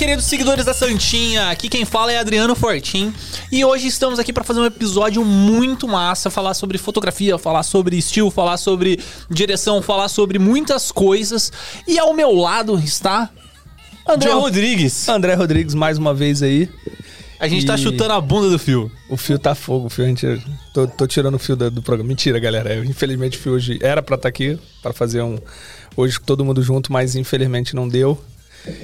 queridos seguidores da Santinha. Aqui quem fala é Adriano Fortin. E hoje estamos aqui para fazer um episódio muito massa, falar sobre fotografia, falar sobre estilo, falar sobre direção, falar sobre muitas coisas. E ao meu lado está André John- Rodrigues. André Rodrigues, mais uma vez aí. A gente tá E- chutando a bunda do fio. O fio tá fogo, o fio a gente. Tô, tô tirando o fio do, do programa. Mentira, galera. Eu, infelizmente o fio hoje era pra estar aqui, pra fazer um. Hoje com todo mundo junto, mas infelizmente não deu.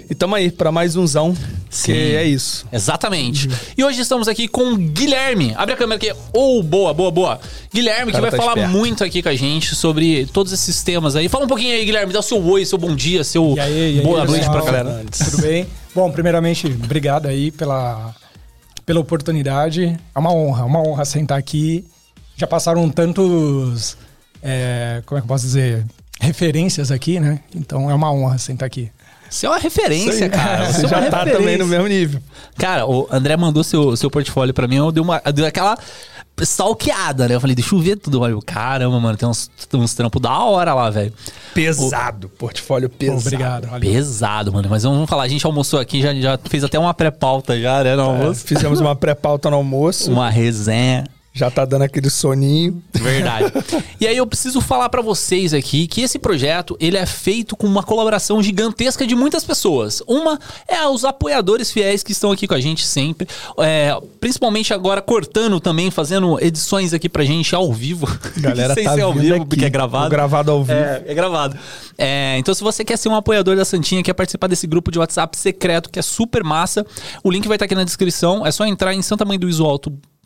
E tamo aí pra mais umzão. Sim. Que é isso. Exatamente. E hoje estamos aqui com o Guilherme. Abre a câmera aqui. Oh, boa, boa, boa. Guilherme, que vai tá falar esperto. muito aqui com a gente sobre todos esses temas aí. Fala um pouquinho aí, Guilherme. Dá o seu oi, seu bom dia, seu E aí, e aí, boa noite pessoal? pra galera. Tudo bem? Bom, primeiramente, obrigado aí pela, pela oportunidade. É uma honra, uma honra sentar aqui. Já passaram tantos, é, como é que eu posso dizer, referências aqui, né? Então é uma honra sentar aqui. Você é uma referência, cara. Você, Você é já tá referência. também no mesmo nível. Cara, o André mandou seu, seu portfólio pra mim, eu dei, uma, eu dei aquela stalkeada, né? Eu falei, deixa eu ver tudo. Olha, caramba, mano, tem uns, uns trampos da hora lá, velho. Pesado. Portfólio Pô, pesado. obrigado. valeu. Pesado, mano. Mas vamos falar, a gente almoçou aqui, já, já fez até uma pré-pauta já, né, no É, almoço. fizemos uma pré-pauta no almoço. Uma resenha. Já tá dando aquele soninho. Verdade. e aí eu preciso falar pra vocês aqui que esse projeto, ele é feito com uma colaboração gigantesca de muitas pessoas. Uma é os apoiadores fiéis que estão aqui com a gente sempre, é, principalmente agora cortando também, fazendo edições aqui pra gente ao vivo. Galera Sem tá ser ao vivo, aqui. porque é gravado. Gravado ao vivo. É, é gravado. É, então, se você quer ser um apoiador da Santinha, quer participar desse grupo de WhatsApp secreto, que é super massa, o link vai estar aqui na descrição. É só entrar em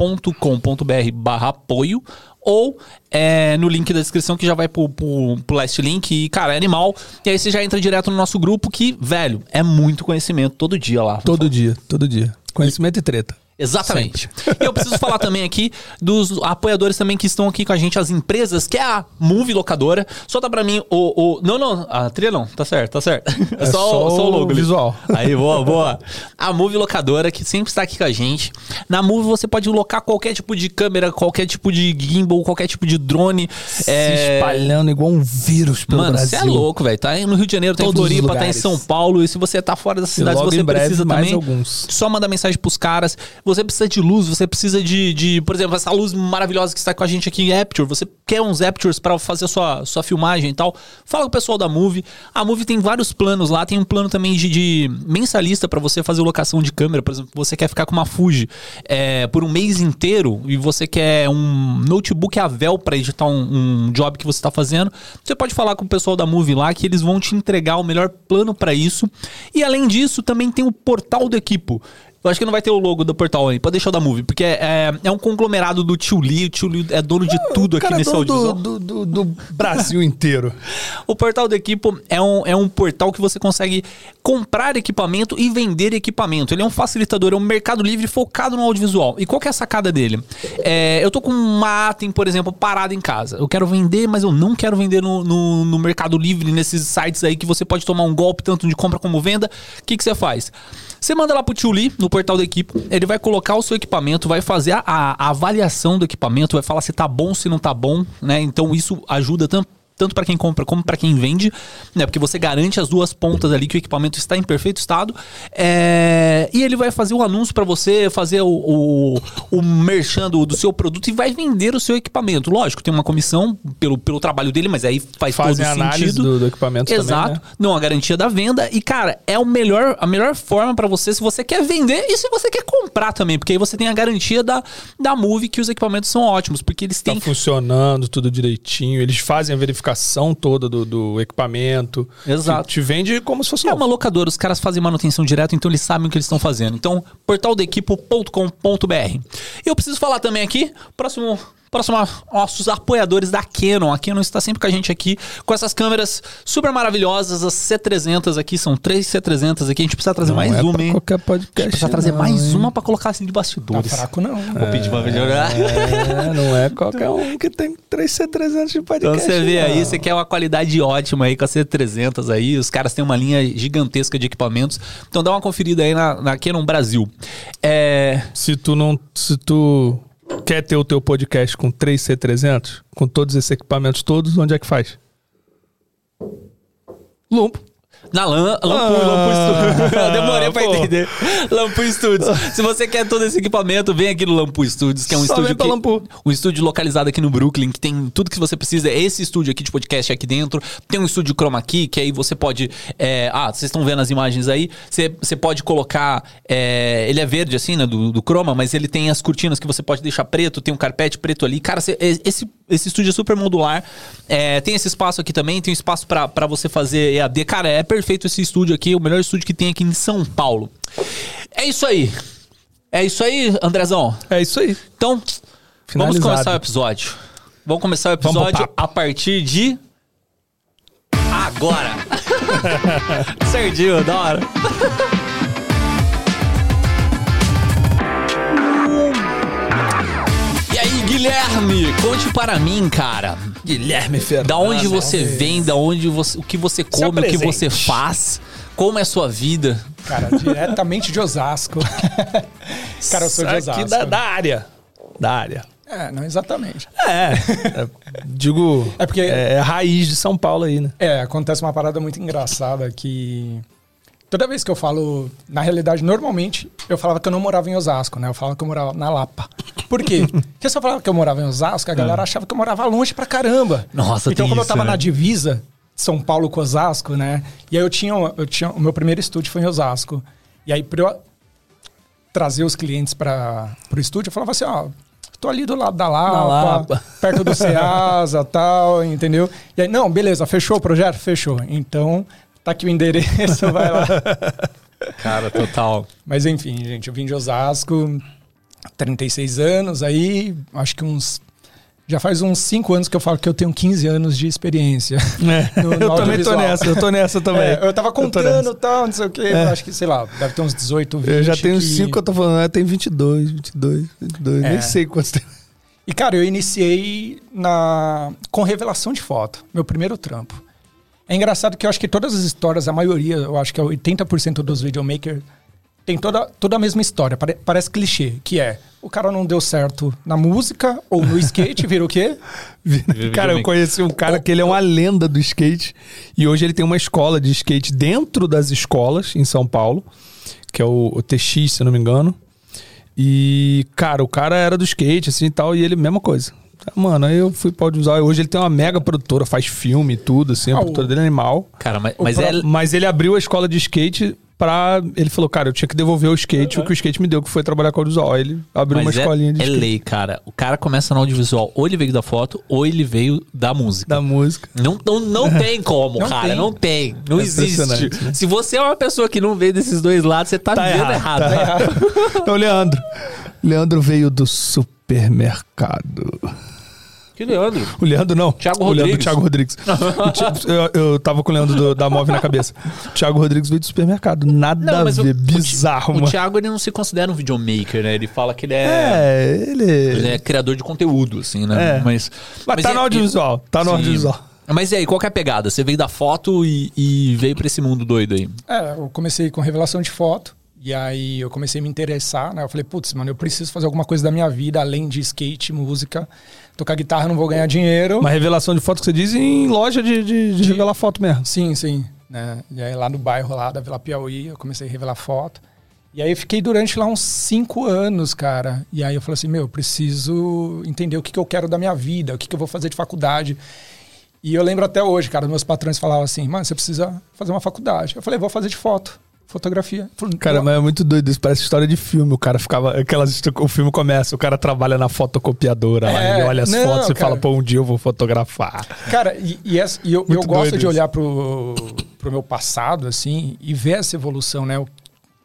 santamanhodoisoalto.com.br barra apoio ou é, no link da descrição que já vai pro, pro, pro last link e, cara, é animal. E aí você já entra direto no nosso grupo que, velho, é muito conhecimento todo dia lá. Todo dia, todo dia. Conhecimento e treta. Exatamente. E eu preciso falar também aqui dos apoiadores também que estão aqui com a gente, as empresas, que é a Move Locadora. Solta pra mim o. o não, não, a trilha não, tá certo, tá certo. É, só, só só o logo ali. visual. Aí, boa, boa. A Move Locadora, que sempre está aqui com a gente. Na Move você pode locar qualquer tipo de câmera, qualquer tipo de gimbal, qualquer tipo de drone. Se É, espalhando igual um vírus pelo Mano, você Brasil. é louco, velho. Tá no Rio de Janeiro, tá em Todos os Floripa, tá em. São Paulo. E se você tá fora da cidade, você em breve, precisa também. alguns. Só manda mensagem pros caras. Você precisa de luz, você precisa de, de, por exemplo, essa luz maravilhosa que está com a gente aqui em Apture. Você quer uns Aptures pra fazer a sua, sua filmagem e tal. Fala com o pessoal da Move. A Move tem vários planos lá. Tem um plano também de, de mensalista pra você fazer locação de câmera. Por exemplo, você quer ficar com uma Fuji é, por um mês inteiro e você quer um notebook Avel pra editar um, um job que você tá fazendo. Você pode falar com o pessoal da Move lá que eles vão te entregar o melhor plano pra isso. E além disso, também tem o portal do Equipo. Eu acho que não vai ter o logo do portal aí, pode deixar o da Move, porque é, é um conglomerado do Tio Lee, o Tio Lee é dono de tudo aqui é nesse dono audiovisual. do, do, do, do Brasil inteiro. O portal do Equipo é um, é um portal que você consegue comprar equipamento e vender equipamento. Ele é um facilitador, é um mercado livre focado no audiovisual. E qual que é a sacada dele? É, eu tô com uma Atem, por exemplo, parada em casa. Eu quero vender, mas eu não quero vender no, no, no mercado livre, nesses sites aí que você pode tomar um golpe tanto de compra como venda. O que, que você faz? Você manda lá pro Tio Lee, no portal do Equipo, ele vai colocar o seu equipamento, vai fazer a, a avaliação do equipamento, vai falar se tá bom, se não tá bom, né? Então isso ajuda tanto tanto para quem compra como para quem vende, né? Porque você garante as duas pontas ali que o equipamento está em perfeito estado. É, E ele vai fazer o anúncio para você, fazer o, o, o merchan do, do seu produto e vai vender o seu equipamento. Lógico, tem uma comissão pelo, pelo trabalho dele, mas aí faz Fazem todo análise sentido. do, do equipamento Exato. também, né? Não, a garantia da venda. E, cara, é o melhor, a melhor forma pra você se você quer vender e se você quer comprar também. Porque aí você tem a garantia da, da Move que os equipamentos são ótimos. Porque eles Tá têm. funcionando tudo direitinho. Eles fazem a verificação toda do, do equipamento. Exato. Te, vende como se fosse É novo. uma locadora, os caras fazem manutenção direto, então eles sabem o que eles estão fazendo. Então, portaldequipo.com.br. E eu preciso falar também aqui, próximo. Próximo, a nossos apoiadores da Canon. A Canon está sempre com a gente aqui com essas câmeras super maravilhosas, as C300 aqui, são três C300 aqui. A gente precisa trazer Não mais é uma, hein? qualquer A gente podcast. precisa trazer não, mais hein? uma pra colocar assim de Tá bastidores. fraco não. Vou pedir pra melhorar. É, não é qualquer um que tem 3C300 de Então podcast. você vê aí, não. você quer uma qualidade ótima aí com a C300 aí, os caras têm uma linha gigantesca de equipamentos. Então dá uma conferida aí na, na Canon Brasil. É, Se tu não. Se tu quer ter o teu podcast com 3C300, com todos esses equipamentos todos, onde é que faz? Lumpo. Na Lam, Lampu, Ah, Lampu Studios. Demorei pra pô. entender. Lampu Studios. Se você quer todo esse equipamento, vem aqui no Lampu Studios, que é um Só estúdio que, Lampu. um estúdio localizado aqui no Brooklyn, que tem tudo que você precisa. É esse estúdio aqui de podcast aqui dentro. Tem um estúdio chroma key, que aí você pode. é, ah, vocês estão vendo as imagens aí. Você, você pode colocar. é, ele é verde, assim, né? Do, do chroma, mas ele tem as cortinas que você pode deixar preto, tem um carpete preto ali. Cara, você- é- esse, esse estúdio é super modular. É, tem esse espaço aqui também, tem um espaço pra pra você fazer EAD. Cara, é perfeito esse estúdio aqui, o melhor estúdio que tem aqui em São Paulo. É isso aí. É isso aí, Andrezão. É isso aí. Então, vamos começar o episódio. Vamos começar o episódio a partir de. Agora! Certinho, da hora. E aí, Guilherme, conte para mim, cara. Guilherme Fernandes. Da onde você vem, da onde você, o que você come, o que você faz, como é a sua vida. Cara, diretamente de Osasco. Cara, eu sou de Osasco. Aqui da, da área. Da área. É, não exatamente. É. é, digo. É porque- É, é raiz de São Paulo aí, né? É, acontece uma parada muito engraçada que. Toda vez que eu falo, na realidade, normalmente eu falava que eu não morava em Osasco, né? Eu falava que eu morava na Lapa. Por quê? Porque se eu falava que eu morava em Osasco, a galera achava que eu morava longe pra caramba. Nossa, Então, tem como eu isso, tava né? na divisa, São Paulo com Osasco, né? E aí eu tinha, eu tinha. O meu primeiro estúdio foi em Osasco. E aí, pra eu trazer os clientes para o estúdio, eu falava assim, ó. Tô ali do lado da Lapa, Lapa. perto do Ceasa tal, entendeu? E aí, não, beleza, fechou o projeto? Fechou. Então, tá aqui o endereço, vai lá. Cara, total. Mas enfim, gente, eu vim de Osasco, 36 anos, aí acho que uns. Já faz uns 5 anos que eu falo que eu tenho 15 anos de experiência. No- no eu também tô nessa, eu tô nessa também. É, eu tava contando e tal, não sei o quê. acho que, sei lá, deve ter uns 18, 20. Eu já tenho que- 5 que eu tô falando, eu tenho 22, 22, 22, É. nem sei quantos tem. E, cara, eu iniciei na com revelação de foto, meu primeiro trampo. É engraçado que eu acho que todas as histórias, a maioria, eu acho que é 80% dos videomakers, tem toda, toda a mesma história. Pare- parece clichê, que é o cara não deu certo na música ou no skate, vira o quê? Cara, eu conheci um cara que ele é uma lenda do skate e hoje ele tem uma escola de skate dentro das escolas em São Paulo, que é o, o TX, se não me engano. E, cara, o cara era do skate, assim e tal, e ele, mesma coisa. Mano, aí eu fui pra audiovisual. Hoje ele tem uma mega produtora, faz filme e tudo, assim, a Ah, o- produtora dele é animal. Cara, mas, mas pro- é. Mas ele abriu a escola de skate pra. Ele falou, cara, eu tinha que devolver o skate, o que o skate me deu, que foi trabalhar com audiovisual. Aí ele abriu uma Mas é, escolinha de é skate. lei, cara. O cara começa no audiovisual, ou ele veio da foto, ou ele veio da música. Da música. Não, não, não tem como, Não cara. tem. Não tem. Não É existe. né? Se você é uma pessoa que não veio desses dois lados, você tá, Tá vendo errado, errado. tá Então, Leandro. Leandro veio do supermercado. Que Leandro? O Leandro não. Thiago o Leandro Rodrigues. Thiago Rodrigues. O eu, eu tava com o Leandro do- da Move na cabeça. O Thiago Rodrigues veio do supermercado. Nada a o- ver. o Bizarro, o, mano. Thiago ele não se considera um videomaker, né? Ele fala que ele é. É, ele. Ele é criador de conteúdo, assim, né? É. Mas, Mas, tá é- no audiovisual. Tá no Sim. audiovisual. Mas e aí, qual que é a pegada? Você veio da foto e, e veio pra esse mundo doido aí? É, eu comecei com revelação de foto. E aí eu comecei a me interessar, né? Eu falei, putz, mano, eu preciso fazer alguma coisa da minha vida, além de skate, música. Tocar guitarra não vou ganhar dinheiro. Uma revelação de foto que você diz em loja de, de, de revelar foto mesmo. Sim, sim. Né? E aí lá no bairro lá da Vila Piauí, eu comecei a revelar foto. E aí eu fiquei durante lá uns cinco anos, cara. E aí eu falei assim, meu, eu preciso entender o que, que eu quero da minha vida, o que, que eu vou fazer de faculdade. E eu lembro até hoje, cara, meus patrões falavam assim, mano, você precisa fazer uma faculdade. Eu falei, vou fazer de foto, fotografia. Falei, Cara, mas é muito doido isso. Parece história de filme. O cara ficava. Aquelas, o filme começa, o cara trabalha na fotocopiadora lá. É, Ele olha as não, fotos e cara. fala, pô, um dia eu vou fotografar. Cara, e, e essa- e eu, eu gosto de isso. olhar pro, pro meu passado, assim, e ver essa evolução, né?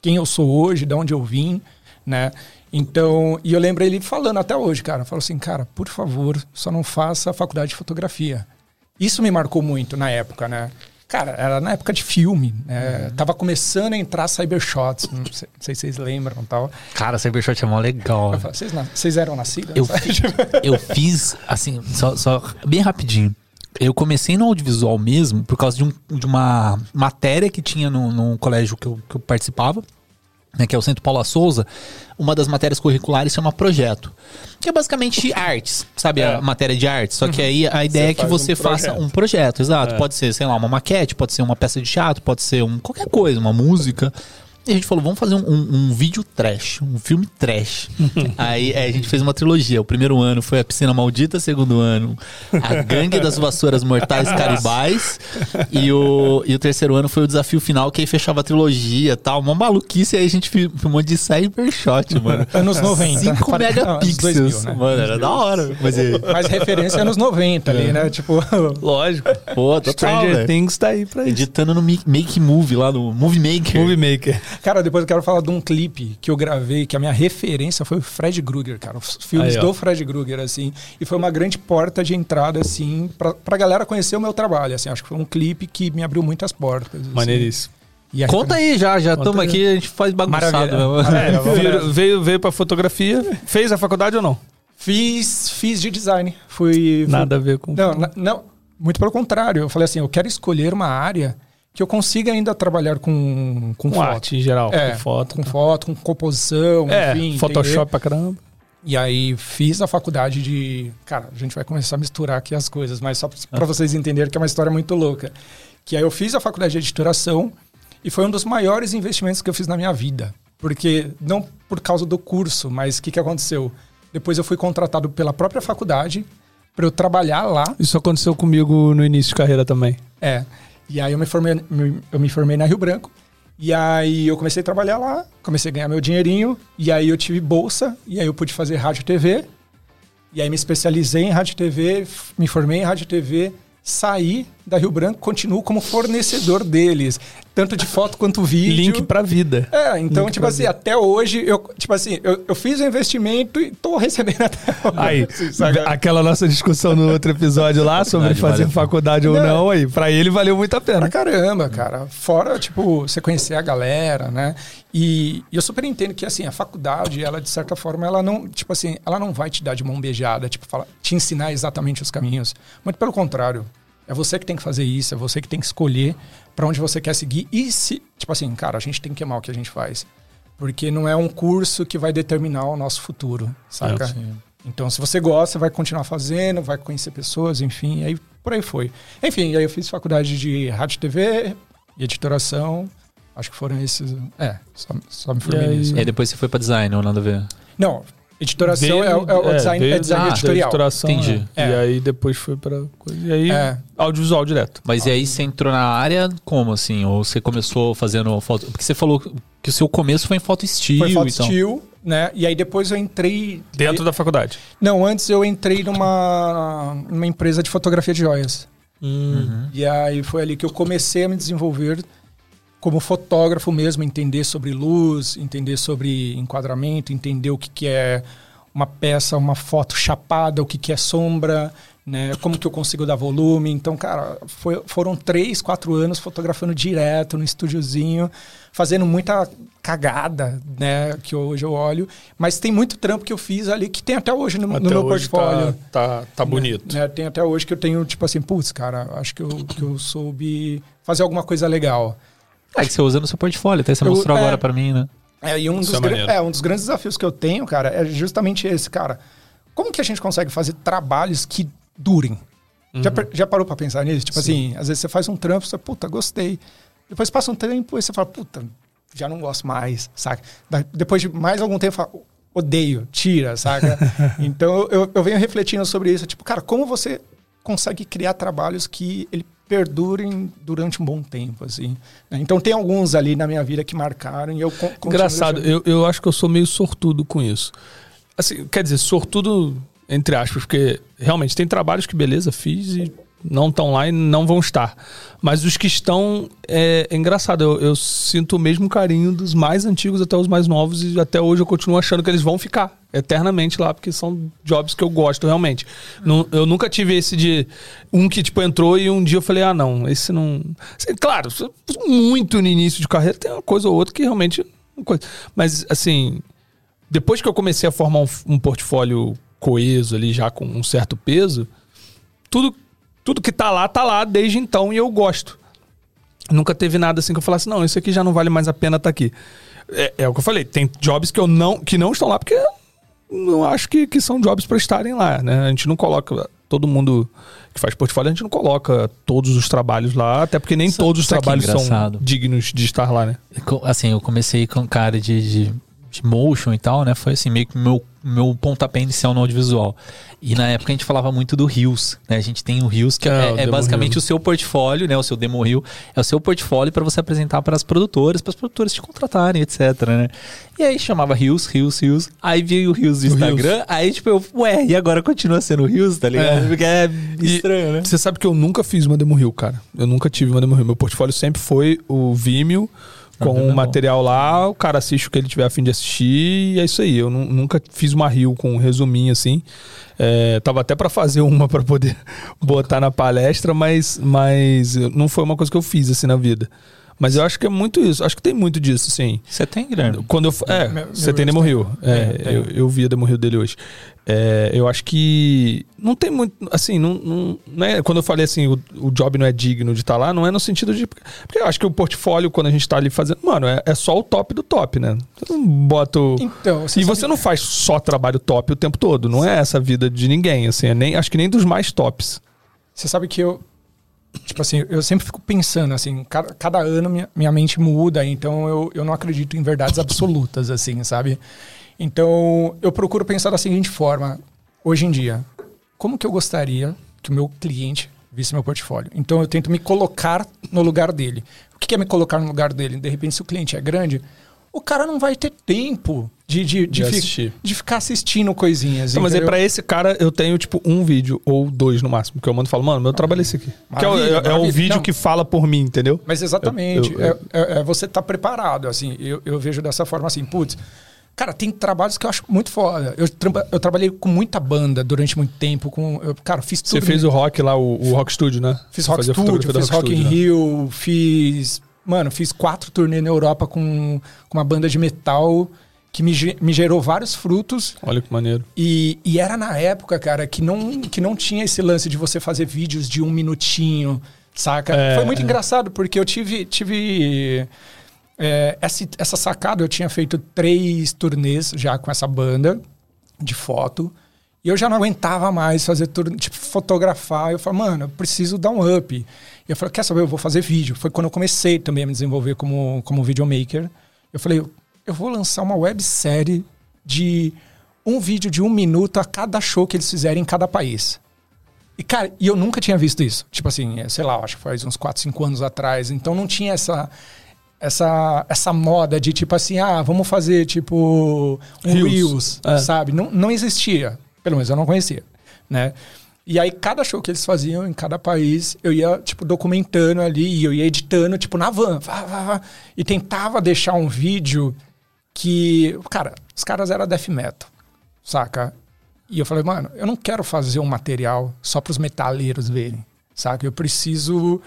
Quem eu sou hoje, de onde eu vim, né? Então, e eu lembro ele falando até hoje, cara, falou assim, cara, por favor, só não faça faculdade de fotografia. Isso me marcou muito na época, né? Cara, era na época de filme, né? Tava começando a entrar cybershots, não sei, não sei se vocês lembram e tal. Cara, Cybershot é mó legal. Falei, vocês, na- vocês eram nascidos? Eu, fi- eu fiz, assim, só, só bem rapidinho. Eu comecei no audiovisual mesmo por causa de, um- de uma matéria que tinha no, no colégio que eu, que eu participava. Né, que é o Centro Paula Souza, uma das matérias curriculares chama projeto. Que é basicamente artes, sabe? É. A matéria de artes. Só que aí a ideia é que você um faça projeto. um projeto, exato. Pode ser, sei lá, uma maquete, pode ser uma peça de teatro, pode ser um qualquer coisa, uma música. E a gente falou, vamos fazer um, um- um vídeo trash, um filme trash. Aí é, a gente fez uma trilogia. O primeiro ano foi a Piscina Maldita, segundo ano, a Gangue das Vassouras Mortais Caribais. E o, e o terceiro ano foi o desafio final, que aí fechava a trilogia e tal. Uma maluquice, aí a gente fi- filmou de cybershot, mano. Anos 90. 5 Não, anos megapixels. 2000, né? Mano, era da hora. Mas aí? Mas referência anos 90 ali, né? Tipo, Lógico. Pô, total, Stranger. Things tá aí pra isso. Editando no Make Movie lá no Movie Maker. Movie Maker. Cara, depois eu quero falar de um clipe que eu gravei, que a minha referência foi o Fred Krueger, cara. Os filmes Aí, do Fred Krueger, assim. E foi uma grande porta de entrada, assim, pra, pra galera conhecer o meu trabalho, assim. Acho que foi um clipe que me abriu muitas portas. assim. Maneiríssimo. E a Conta aí já, já estamos aí. aqui, a gente faz bagunçado. Maravilha. mesmo. Maravilha. É, veio, veio, pra fotografia. Fez a faculdade ou não? Fiz, fiz de design. Fui. fui- Nada a ver com. Não, na- não, muito pelo contrário. Eu falei assim, eu quero escolher uma área que eu consiga ainda trabalhar com, com, com foto. arte em geral. É, com foto. com tá. foto, com composição, É, enfim. Photoshop entender. pra caramba. E aí fiz a faculdade de. Cara, a gente vai começar a misturar aqui as coisas, mas só para vocês entenderem que é uma história muito louca. Que aí eu fiz a faculdade de editoração e foi um dos maiores investimentos que eu fiz na minha vida. Porque, não por causa do curso, mas o que, que aconteceu? Depois eu fui contratado pela própria faculdade para eu trabalhar lá. Isso aconteceu comigo no início de carreira também. É. E aí eu me formei, me- eu me formei na Rio Branco. E aí eu comecei a trabalhar lá, comecei a ganhar meu dinheirinho, e aí eu tive bolsa, e aí eu pude fazer rádio e TV. E aí me especializei em rádio e TV, me formei em rádio e TV, saí da Rio Branco, continuo como fornecedor deles, tanto de foto quanto vídeo. Link pra vida. É, então, Link tipo pra assim, vida. até hoje, eu, tipo assim, eu, eu fiz o investimento e tô recebendo até hoje. Aí, saca? aquela nossa discussão no outro episódio lá sobre Faculdade fazer vale- faculdade ou Não. não, aí, pra ele valeu muito a Pra pena. caramba, cara. Fora, tipo, você conhecer a galera, né? E, e eu super entendo que, assim, a faculdade, ela, de certa forma, ela não, tipo assim, ela não vai te dar de mão beijada, tipo, fala, te ensinar exatamente os caminhos. Muito pelo contrário. É você que tem que fazer isso, é você que tem que escolher pra onde você quer seguir. E se, tipo assim, cara, a gente tem que amar o que a gente faz. Porque não é um curso que vai determinar o nosso futuro, saca? Então, se você gosta, vai continuar fazendo, vai conhecer pessoas, enfim, aí por aí foi. Enfim, aí eu fiz faculdade de rádio TV e editoração. Acho que foram esses. É, só, só me formei E aí? nisso. E aí depois você foi pra design, ou nada a ver? Não, editoração Veio- é, é o design, veio é design da- da editorial. editoração, Entendi. né? É. E aí depois foi pra coisa. E aí, É. audiovisual direto. Mas e aí você entrou na área como, assim? Ou você começou fazendo foto... Porque você falou que o seu começo foi em foto estilo Foi foto então. estilo, né? E aí depois eu entrei. Dentro da faculdade. Não, antes eu entrei numa, numa empresa de fotografia de joias. Uhum. E aí foi ali que eu comecei a me desenvolver como fotógrafo mesmo, entender sobre luz, entender sobre enquadramento, entender o que, que é uma peça, uma foto chapada, o que, que é sombra, né? Como que eu consigo dar volume. Então, cara, foi- foram três, quatro anos fotografando direto no estúdiozinho, fazendo muita cagada, né? Que hoje eu olho. Mas tem muito trampo que eu fiz ali que tem até hoje no, no Até meu hoje portfólio. Tá, tá, tá bonito. Né, tem até hoje que eu tenho, tipo assim, putz, cara, acho que eu, que eu soube fazer alguma coisa legal. É que você usa no seu portfólio, até você Eu- mostrou é. agora pra mim, né? É, e um dos, é é, um dos grandes desafios que eu tenho, cara, é justamente esse, cara. Como que a gente consegue fazer trabalhos que durem? Já, per- já parou pra pensar nisso? Tipo assim, às vezes você faz um trampo, você, puta, gostei. Depois passa um tempo e você fala, puta, já não gosto mais, saca? Da- depois de mais algum tempo, fala, odeio, tira, saca? então eu, eu venho refletindo sobre isso. Tipo, cara, como você consegue criar trabalhos que ele perdurem durante um bom tempo, assim. né? Então tem alguns ali na minha vida que marcaram e eu Engraçado, eu, eu acho que eu sou meio sortudo com isso. Assim, quer dizer, sortudo entre aspas, porque realmente tem trabalhos que, beleza, fiz e não estão lá e não vão estar. Mas os que estão, é, é engraçado, eu, eu sinto o mesmo carinho dos mais antigos até os mais novos e até hoje eu continuo achando que eles vão ficar eternamente lá, porque são jobs que eu gosto realmente. Eu nunca tive esse de um que tipo entrou e um dia eu falei, ah, não, esse não. Assim, claro, muito no início de carreira tem uma coisa ou outra que realmente. Mas assim, depois que eu comecei a formar um, um portfólio coeso ali, já com um certo peso, tudo, tudo que tá lá, tá lá desde então e eu gosto. Nunca teve nada assim que eu falasse, não, isso aqui já não vale mais a pena estar aqui. É, é o que eu falei, tem jobs que eu não, que não estão lá porque não acho que, que são jobs para estarem lá, né? A gente não coloca todo mundo que faz portfólio, a gente não coloca todos os trabalhos lá, até porque nem Isso- todos os aqui é trabalhos são dignos de estar lá, né? Assim, eu comecei com cara de, de, de motion e tal, né? Foi assim, meio que meu, meu pontapé inicial no audiovisual. E na época a gente falava muito do Rios, né? A gente tem o Rios, que É, é, é basicamente Reel. o seu portfólio, né? O seu demo reel. É o seu portfólio para você apresentar para as produtoras, para as produtoras te contratarem, etc, né? E aí chamava Rios, Rios, Rios. Aí veio o Rios do Instagram. Aí, tipo, eu, ué, e agora continua sendo o Rios, tá ligado? É. Porque é E estranho, né? Você sabe que eu nunca fiz uma demo reel, cara. Eu nunca tive uma demo reel. Meu portfólio sempre foi o Vimeo com é o bom. material lá, o cara assiste o que ele tiver a fim de assistir e é isso aí. Eu nu- nunca fiz uma reel com um resuminho assim. É, tava até pra fazer uma pra poder botar na palestra, mas, mas não foi uma coisa que eu fiz assim na vida. Mas eu acho que é muito isso. Acho que tem muito disso, sim. Você tem, Guilherme? Quando eu, é, Meu- você meu tem Demo. Rio. É, tem. eu, eu vi a Demo Rio dele hoje. É, eu acho que não tem muito, assim, não, não, não é, quando eu falei assim, o, o job não é digno de estar lá, não é no sentido de, porque eu acho que o portfólio, quando a gente tá ali fazendo, mano, é, é só o top do top, né? Você não bota o... Então, e sabe- você não faz só trabalho top o tempo todo, não é essa a vida de ninguém, assim, é nem, acho que nem dos mais tops. Você sabe que eu. Tipo assim, eu sempre fico pensando, assim, cada, cada ano minha, minha mente muda, então eu, eu não acredito em verdades absolutas, assim, sabe? Então eu procuro pensar da seguinte forma, hoje em dia, como que eu gostaria que o meu cliente visse meu portfólio? Então eu tento me colocar no lugar dele. O que é me colocar no lugar dele? De repente, se o cliente é grande, o cara não vai ter tempo de, de, de, De fi- de ficar assistindo coisinhas. Então, mas entendeu? pra esse cara eu tenho tipo um vídeo ou dois no máximo, que eu mando e falo, mano, meu trabalho é esse aqui. Que é, o- Maravilha, é- é o maravilha. vídeo Não. que fala por mim, entendeu? Mas exatamente. Eu- eu- é, é- é você estar preparado, assim. Eu, eu vejo dessa forma assim, putz. Cara, tem trabalhos que eu acho muito foda. Eu, traba- eu trabalhei com muita banda durante muito tempo. Com, eu, cara, fiz tudo. Você fez o rock lá, o, o Rock Studio, né? Fiz Você Rock Studio, fiz Rock in né? Rio, fiz... Mano, fiz quatro turnês na Europa com, com uma banda de metal que me, me gerou vários frutos. Olha que maneiro. E, e era na época, cara, que não, que não tinha esse lance de você fazer vídeos de um minutinho, saca? É, Foi muito é. engraçado, porque eu tive. tive é, essa, essa sacada, eu tinha feito três turnês já com essa banda de foto. E eu já não aguentava mais fazer turnê, tipo, fotografar. Eu falei, mano, eu preciso dar um up. E eu falei, quer saber, eu vou fazer vídeo. Foi quando eu comecei também a me desenvolver como, como videomaker. Eu falei, eu vou lançar uma websérie de um vídeo de um minuto a cada show que eles fizerem em cada país. E, cara, e eu nunca tinha visto isso. Tipo assim, é, sei lá, acho que faz uns 4, 5 anos atrás. Então não tinha essa, essa, essa moda de tipo assim, ah, vamos fazer tipo um Reels. É. sabe? Não, não existia. Pelo menos eu não conhecia, né? E aí, cada show que eles faziam em cada país, eu ia, tipo, documentando ali, e eu ia editando, tipo, na van. Vá, vá, vá, e tentava deixar um vídeo que. Cara, os caras eram death metal, saca? E eu falei, mano, eu não quero fazer um material só pros metaleiros verem, saca? Eu preciso.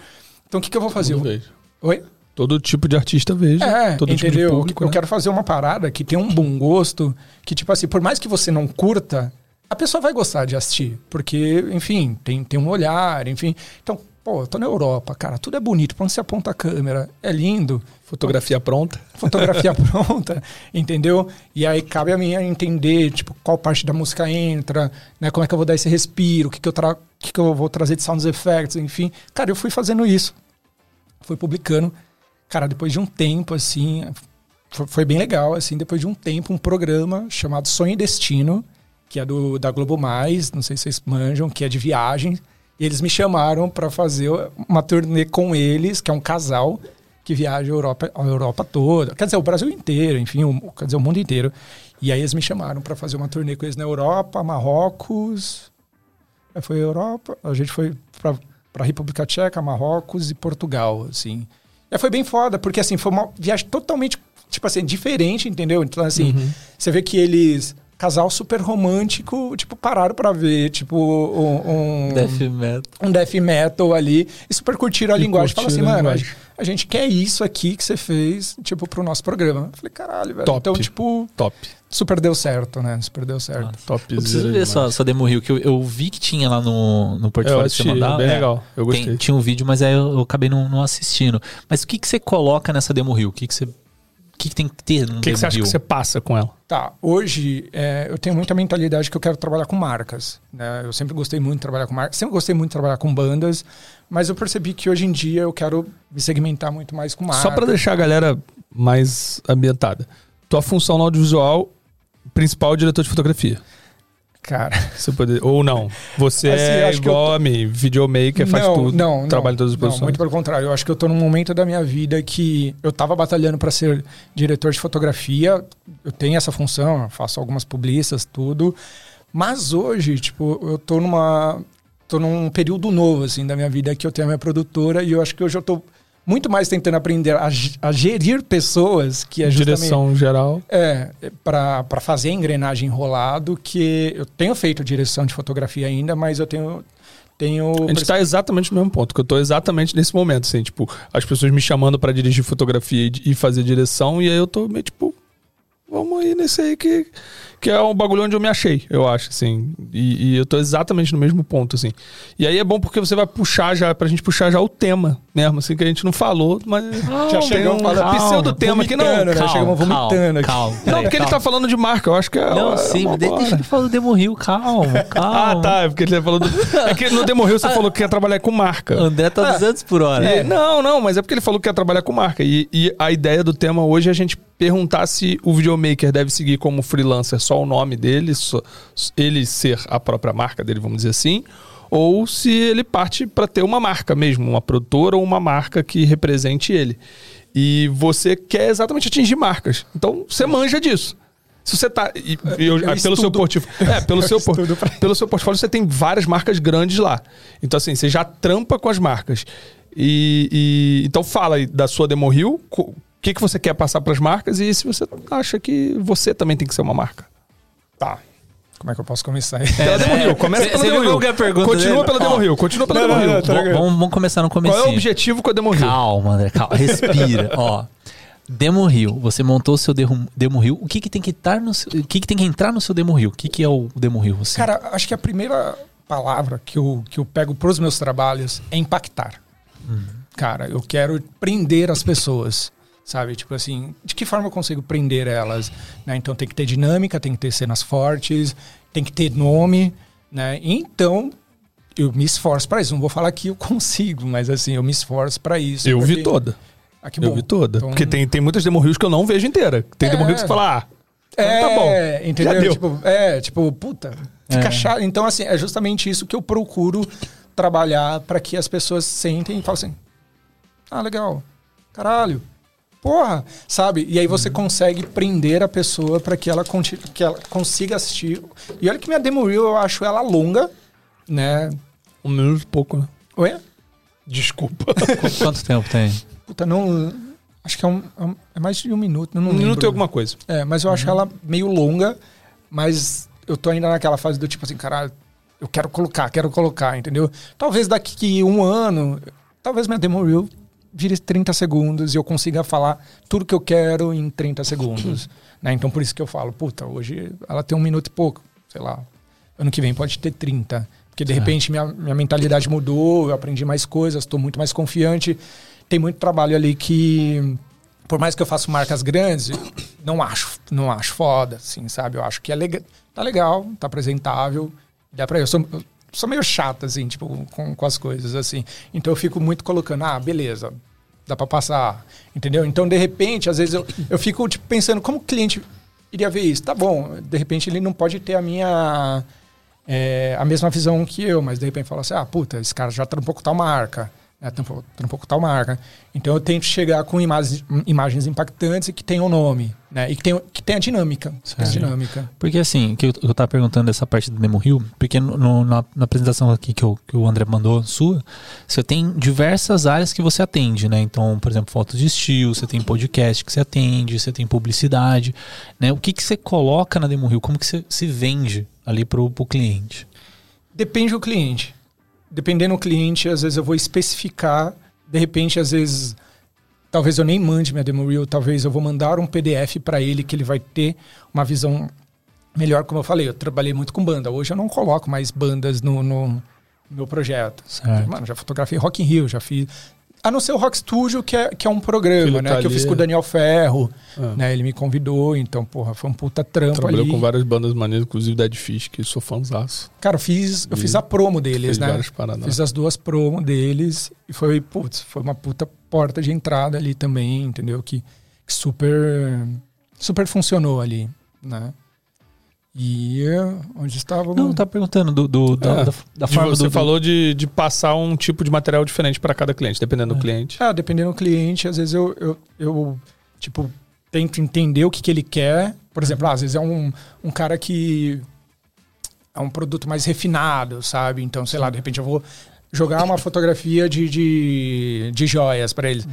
Então o que, que eu vou fazer? Eu- vejo. Oi? Todo tipo de artista vejo. É, todo entendeu? tipo de público. eu né? quero fazer uma parada que tem um bom gosto, que, tipo assim, por mais que você não curta, a pessoa vai gostar de assistir. Porque, enfim, tem, tem um olhar, enfim. Então, pô, eu tô na Europa, cara, tudo é bonito. Pra onde você aponta a câmera, é lindo. Fotografia pronta. Fotografia pronta, entendeu? E aí cabe a mim entender, tipo, qual parte da música entra, né? Como é que eu vou dar esse respiro, o que, que, eu, tra que, que eu vou trazer de sound effects, enfim. Cara, eu fui fazendo isso. Fui publicando. Cara, depois de um tempo, assim, foi, bem legal, assim, depois de um tempo, um programa chamado Sonho e Destino, que é do, da Globo Mais, não sei se vocês manjam, que é de viagem. E eles me chamaram para fazer uma turnê com eles, que é um casal que viaja a Europa, a Europa toda. Quer dizer, o Brasil inteiro, enfim, o, quer dizer, o mundo inteiro. E aí eles me chamaram para fazer uma turnê com eles na Europa, Marrocos. Foi Europa, a gente foi para República Tcheca, Marrocos e Portugal, assim. Aí foi bem foda, porque assim, foi uma viagem totalmente, tipo assim, diferente, entendeu? Então, assim, você vê que eles, casal super romântico, tipo, pararam pra ver, tipo, um, um, Death metal. um death metal ali e super curtiram a E linguagem. Fala assim, mano, a, gente quer isso aqui que você fez, tipo, pro nosso programa. Eu falei, caralho, velho. Top. Então, tipo, Top. super deu certo, né? Super deu certo. Top. Eu preciso ver sua, sua demo reel, que eu, eu vi que tinha lá no, no Eu portfólio que você mandava. bem É, legal. Eu tem- gostei. tinha um vídeo, mas aí eu, eu acabei não, não assistindo. Mas o que, que você coloca nessa demo reel? O que, que você que, que tem que ter no O que, que você acha que você passa com ela? Tá, hoje é, eu tenho muita mentalidade que eu quero trabalhar com marcas. Né? Eu sempre gostei muito de trabalhar com marcas, sempre gostei muito de trabalhar com bandas, mas eu percebi que hoje em dia eu quero me segmentar muito mais com marcas. Só pra deixar a galera mais ambientada. Tua função no audiovisual principal é diretor de fotografia. Cara. Ou não. Você Assim, é igual a mim, videomaker, faz não, tudo. Não, trabalha não, em todas as não, posições. muito pelo contrário. Eu acho que eu tô num momento da minha vida que eu tava batalhando para ser diretor de fotografia. Eu tenho essa função, eu faço algumas publicistas, tudo. Mas hoje, tipo, eu tô numa tô num período novo assim da minha vida que eu tenho a minha produtora e eu acho que hoje eu tô muito mais tentando aprender a, a gerir pessoas, que é justamente Direção geral. é, para fazer a engrenagem enrolar do que eu tenho feito direção de fotografia ainda, mas eu tenho tenho A gente tá exatamente no mesmo ponto, que eu tô exatamente nesse momento, assim, tipo, as pessoas me chamando pra dirigir fotografia e, e fazer direção, e aí eu tô meio tipo, vamos aí nesse aí que, que é um bagulho onde eu me achei, eu acho, assim. E, e eu tô exatamente no mesmo ponto, assim. E aí é bom porque você vai puxar já, pra gente puxar já o tema mesmo, assim, que a gente não falou, mas. Já tem chegamos um falando- pseudo-tema que não. vomitando, né? Chegamos vomitando aqui. calma. Não, porque ele tá calma. falando de marca, eu acho que é. Não, é sim, boa deixa ele falar do Demo Rio, calma, calma. Ah, tá. É porque ele falou do. É que no Demo Rio você falou que quer trabalhar com marca. André tá 200 por hora. É, não, não, mas é porque ele falou que quer trabalhar com marca. E, e a ideia do tema hoje é a gente perguntar se o videomaker deve seguir como freelancer só o nome dele, só- ele ser a própria marca dele, vamos dizer assim, ou se ele parte para ter uma marca mesmo, uma produtora ou uma marca que represente ele. E você quer exatamente atingir marcas. Então você manja disso. Se você tá. e- e eu- Eu pelo seu portfólio. É, pelo Eu seu, por- estudo pra- pelo seu portfólio você tem várias marcas grandes lá. Então, assim, você já trampa com as marcas. E, e- então fala aí da sua Demo Rio, o que, que você quer passar para as marcas e se você acha que você também tem que ser uma marca. Tá. Como é que eu posso começar? Pela Demo Rio, começa Cê- pela cê Demo Rio. é Continua dele? pela Demo. Rio, continua pela Demo Rio. tá vamos, vamos começar no começo. Qual é o objetivo com a Demo Rio? Calma, André, calma. Respira, ó. Demo Rio, você montou o seu Demo, Rio. O que, que tem que estar no seu, o que, que tem que entrar no seu Demo Rio? O que, que é o Demo Rio? Assim? Cara, acho que a primeira palavra que eu, que eu pego pros meus trabalhos é impactar. Cara, eu quero prender as pessoas. Sabe? Tipo assim, de que forma eu consigo prender elas? Né? Então tem que ter dinâmica, tem que ter cenas fortes, tem que ter nome, né? Então eu me esforço para isso. Não vou falar que eu consigo, mas assim, eu me esforço para isso. Eu vi porque- toda. Ah, que Eu vi toda. Então- Porque tem, tem muitas Demo Rios que eu não vejo inteira. Tem É. Demo Rio que você fala, ah, então É, tá bom. entendeu? Já deu. Tipo, é, tipo, puta, fica É. chato. Então, assim, é justamente isso que eu procuro trabalhar para que as pessoas sentem e falem assim: ah, legal, caralho, porra, sabe? E aí você consegue prender a pessoa para que ela, que ela consiga assistir. E olha que minha demo reel eu acho ela longa, né? Um minuto e pouco, né? Oi? Desculpa. Qu- Quanto tempo tem? Puta, não. Acho que é, um, é é mais de um minuto. Não Um minuto lembro. e alguma coisa. É, mas eu acho ela meio longa, mas eu tô ainda naquela fase do tipo assim, caralho, eu quero colocar, quero colocar, entendeu? Talvez daqui um ano, talvez minha demo reel vire 30 segundos e eu consiga falar tudo que eu quero em 30 segundos. né? Então por isso que eu falo, puta, hoje ela tem um minuto e pouco, sei lá. Ano que vem pode ter 30. Porque de repente minha, minha mentalidade mudou, eu aprendi mais coisas, estou muito mais confiante. Tem muito trabalho ali que, por mais que eu faça marcas grandes, não acho, não acho foda, assim, sabe? Eu acho que é legal, tá legal, tá apresentável, dá pra eu sou, eu sou meio chato assim, tipo, com, com as coisas assim. Então eu fico muito colocando, ah, beleza, dá pra passar, entendeu? Então de repente, às vezes eu, eu fico tipo pensando como o cliente iria ver isso. Tá bom, de repente ele não pode ter a minha é, a mesma visão que eu, mas de repente fala assim, ah, puta, esse cara já trampou com tal marca, né, com tal marca. Então eu tento chegar com imagens, imagens impactantes e que tenham nome, né, e que tenham que tenha dinâmica, dinâmica. Porque assim, que eu, eu tava perguntando dessa parte do Demo Rio, porque no- no- na, na apresentação aqui que, eu- que o André mandou, sua, você tem diversas áreas que você atende, né? Então, por exemplo, fotos de estilo, você tem podcast que você atende, você tem publicidade, né? O que, que você coloca na Demo Rio? Como que você se vende ali pro, pro cliente? Depende do cliente. Dependendo do cliente, às vezes eu vou especificar, de repente, às vezes, talvez eu nem mande minha demo reel, talvez eu vou mandar um PDF para ele que ele vai ter uma visão melhor, como eu falei, eu trabalhei muito com banda. Hoje eu não coloco mais bandas no, no meu projeto. Mano, já fotografei Rock in Rio, já fiz A não ser o Rock Studio, que é, que é um programa, né? tá que eu fiz com o Daniel Ferro, Ah. né? Ele me convidou, então, porra, foi um puta trampo Trabalhou ali. com várias bandas maneiras, inclusive Dead Fish, que eu sou fãzaço. Cara, eu fiz, eu E fiz a promo deles, né? Fiz as duas promo deles e foi, putz, foi uma puta porta de entrada ali também, entendeu? Que, que super super funcionou ali, né? E onde estava Não, tá perguntando do, do- da, É, da, da forma você do, falou de, de passar um tipo de material diferente para cada cliente, dependendo do cliente. Ah, dependendo do cliente, às vezes eu, eu, eu, tipo, tento entender o que, que ele quer. Por exemplo, ah, às vezes é um, um cara que é um produto mais refinado, sabe? Então, sei lá, de repente eu vou jogar uma fotografia de, de, de joias para ele.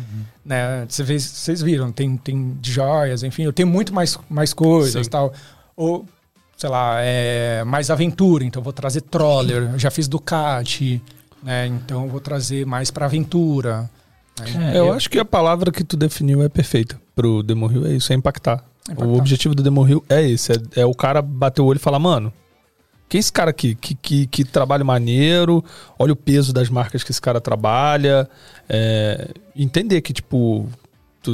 Né? Você vê- Vocês viram, tem, tem de joias, enfim, eu tenho muito mais, mais coisas Sim. tal. Ou, sei lá, é mais aventura, então eu vou trazer troller, eu já fiz Ducati, né? Então eu vou trazer mais para aventura. né? É, eu, eu- acho que a palavra que tu definiu é perfeita pro Demo Hill, é isso, é impactar. Impactar. O objetivo do Demo Hill é esse, é, é o cara bater o olho e falar, mano, quem é esse cara aqui? Que, que, que trabalho maneiro, olha o peso das marcas que esse cara trabalha, é, entender que, tipo,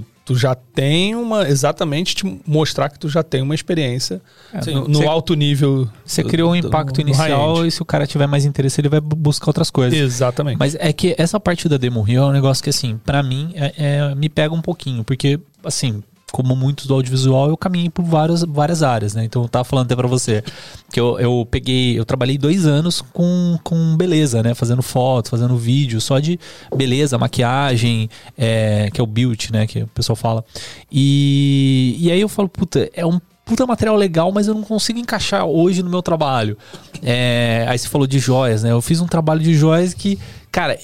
tu, tu já tem uma, exatamente te mostrar que tu já tem uma experiência Sim. no, no Você- alto nível. Você do- criou um do- impacto no inicial e se o cara tiver mais interesse, ele vai bu- buscar outras coisas. Exatamente. Mas é que essa parte da Demo Reel é um negócio que, assim, pra mim, é- é- me pega um pouquinho, porque, assim, como muitos do audiovisual, eu caminhei por várias, várias áreas, né? Então eu tava falando até pra você que eu, eu peguei, eu trabalhei dois anos com, com beleza, né? Fazendo fotos, fazendo vídeo, só de beleza, maquiagem, é, que é o beauty, né? Que o pessoal fala. E, e aí eu falo, puta, é um puta material legal, mas eu não consigo encaixar hoje no meu trabalho. É, aí você falou de joias, né? Eu fiz um trabalho de joias que, cara,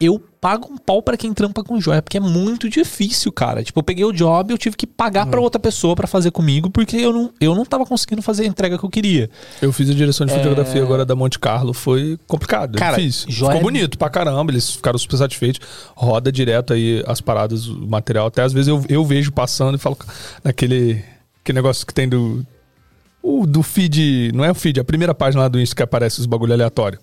eu, pago um pau pra quem trampa com joia, porque é muito difícil, cara. Tipo, eu peguei o job, eu tive que pagar pra outra pessoa pra fazer comigo, porque eu não, eu não tava conseguindo fazer a entrega que eu queria. Eu fiz a direção de fotografia agora da Monte Carlo, foi complicado, Cara, é difícil. joia- Ficou bonito pra caramba, eles ficaram super satisfeitos. Roda direto aí as paradas, o material. Até às vezes eu, eu vejo passando e falo naquele aquele negócio que tem do. O do feed. Não é o feed, a primeira página lá do Insta que aparece os bagulho aleatório.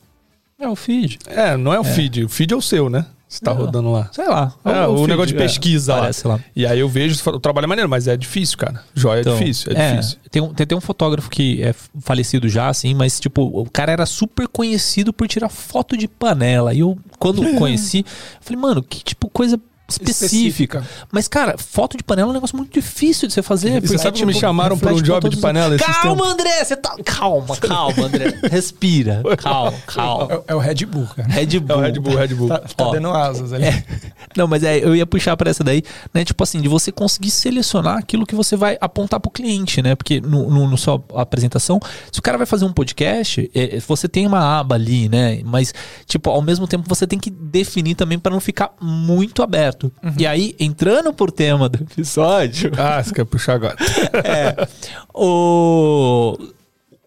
É o feed. É, não é o feed. O feed é o seu, né? Você tá É. rodando lá. Sei lá. É, o, feed, negócio de é, pesquisa lá. Lá. E aí eu vejo, o trabalho é maneiro, mas é difícil, cara. Joia Então, é difícil, é, difícil. Tem um, tem, tem um fotógrafo que é falecido já, assim, mas, tipo, o cara era super conhecido por tirar foto de panela. E eu, quando conheci, falei, mano, que tipo coisa específica. Mas, cara, foto de panela é um negócio muito difícil de você fazer. Você porque, sabe que me tipo, chamaram pra um job de os- panela esses Calma, tempos? André! Você tá. Calma, calma, André. Respira. Calma, calma. É, é o Red Bull, cara. Red É Bull. o Red Bull, Red Bull. Tá, tá Ó, dando asas ali. É. Não, mas é, eu ia puxar pra essa daí, né? Tipo assim, de você conseguir selecionar aquilo que você vai apontar pro cliente, né? Porque no, no, no sua apresentação, se o cara vai fazer um podcast, é, você tem uma aba ali, né? Mas, tipo, ao mesmo tempo você tem que definir também pra não ficar muito aberto. E aí, entrando por tema do episódio, Ah, você quer puxar agora. é. O...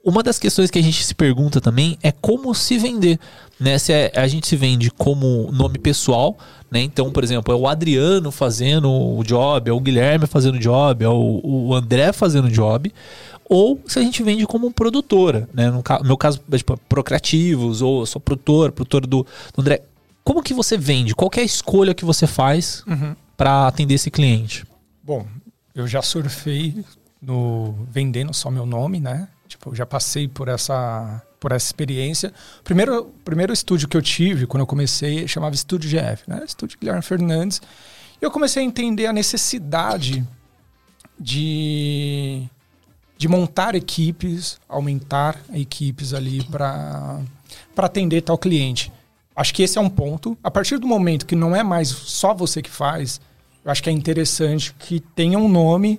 Uma das questões que a gente se pergunta também é como se vender. Né? Se é- a gente se vende como nome pessoal, né? Então, por exemplo, é o Adriano fazendo o job, é o Guilherme fazendo o job, é o, o André fazendo o job. Ou se a gente vende como produtora, né? No ca- meu caso, é, tipo, Procreativos, ou sou produtor, produtor do, do André. Como que você vende? Qual é a escolha que você faz para atender esse cliente? Bom, eu já surfei no vendendo só meu nome, né? Tipo, eu já passei por essa por essa experiência. Primeiro, primeiro estúdio que eu tive quando eu comecei chamava Estúdio GF, né? Estúdio Guilherme Fernandes. E eu comecei a entender a necessidade de de montar equipes, aumentar equipes ali para para atender tal cliente. Acho que esse é um ponto. A partir do momento que não é mais só você que faz, eu acho que é interessante que tenha um nome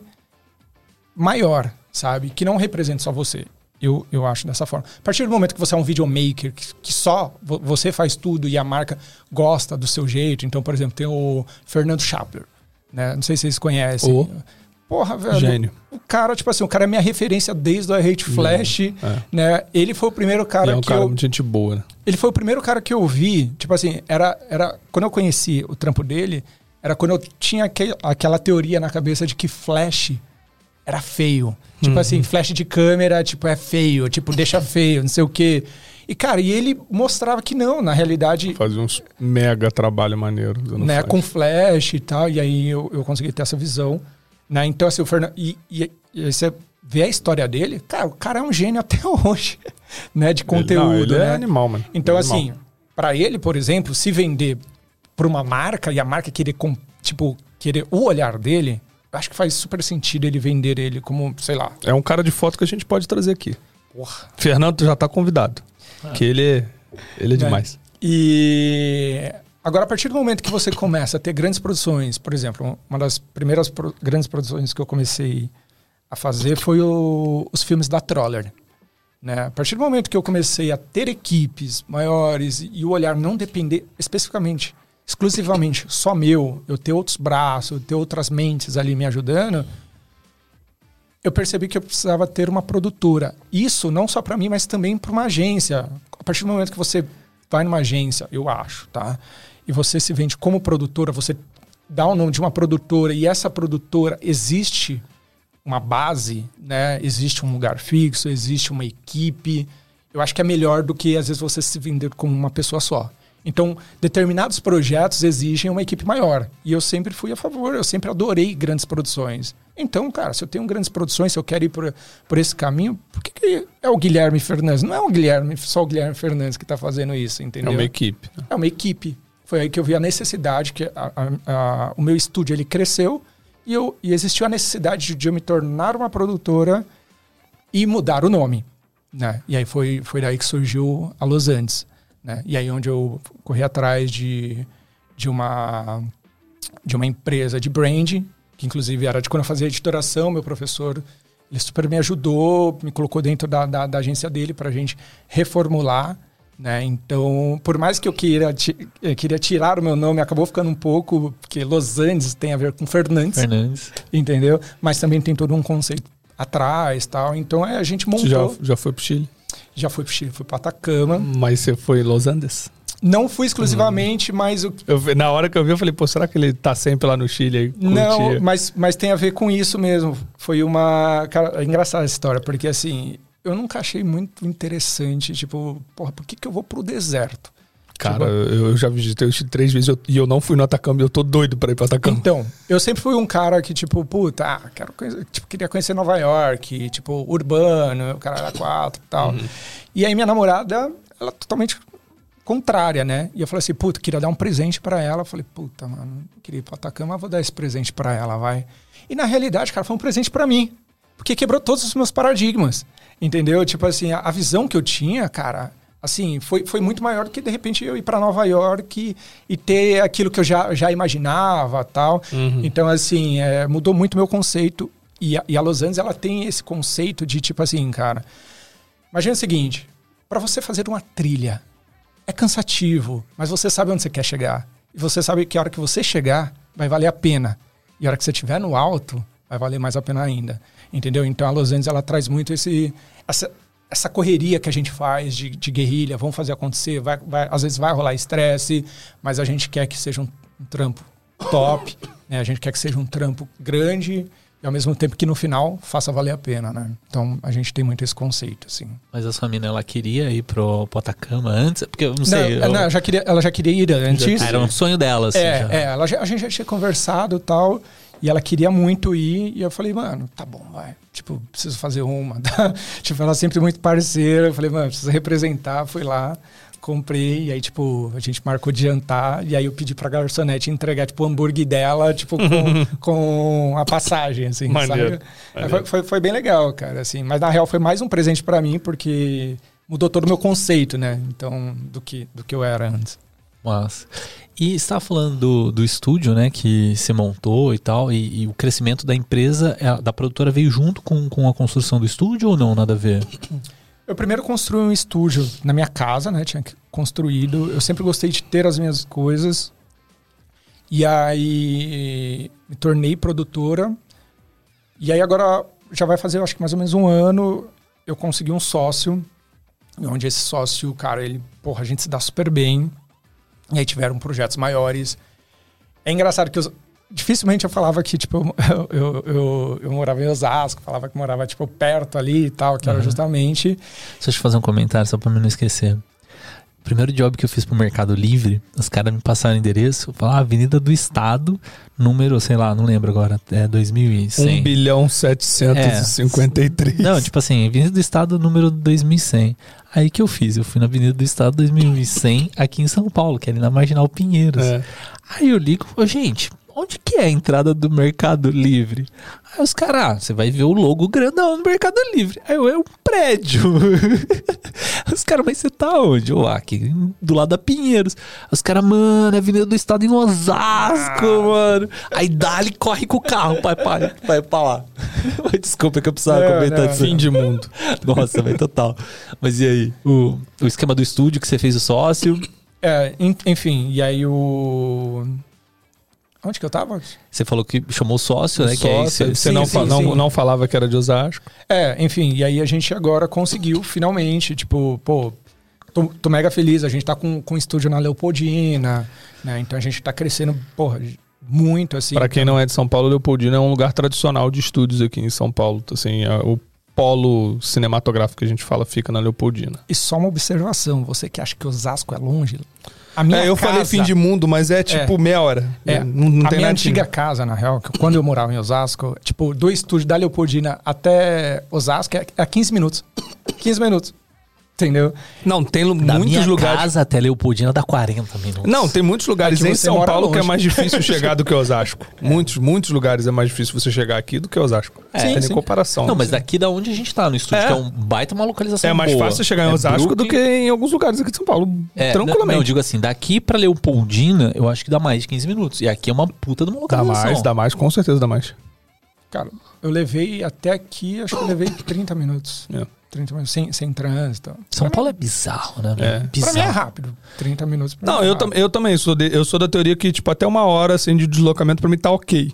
maior, sabe? Que não represente só você. Eu, eu acho dessa forma. A partir do momento que você é um videomaker, que, que só vo- você faz tudo e a marca gosta do seu jeito. Então, por exemplo, tem o Fernando Schapler, né? Não sei se vocês conhecem. O- Porra, velho. Gênio. O cara, tipo assim, o cara é minha referência desde o I Hate Flash, É. né? Ele foi o primeiro cara é um que cara eu... gente boa, né? Ele foi o primeiro cara que eu vi, tipo assim, era, era quando eu conheci o trampo dele, era quando eu tinha aquele- aquela teoria na cabeça de que flash era feio. Tipo assim, flash de câmera, tipo, é feio, tipo, deixa feio, não sei o quê. E, cara, e ele mostrava que não, na realidade. Fazia uns mega trabalho maneiro. Né, flash. com flash e tal, e aí eu, eu consegui ter essa visão. Né? Então, assim, o Fernando. E, e, e você vê a história dele, cara, o cara é um gênio até hoje, né? De conteúdo. Ele, não, ele é né? animal, mano. Então, é assim, para ele, por exemplo, se vender para uma marca e a marca querer, tipo, querer o olhar dele, acho que faz super sentido ele vender ele como, sei lá. É um cara de foto que a gente pode trazer aqui. Porra. Fernando já tá convidado. Ah. Que ele, ele é, é demais. E agora, a partir do momento que você começa a ter grandes produções, por exemplo, uma das primeiras pro, grandes produções que eu comecei a fazer foi o, os filmes da Troller. Né? A partir do momento que eu comecei a ter equipes maiores e o olhar não depender especificamente, exclusivamente só meu, eu ter outros braços, eu ter outras mentes ali me ajudando, eu percebi que eu precisava ter uma produtora. Isso não só para mim, mas também para uma agência. A partir do momento que você vai numa agência, eu acho, tá? E você se vende como produtora, você dá o nome de uma produtora e essa produtora existe uma base, né? Existe um lugar fixo, existe uma equipe. Eu acho que é melhor do que às vezes você se vender como uma pessoa só. Então, determinados projetos exigem uma equipe maior. E eu sempre fui a favor, eu sempre adorei grandes produções. Então, cara, se eu tenho grandes produções, se eu quero ir por, por esse caminho, por que, que é o Guilherme Fernandes? Não é o Guilherme, só o Guilherme Fernandes que está fazendo isso, entendeu? É uma equipe. Né? É uma equipe. Foi aí que eu vi a necessidade, que a, a, a, o meu estúdio ele cresceu e, eu, e existiu a necessidade de eu me tornar uma produtora e mudar o nome. Né? E aí foi, foi daí que surgiu a Los Andes. Né? E aí onde eu corri atrás de, de, uma, de uma empresa de brand, que inclusive era de quando eu fazia editoração, meu professor ele super me ajudou, me colocou dentro da, da, da agência dele para a gente reformular. Né? Então, por mais que eu queira, eu queria tirar o meu nome, acabou ficando um pouco, porque Los Angeles tem a ver com Fernandes. Fernandes. Entendeu? Mas também tem todo um conceito atrás tal. Então, é, a gente montou. Você já, já foi pro Chile? Já fui pro Chile, fui para Atacama. Mas você foi em Los Andes? Não fui exclusivamente, hum. mas o... eu, na hora que eu vi, eu falei, pô, será que ele tá sempre lá no Chile aí? Não, mas, mas tem a ver com isso mesmo. Foi uma. Cara, é engraçada essa história, porque assim, eu nunca achei muito interessante, tipo, porra, por que, que eu vou pro deserto? Cara, tipo, eu já visitei três vezes e eu não fui no Atacama e eu tô doido pra ir pro Atacama. Então, eu sempre fui um cara que, tipo, puta, ah, quero conhecer, tipo, queria conhecer Nova York, tipo, urbano, o cara era quatro e tal. Uhum. E aí minha namorada, ela é totalmente contrária, né? E eu falei assim, puta, queria dar um presente para ela. Eu falei, puta, mano, queria ir pro Atacama, vou dar esse presente para ela, vai. E na realidade, cara, foi um presente para mim. Porque quebrou todos os meus paradigmas. Entendeu? Tipo assim, a, visão que eu tinha, cara, assim, foi, foi muito maior do que de repente eu ir para Nova York e, e, ter aquilo que eu já, já imaginava tal. Uhum. Então, assim, é, mudou muito meu conceito. E a, e a Los Angeles, ela tem esse conceito de tipo assim, cara. Imagina o seguinte: para você fazer uma trilha, é cansativo, mas você sabe onde você quer chegar. E você sabe que a hora que você chegar, vai valer a pena. E a hora que você estiver no alto, vai valer mais a pena ainda. Entendeu? Então a Los Angeles ela traz muito esse, essa, essa correria que a gente faz de, de guerrilha, vamos fazer acontecer, vai, vai, às vezes vai rolar estresse, mas a gente quer que seja um, um trampo top, né? a gente quer que seja um trampo grande e ao mesmo tempo que no final faça valer a pena, né? Então a gente tem muito esse conceito, assim. Mas a sua mina, ela queria ir pro, pro Atacama antes? Porque eu não sei. Não, eu... não já queria, ela já queria ir antes. Era um sonho dela, assim. É, é ela já, a gente já tinha conversado e tal. E ela queria muito ir, e eu falei, mano, tá bom, vai. Tipo, preciso fazer uma. tipo, ela sempre muito parceira. Eu falei, mano, preciso representar. Fui lá, comprei, e aí, tipo, a gente marcou de jantar, e aí eu pedi pra garçonete entregar, tipo, o hambúrguer dela, tipo, com, com a passagem, assim, Maneiro. sabe? Foi, foi, foi, bem legal, cara, assim. Mas na real foi mais um presente para mim, porque mudou todo o meu conceito, né? Então, do que, do que eu era antes. Mas. E está falando do, do estúdio, né, que se montou e tal, e, e, o crescimento da empresa, é, da produtora veio junto com, com a construção do estúdio ou não, nada a ver? Eu primeiro construí um estúdio na minha casa, né, tinha construído. Eu sempre gostei de ter as minhas coisas. E aí me tornei produtora. E aí agora já vai fazer, acho que mais ou menos um ano, eu consegui um sócio, onde esse sócio, cara, ele, porra, a gente se dá super bem. E aí tiveram projetos maiores. É engraçado que os, dificilmente eu falava que, tipo, eu, eu, eu, eu morava em Osasco, falava que morava, tipo, perto ali e tal, que era justamente. Deixa eu fazer um comentário só pra mim não esquecer. Primeiro job que eu fiz pro Mercado Livre, os caras me passaram o endereço, falaram ah, Avenida do Estado, número, sei lá, não lembro agora, é 2100. 1 bilhão 753. Não, tipo assim, Avenida do Estado, número 2100. Aí que eu fiz, eu fui na Avenida do Estado 2100 aqui em São Paulo, que é ali na Marginal Pinheiros. É. Aí eu ligo e falo, gente, onde que é a entrada do Mercado Livre? Aí os caras, ah, você vai ver o logo grandão do Mercado Livre. Aí eu, é um prédio. os caras, mas você tá onde? Eu, ah, aqui do lado da Pinheiros. Os caras, mano, é Avenida do Estado em Osasco, mano. Aí dali corre com o carro, pai, pai, vai pra lá. Desculpa que eu precisava Não, comentar não. Fim de mundo. Nossa, vai total. Mas e aí? O, o esquema do estúdio que você fez o sócio, É, en- enfim, e aí o. Onde que eu tava? você falou que chamou o sócio, né? que aí Sócio, você- você sim, não, sim, não, sim. não falava que era de Osasco. É, enfim, e aí a gente agora conseguiu finalmente, tipo, pô, tô, tô mega feliz, a gente tá com, com estúdio na Leopoldina, né? Então a gente tá crescendo, porra, muito, assim. Pra quem não é de São Paulo, Leopoldina é um lugar tradicional de estúdios aqui em São Paulo. Assim, é o polo cinematográfico que a gente fala fica na Leopoldina. E só uma observação, você que acha que Osasco é longe, a minha É, eu casa, falei fim de mundo, mas é tipo meia hora. É, não, não a tem minha nada antiga casa, na real, que quando eu morava em Osasco, tipo, do estúdio da Leopoldina até Osasco é, é 15 minutos. 15 minutos. Entendeu? Não, tem Da muitos minha lugares. casa até Leopoldina dá 40 minutos. Não, tem muitos lugares É em São Paulo que é longe. mais difícil chegar do que Osasco. Muitos, muitos lugares é mais difícil você chegar aqui do que Osasco. É, não tem nem sim. comparação. Não, mas daqui da onde a gente tá, no estúdio, É. que é um baita uma localização É mais boa. fácil chegar em É Osasco do que Brooklyn. em alguns lugares aqui de São Paulo. É, tranquilamente. Não, eu digo assim, daqui pra Leopoldina, eu acho que dá mais de 15 minutos. E aqui é uma puta de uma Dá localização. mais, dá mais, com certeza dá mais. Cara, eu levei até aqui, acho que eu levei 30 minutos. É. 30 minutos, sem, sem trânsito. São Pra Paulo é bizarro, né? É. Mim, Bizarro. pra mim é rápido. 30 minutos pra Não, mim é eu, tam, eu também sou, de- eu sou da teoria que, tipo, até uma hora assim, de deslocamento pra mim tá ok.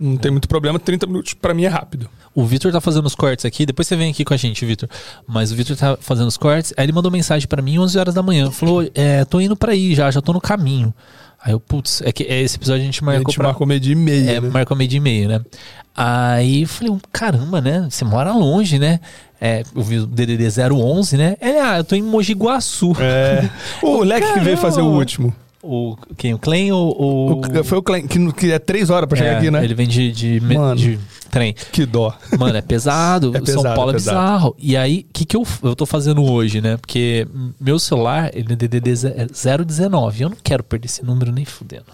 Não tem muito problema, 30 minutos pra mim é rápido. O Vitor tá fazendo os cortes aqui, depois você vem aqui com a gente, Vitor. Mas o Vitor tá fazendo os cortes, aí ele mandou mensagem pra mim 11 horas da manhã. Falou, é, tô indo pra aí já, já tô no caminho. Aí eu, putz, é que é, esse episódio a gente A marcou gente pra... marcou meio dia e meia. É, né? marcou meio dia e meio, né? Aí eu falei, caramba, né? Você mora longe, né? É, eu vi o DDD 011, né? Ele, ah, eu tô em Mogi Guaçu. É. O moleque que veio fazer o último. O, quem? O Clem ou o... O- foi o Klein, que, que é três horas pra chegar É, aqui, né? Ele vem de, de, de trem. Que dó. Mano, é pesado. É São pesado, Paulo é, é bizarro. E aí, o que, que eu, eu tô fazendo hoje, né? Porque meu celular, ele é DDD ze- é 019. Eu não quero perder esse número nem fudendo.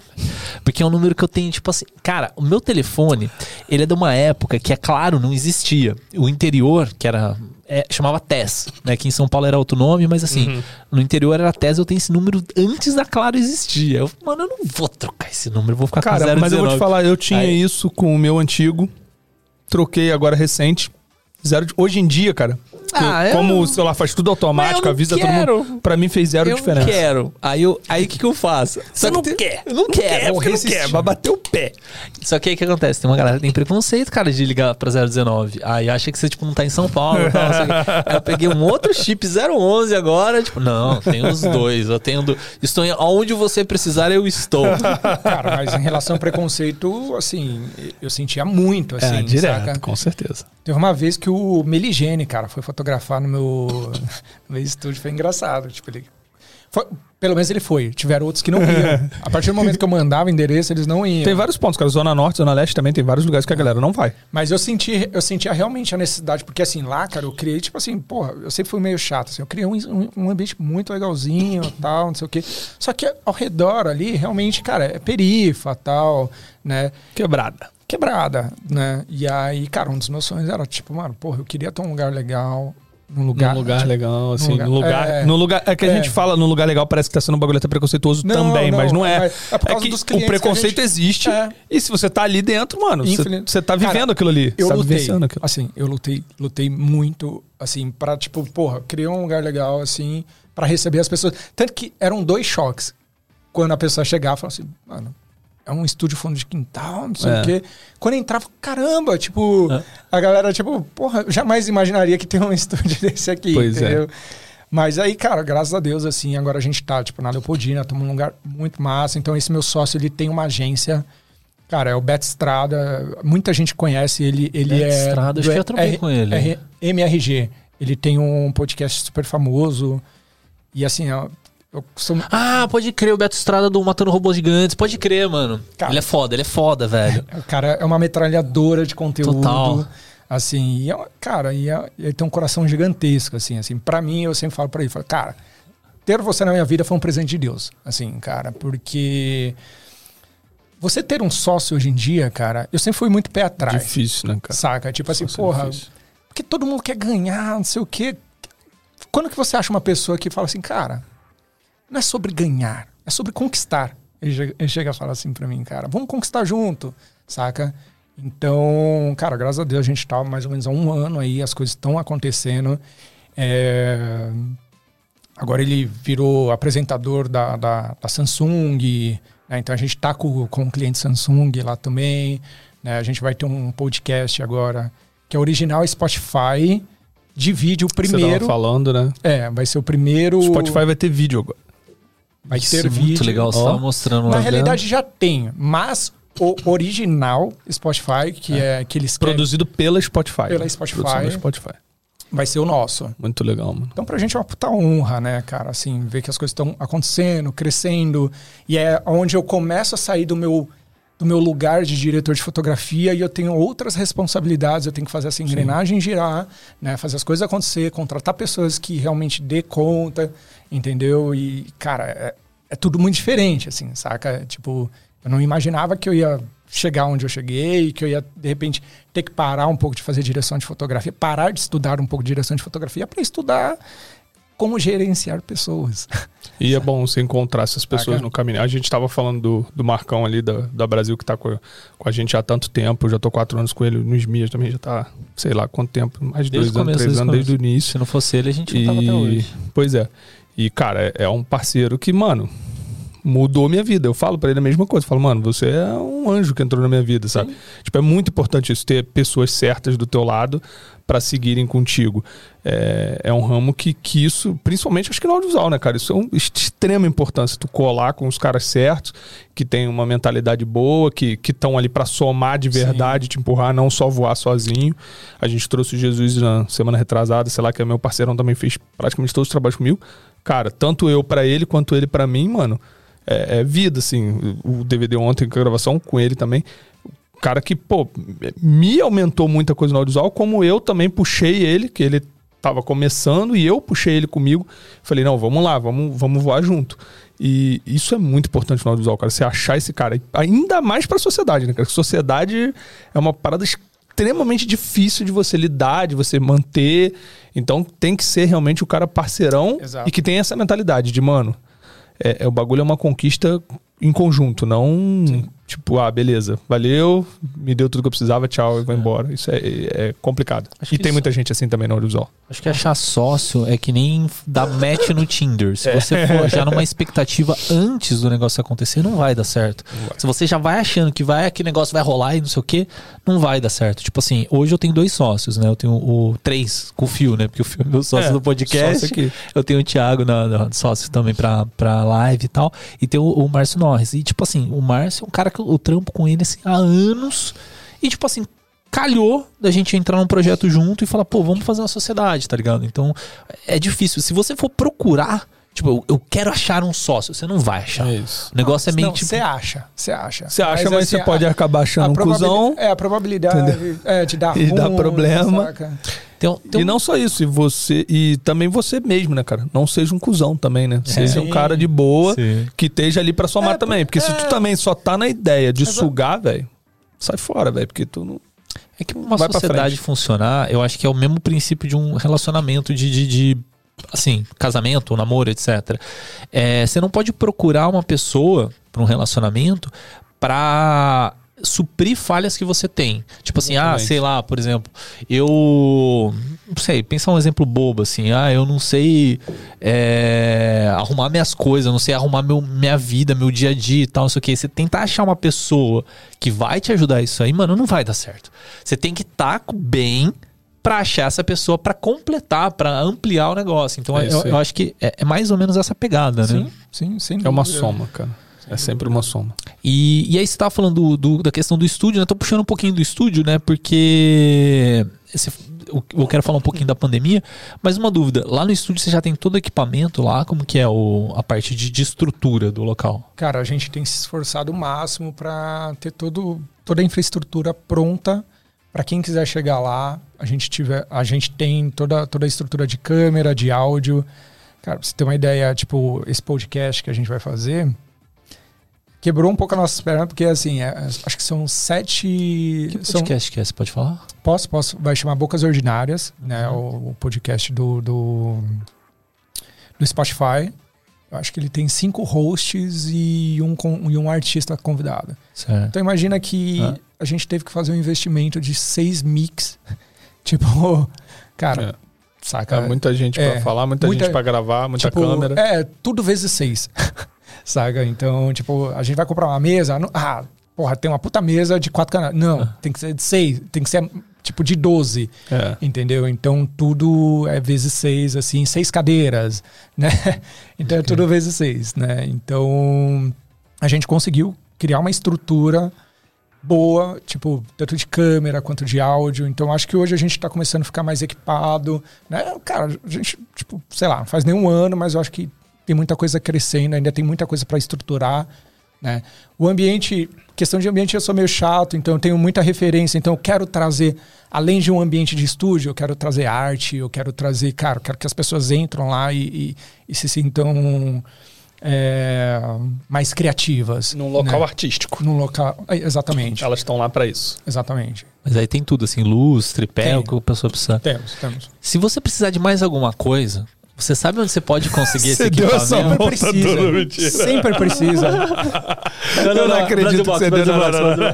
Porque é um número que eu tenho, tipo assim... Cara, o meu telefone, ele é de uma época que, é claro, não existia. O interior, que era... é, chamava TES, né? Que em São Paulo era outro nome, mas assim, Uhum. no interior era TES, eu tenho esse número antes da Claro existir. Eu, mano, eu não vou trocar esse número, eu vou ficar com Cara, 019. mas eu vou te falar, eu tinha Aí- isso com o meu antigo. Troquei agora recente. Zero de- Hoje em dia, cara, Ah, eu- eu- como o celular faz tudo automático, eu não avisa todo quero. mundo. Pra mim fez zero eu diferença. não quero. Aí o aí que, que eu faço? Só não que tem- quer. Eu não quero. É, eu porque não quer, vai bater o pé. Só que aí o que acontece? Tem uma galera que tem preconceito, cara, de ligar pra 019. Aí acha que você, tipo, não tá em São Paulo e tal. não. Aí eu peguei um outro chip 011 agora. Tipo, não, tem os dois. Eu tenho. Do... Estou em... Onde você precisar, eu estou. Cara, mas em relação ao preconceito, assim, eu sentia muito, assim, é, direto, saca? com certeza. Teve uma vez que o Meligene, cara, foi fotografar no meu, no meu estúdio, foi engraçado. Tipo, ele. foi- pelo menos ele foi. Tiveram outros que não iam. A partir do momento que eu mandava o endereço, eles não iam. Tem vários pontos, cara. Zona Norte, Zona Leste também tem vários lugares que a galera não vai. Mas eu senti, eu sentia realmente a necessidade, porque assim, lá, cara, eu criei, tipo assim, porra, eu sempre fui meio chato, assim, eu criei um, um, um ambiente muito legalzinho, tal, não sei o quê. Só que ao redor ali, realmente, cara, é perifa, tal, né? Quebrada. Quebrada, né? E aí, cara, um dos meus sonhos era, tipo, mano, porra, eu queria ter um lugar legal, num lugar... num lugar tipo, legal, assim. lugar- no lugar. é. no lugar é que a É. gente fala no lugar legal, parece que tá sendo um bagulho até preconceituoso Não, também, não, mas não é. mas é por causa que dos o preconceito gente- existe. É. E se você tá ali dentro, mano, você, tá vivendo Cara, aquilo ali. Eu tá lutei, aquilo. assim, eu lutei, lutei muito, assim, pra, tipo, porra, criar um lugar legal, assim, pra receber as pessoas. Tanto que eram dois choques. Quando a pessoa chegava, falava assim, mano, é um estúdio fundo de quintal, não sei É. o quê. Quando entrava, caramba, tipo, É. a galera, tipo, porra, eu jamais imaginaria que tem um estúdio desse aqui, Pois é. entendeu? Mas aí, cara, graças a Deus, assim, agora a gente tá, tipo, na Leopoldina, estamos num lugar muito massa. Então, esse meu sócio, ele tem uma agência Cara, é o Beto Estrada. Muita gente conhece ele. Ele Beto é. Estrada, acho que eu trabalhei R- com ele. R- MRG. Ele tem um podcast super famoso. E assim, ó, eu costumo. Ah, pode crer, o Beto Estrada do Matando Robôs Gigantes. Pode crer, mano. Cara. ele é foda, ele é foda, velho. O cara é uma metralhadora de conteúdo. Total. Assim, e é, cara, e é- ele tem um coração gigantesco, assim, assim. Para mim, eu sempre falo para ele, falo, cara, ter você na minha vida foi um presente de Deus, assim, cara, porque você ter um sócio hoje em dia, cara, eu sempre fui muito pé atrás. Difícil, né, cara? Saca? Tipo assim, Sócio é porra, difícil. porque todo mundo quer ganhar, não sei o quê. Quando que você acha uma pessoa que fala assim, cara, não é sobre ganhar, é sobre conquistar. Ele chega, ele chega a falar assim pra mim, cara, vamos conquistar junto, saca? Então, cara, graças a Deus a gente tá mais ou menos há um ano aí, as coisas estão acontecendo. É, Agora ele virou apresentador da, da, da Samsung, né? então a gente tá com, com o cliente Samsung lá também. né? A gente vai ter um podcast agora que é original Spotify. Divide o Você tava primeiro. falando, né? É, vai ser o primeiro. Spotify vai ter vídeo agora. Vai Isso ter é vídeo. muito legal, você Ó. tava mostrando Na realidade já tem, mas o original Spotify, que é, que eles Produzido pela Spotify. Pela? Spotify. Spotify. vai ser o nosso. Muito legal, mano. Então, pra gente é uma puta honra, né, cara? Assim, ver que as coisas estão acontecendo, crescendo. E é onde eu começo a sair do meu, do meu lugar de diretor de fotografia e eu tenho outras responsabilidades. Eu tenho que fazer essa engrenagem girar, né? Fazer as coisas acontecer, contratar pessoas que realmente dê conta, entendeu? E, cara, é, é tudo muito diferente, assim, saca? Tipo, eu não imaginava que eu ia chegar onde eu cheguei, que eu ia, de repente, ter que parar um pouco de fazer direção de fotografia, parar de estudar um pouco de direção de fotografia para estudar como gerenciar pessoas. E é bom você encontrar essas pessoas Bacana. no caminho. A gente tava falando do, do Marcão ali da, da Brasil, que tá com, a- com a gente há tanto tempo. Eu já tô quatro anos com ele. No SMIAS também já tá, sei lá quanto tempo. Mais de dois anos, começo, três anos, desde o início. Se não fosse ele, a gente não tava até E, hoje. pois é. E, cara, é, é um parceiro que, mano, mudou minha vida. Eu falo pra ele a mesma coisa. Eu falo, mano, você é um anjo que entrou na minha vida, sabe? Tipo, é muito importante isso, ter pessoas certas do teu lado pra seguirem contigo. É, é um ramo que, que isso, principalmente acho que no audiovisual, né, cara? Isso é um, de extrema importância. Tu colar com os caras certos, que tem uma mentalidade boa, que estão ali pra somar de verdade, te empurrar, não só voar sozinho. A gente trouxe o Jesus na semana retrasada, sei lá, que é meu parceirão também fez praticamente todos os trabalhos comigo. Cara, tanto eu pra ele quanto ele pra mim, mano, é, é vida, assim. O DVD ontem com a gravação com ele também. Cara que, pô, me aumentou muita coisa no audiovisual, como eu também puxei ele, que ele tava começando e eu puxei ele comigo. Falei, não, vamos lá, vamos, vamos voar junto. E isso é muito importante no audiovisual, cara. Você achar esse cara, ainda mais pra sociedade, né, cara? Sociedade é uma parada extremamente difícil de você lidar, de você manter. Então tem que ser realmente o cara parceirão Exato. e que tem essa mentalidade de, mano, é, é- o bagulho é uma conquista em conjunto, não tipo, ah, beleza, valeu, me deu tudo que eu precisava, tchau, e vou embora. Isso é, é complicado. Acho E tem muita gente assim também no audiovisual. Acho que achar sócio é que nem dar match no Tinder. Se você for já numa expectativa antes do negócio acontecer, não vai dar certo. Se você já vai achando que vai que negócio vai rolar e não sei o que, não vai dar certo. Tipo assim, hoje eu tenho dois sócios, né? Eu tenho o três com o Fio, né? Porque o Fio é meu sócio É, do podcast. sócio aqui. Eu tenho o Thiago na, na- sócio também pra, pra live e tal. E tem o, o Márcio Norris. E tipo assim, o Márcio é um cara que eu, trampo com ele assim, há anos. E tipo assim, calhou da gente entrar num projeto junto e falar, pô, vamos fazer uma sociedade, tá ligado? Então, é difícil. Se você for procurar, tipo, eu, eu quero achar um sócio, você não vai achar. É isso. O negócio é meio Não, tipo. você acha, você acha. Você acha, mas, assim, você pode a- acabar achando um cuzão. É, a probabilidade é, de dar E ruim, dar problema. saca? Um- tem E não só isso, e você e também você mesmo, né, cara? Não seja um cuzão também, né? Seja um cara de boa Sim. que esteja ali pra somar É, também. Porque se é. tu também só tá na ideia de sugar, velho, sai fora, velho. Porque tu não. É que uma Vai sociedade funcionar, eu acho que é o mesmo princípio de um relacionamento de, de, de, assim, casamento, namoro, etc. É, você não pode procurar uma pessoa para um relacionamento para suprir falhas que você tem. Tipo assim, ah, Exatamente. sei lá, por exemplo, eu não sei, pensa um exemplo bobo assim, ah, eu não sei é, arrumar minhas coisas, eu não sei arrumar meu, minha vida, meu dia a dia e tal, não sei o que. Você tentar achar uma pessoa que vai te ajudar isso aí, mano, não vai dar certo. Você tem que estar bem pra achar essa pessoa pra completar, pra ampliar o negócio. Então É eu, eu acho que é, é mais ou menos essa pegada, né? Sim, sim, sim. É uma soma, cara. É sempre uma soma. E, e aí você tava falando do, do- da questão do estúdio, né? Tô puxando um pouquinho do estúdio, né? Porque esse- eu- eu quero falar um pouquinho da pandemia, mas uma dúvida, lá no estúdio você já tem todo o equipamento lá? Como que é o, a parte de, de estrutura do local? Cara, a gente tem se esforçado o máximo para ter todo, toda a infraestrutura pronta para quem quiser chegar lá. A gente, tiver, a gente tem toda, toda a estrutura de câmera, de áudio. Cara, pra você ter uma ideia, tipo, esse podcast que a gente vai fazer quebrou um pouco a nossa perna, porque assim, é- acho que são sete. Que são, podcast que é? Você pode falar? Posso, posso. Vai chamar Bocas Ordinárias, né? O, o podcast do, do, do Spotify. Eu acho que ele tem cinco hosts e um, e um artista convidado. Certo. Então imagina que Ah. a gente teve que fazer um investimento de seis mix. tipo, cara, saca? É, muita gente É, pra falar, muita, muita- gente pra gravar, muita tipo, câmera. É, tudo vezes seis. saca? Então, tipo, a gente vai comprar uma mesa. não- ah, porra, tem uma puta mesa de quatro canais. Não, Ah. tem que ser de seis. Tem que ser, tipo, de doze. É. Entendeu? Então tudo é vezes seis, assim, seis cadeiras, né? Então é tudo vezes seis, né? Então a gente conseguiu criar uma estrutura boa, tipo, tanto de câmera quanto de áudio. Então acho que hoje a gente está começando a ficar mais equipado, né? Cara, a gente, tipo, sei lá, não faz nenhum ano, mas eu acho que tem muita coisa crescendo, ainda tem muita coisa para estruturar. Né? O ambiente, questão de ambiente, eu sou meio chato, então eu tenho muita referência. Então eu quero trazer, além de um ambiente de estúdio, eu quero trazer arte, eu quero trazer, cara, eu quero que as pessoas entram lá e, e- e se sintam é, mais criativas. Num local né? artístico. Num local. é, Exatamente. Elas estão lá pra isso. Exatamente. Mas aí tem tudo, assim, luz, tripé, Tem. o que a pessoa precisa. Temos, temos. Se você precisar de mais alguma coisa, você sabe onde você pode conseguir esse Você deu essa equipamento? volta precisa. toda, mentira. Sempre precisa. Não, Eu não acredito que você deu. Não, Box, não, não.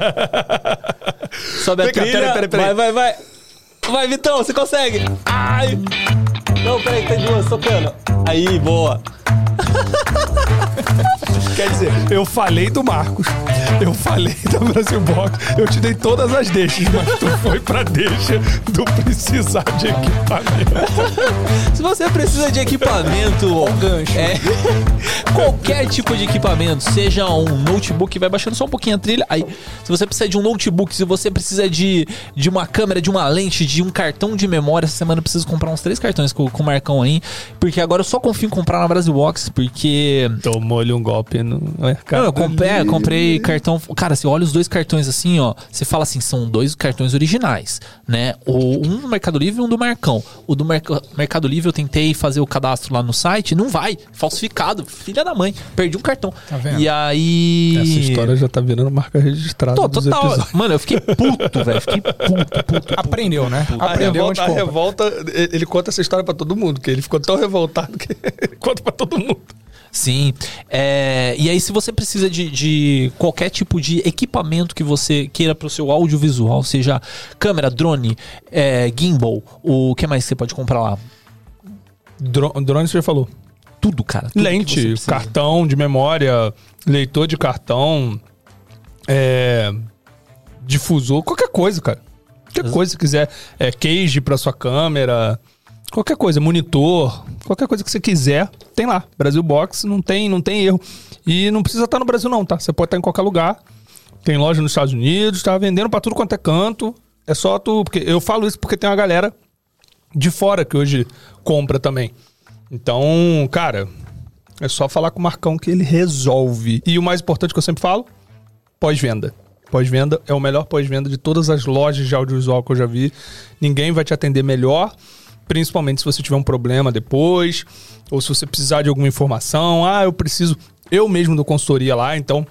Sobe a trilha. peraí, peraí, peraí. Vai, vai, vai. Vai, Vitão, você consegue. Ai. Não, peraí, tem duas, tocando. Aí, boa. Quer dizer, eu falei do Marcos, eu falei da Brasil Box, eu te dei todas as deixas, mas tu foi pra deixa do precisar de equipamento. Se você precisa de equipamento, Ó o gancho. é, qualquer tipo de equipamento, seja um notebook, vai baixando só um pouquinho a trilha. Aí, se você precisa de um notebook, se você precisa de, de uma câmera, de uma lente, de um cartão de memória, essa semana eu preciso comprar uns três cartões com, com o Marcão aí, porque agora eu só confio em comprar na Brasil Box, porque Tomou-lhe um golpe no mercado. Não, eu comprei, comprei cartão. Cara, você olha os dois cartões assim, ó. Você fala assim, são dois cartões originais, né? O, um do Mercado Livre e um do Marcão. O do Merc- Mercado Livre eu tentei fazer o cadastro lá no site, não vai. Falsificado. Filha da mãe. Perdi um cartão. Tá vendo? E aí. Essa história já tá virando marca registrada Tô, dos total. episódios. Mano, eu fiquei puto, velho. Fiquei puto, puto. Aprendeu, né? A Aprendeu onde revolta, a revolta, ele conta essa história pra todo mundo, que ele ficou tão revoltado que ele conta pra todo mundo. Sim. É, e aí, se você precisa de, de qualquer tipo de equipamento que você queira para o seu audiovisual, seja câmera, drone, é, gimbal, o que mais você pode comprar lá? Dro- Drone você já falou. Tudo, cara. tudo Lente, cartão de memória, leitor de cartão, é, difusor, qualquer coisa, cara. Qualquer coisa que quiser. É, cage pra sua câmera, qualquer coisa, monitor, qualquer coisa que você quiser, tem lá. Brasil Box não tem, não tem erro. E não precisa estar no Brasil não, tá? Você pode estar em qualquer lugar. Tem loja nos Estados Unidos, tá vendendo pra tudo quanto é canto. É só tu, porque eu falo isso porque tem uma galera de fora que hoje compra também. Então, cara, é só falar com o Marcão que ele resolve. E o mais importante que eu sempre falo, pós-venda. Pós-venda é o melhor pós-venda de todas as lojas de audiovisual que eu já vi. Ninguém vai te atender melhor, principalmente se você tiver um problema depois, ou se você precisar de alguma informação. Ah, eu preciso. Eu mesmo dou consultoria lá, então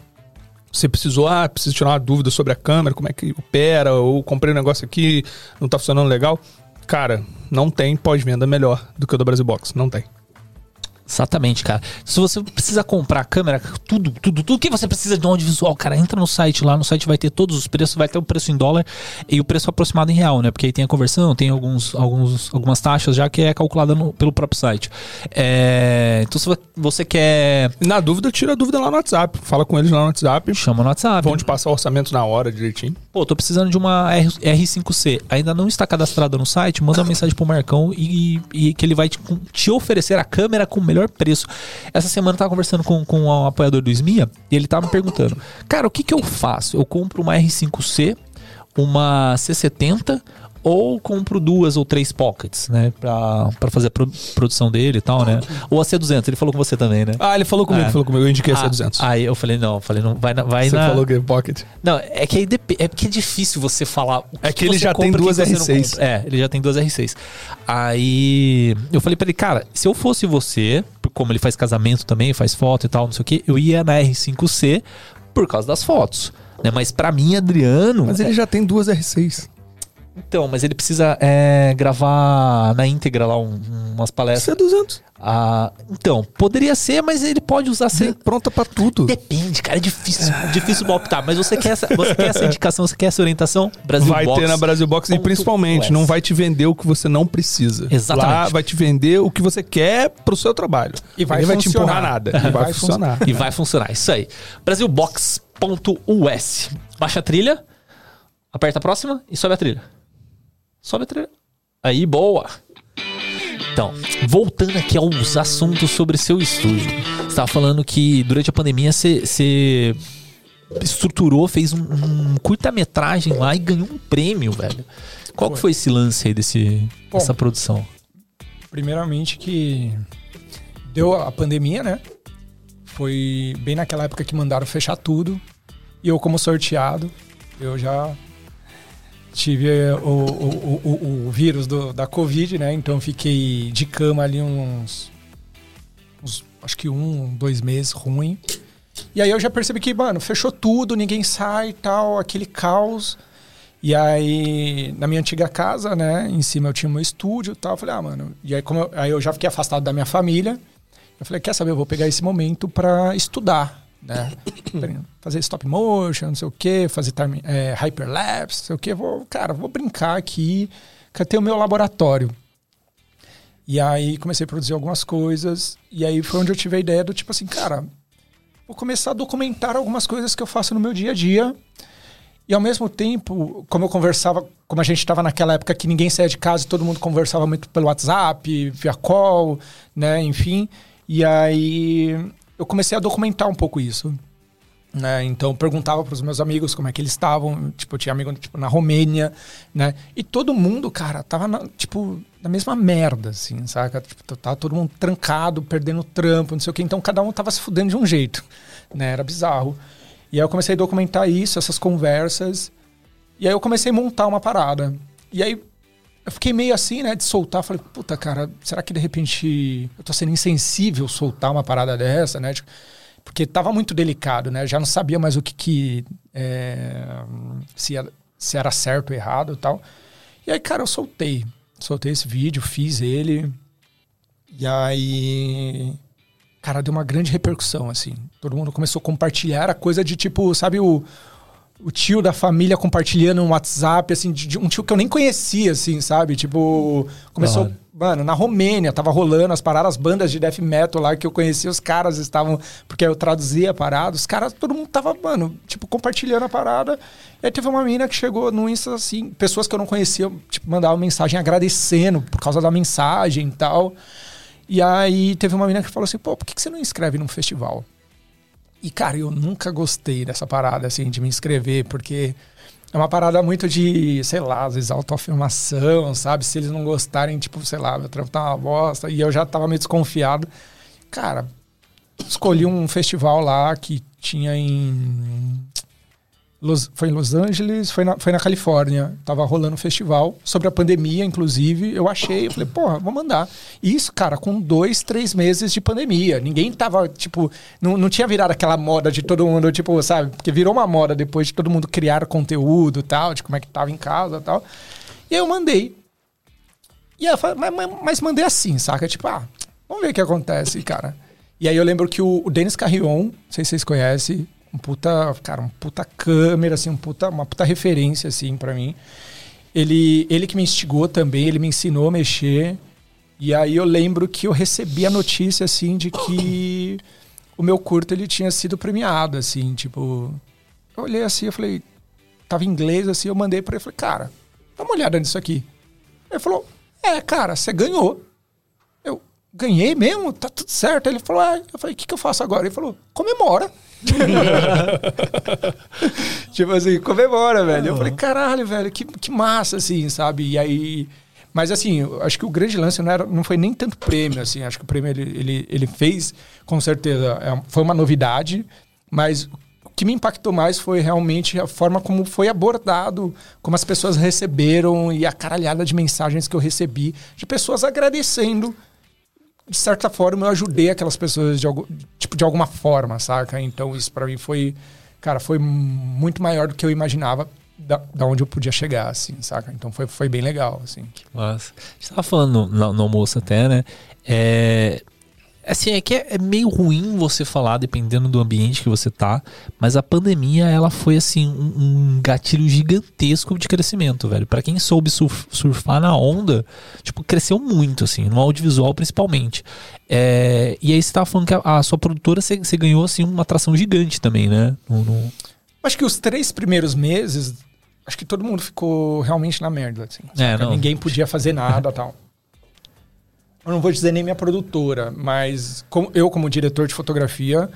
você precisou, ah, preciso tirar uma dúvida sobre a câmera, como é que opera, ou comprei um negócio aqui, não tá funcionando legal. Cara, não tem pós-venda melhor do que o do Brasil Box. Não tem. Exatamente, cara. Se você precisa comprar câmera, tudo, tudo, tudo que você precisa de um audiovisual, cara, entra no site lá, no site vai ter todos os preços, vai ter o preço em dólar e o preço aproximado em real, né? Porque aí tem a conversão, tem alguns, alguns, algumas taxas já que é calculada no- pelo próprio site. É, então se vo- você quer, Na dúvida, tira a dúvida lá no WhatsApp. Fala com eles lá no WhatsApp. chama no WhatsApp. Vão te passar o orçamento na hora direitinho. Pô, tô precisando de uma R, R5C. Ainda não está cadastrada no site? Manda uma mensagem pro Marcão e, e que ele vai te, te, oferecer a câmera com o melhor preço. Essa semana eu tava conversando com, com um apoiador do SMIA e ele tava me perguntando: Cara, o que, que eu faço? Eu compro uma R5C, uma C70 ou compro duas ou três pockets, né? Pra, pra fazer a pro, produção dele e tal, né? Ou a C200, ele falou com você também, né? Ah, ele falou comigo, É. falou comigo, eu indiquei a Ah, C200. Aí eu falei, não, eu falei, não, vai na. Vai Você na... falou que é pocket. Não, é que aí dep- é porque é difícil você falar. O É que ele já tem compra o duas que você não R6. compra. É, ele já tem duas R6. Aí eu falei pra ele, cara, se eu fosse você, como ele faz casamento também, faz foto e tal, não sei o que, eu ia na R5C por causa das fotos. Né? Mas pra mim, Adriano. Mas ele já tem duas R6. Então, mas ele precisa é, gravar na íntegra lá um- umas palestras. C200. Ah, então, poderia ser, mas ele pode usar Você sem. pronta pra tudo. Depende, cara, é difícil, difícil optar. Mas você quer, essa, você quer essa indicação, você quer essa orientação? Brasil vai Box ter na Brasil Box e principalmente não vai te vender o que você não precisa. Exatamente. Lá vai te vender o que você quer pro seu trabalho. E vai vai te empurrar nada. E E vai, vai funcionar. E vai funcionar, isso aí. Brasilbox.us. Baixa a trilha, aperta a próxima e sobe a trilha. Sobe a trilha. Aí, boa. Então, voltando aqui aos assuntos sobre seu estúdio. Você estava falando que durante a pandemia você, estruturou, fez um, um curta-metragem lá e ganhou um prêmio, velho. Qual que foi esse lance aí desse, Bom, dessa produção? Primeiramente que deu a pandemia, né? Foi bem naquela época que mandaram fechar tudo. E eu, como sorteado, eu já tive eh, o, o, o, o vírus do- da Covid, né? Então fiquei de cama ali uns, uns. Acho que um, dois meses ruim. E aí eu já percebi que, mano, fechou tudo, ninguém sai e tal, aquele caos. E aí, na minha antiga casa, né, em cima eu tinha meu estúdio e tal. Eu falei, ah, mano. E aí, como eu, aí eu já fiquei afastado da minha família. Eu falei, quer saber, eu vou pegar esse momento pra estudar, né? fazer stop motion, não sei o quê, fazer time, é, hyperlapse, não sei o quê. Vou, cara, vou brincar aqui, que ter o meu laboratório. E aí comecei a produzir algumas coisas. E aí foi onde eu tive a ideia do tipo assim, cara, vou começar a documentar algumas coisas que eu faço no meu dia a dia. E ao mesmo tempo, como eu conversava, como a gente estava naquela época que ninguém saía de casa e todo mundo conversava muito pelo WhatsApp, via call, né, enfim. E aí eu comecei a documentar um pouco isso. Né? Então perguntava para os meus amigos como é que eles estavam, tipo, eu tinha amigo tipo, na Romênia, né? E todo mundo, cara, tava na, tipo na mesma merda assim, saca? Tipo, tava todo mundo trancado, perdendo trampo, não sei o quê. Então cada um tava se fudendo de um jeito, né? Era bizarro. E aí eu comecei a documentar isso, essas conversas. E aí eu comecei a montar uma parada. E aí eu fiquei meio assim, né, de soltar. Falei, puta, cara, será que de repente eu tô sendo insensível soltar uma parada dessa, né? Tipo, Porque tava muito delicado, né? Já não sabia mais o que que... é, se, se era certo ou errado e tal. E aí, cara, eu soltei. Soltei esse vídeo, fiz ele. E aí... Cara, deu uma grande repercussão, assim. Todo mundo começou a compartilhar a coisa de tipo, sabe o o tio da família compartilhando um WhatsApp, assim, de, de um tio que eu nem conhecia, assim, sabe? Tipo, começou, hora. mano, na Romênia, tava rolando as paradas, as bandas de death metal lá que eu conhecia, os caras estavam, porque eu traduzia a parada, os caras, todo mundo tava, mano, tipo, compartilhando a parada. E aí teve uma menina que chegou no Insta, assim, pessoas que eu não conhecia, tipo, mandavam mensagem agradecendo por causa da mensagem e tal. E aí teve uma menina que falou assim, pô, por que que você não inscreve num festival? E, cara, eu nunca gostei dessa parada, assim, de me inscrever, porque é uma parada muito de, sei lá, às vezes autoafirmação, sabe? Se eles não gostarem, tipo, sei lá, meu trampo tá uma bosta. E eu já tava meio desconfiado. Cara, escolhi um festival lá que tinha em. Los- foi em Los Angeles, foi na, foi na Califórnia. Tava rolando um festival sobre a pandemia, inclusive. Eu achei, eu falei, porra, vou mandar. Isso, cara, com dois, três meses de pandemia. Ninguém tava, tipo, não, não tinha virado aquela moda de todo mundo, tipo, sabe? Porque virou uma moda depois de todo mundo criar conteúdo e tal, de como é que tava em casa e tal. E aí eu mandei. E eu falei, mas, mas- mas mandei assim, saca? Tipo, ah, vamos ver o que acontece, cara. E aí eu lembro que o, o Denis Carrion, não sei se vocês conhecem, um puta, cara, um puta câmera, assim, um puta, uma puta referência, assim, pra mim. Ele, ele que me instigou também, ele me ensinou a mexer. E aí eu lembro que eu recebi a notícia, assim, de que o meu curto, ele tinha sido premiado, assim, tipo... Eu olhei assim, eu falei, tava em inglês, assim, eu mandei pra ele, falei, cara, dá uma olhada nisso aqui. Ele falou, é, cara, você ganhou. Ganhei mesmo? Tá tudo certo. Ele falou, é. Eu falei, o que, que eu faço agora? Ele falou, comemora. tipo assim, comemora, velho. Eu falei, caralho, velho, que, que massa, assim, sabe? E aí... Mas assim, acho que o grande lance não, era, não foi nem tanto prêmio, assim. Acho que o prêmio ele, ele, ele fez, com certeza, é, foi uma novidade, mas o que me impactou mais foi realmente a forma como foi abordado, como as pessoas receberam e a caralhada de mensagens que eu recebi de pessoas agradecendo. De certa forma, eu ajudei aquelas pessoas de, algum, tipo, de alguma forma, saca? Então, isso para mim foi, cara, foi muito maior do que eu imaginava da, da onde eu podia chegar, assim, saca? Então foi, foi bem legal, assim. Nossa. A gente tava falando no, no almoço até, né? É, assim, é que é, é, meio ruim você falar, dependendo do ambiente que você tá, mas a pandemia, ela foi, assim, um, um gatilho gigantesco de crescimento, velho. para quem soube surf, surfar na onda, tipo, cresceu muito, assim, no audiovisual principalmente. É, e aí você tava falando que a, a sua produtora, você, você, ganhou, assim, uma atração gigante também, né? No, no... Acho que os três primeiros meses acho que todo mundo ficou realmente na merda. Assim, é, Ninguém podia fazer nada tal. Eu não vou dizer nem minha produtora, mas eu, como diretor de fotografia,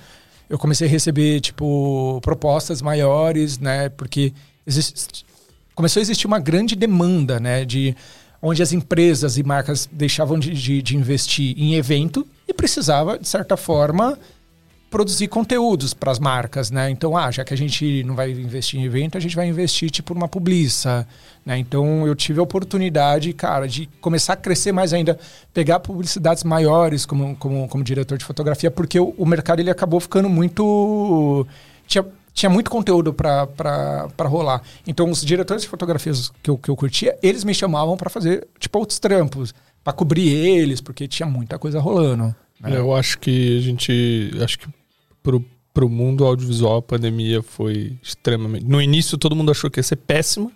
eu comecei a receber, tipo, propostas maiores, né? Porque existe, começou a existir uma grande demanda, né? De onde as empresas e marcas deixavam de, de, de investir em evento e precisava, de certa forma, produzir conteúdos para as marcas, né? Então, ah, já que a gente não vai investir em evento, a gente vai investir tipo numa publiça, né? Então, eu tive a oportunidade, cara, de começar a crescer mais ainda, pegar publicidades maiores como, como, como diretor de fotografia, porque o, o mercado ele acabou ficando muito tinha, tinha muito conteúdo para rolar. Então, os diretores de fotografias que eu, que eu curtia, eles me chamavam para fazer, tipo, outros trampos, para cobrir eles, porque tinha muita coisa rolando. Né? Eu acho que a gente. Acho que pro, pro mundo audiovisual a pandemia foi extremamente. No início todo mundo achou que ia ser péssima.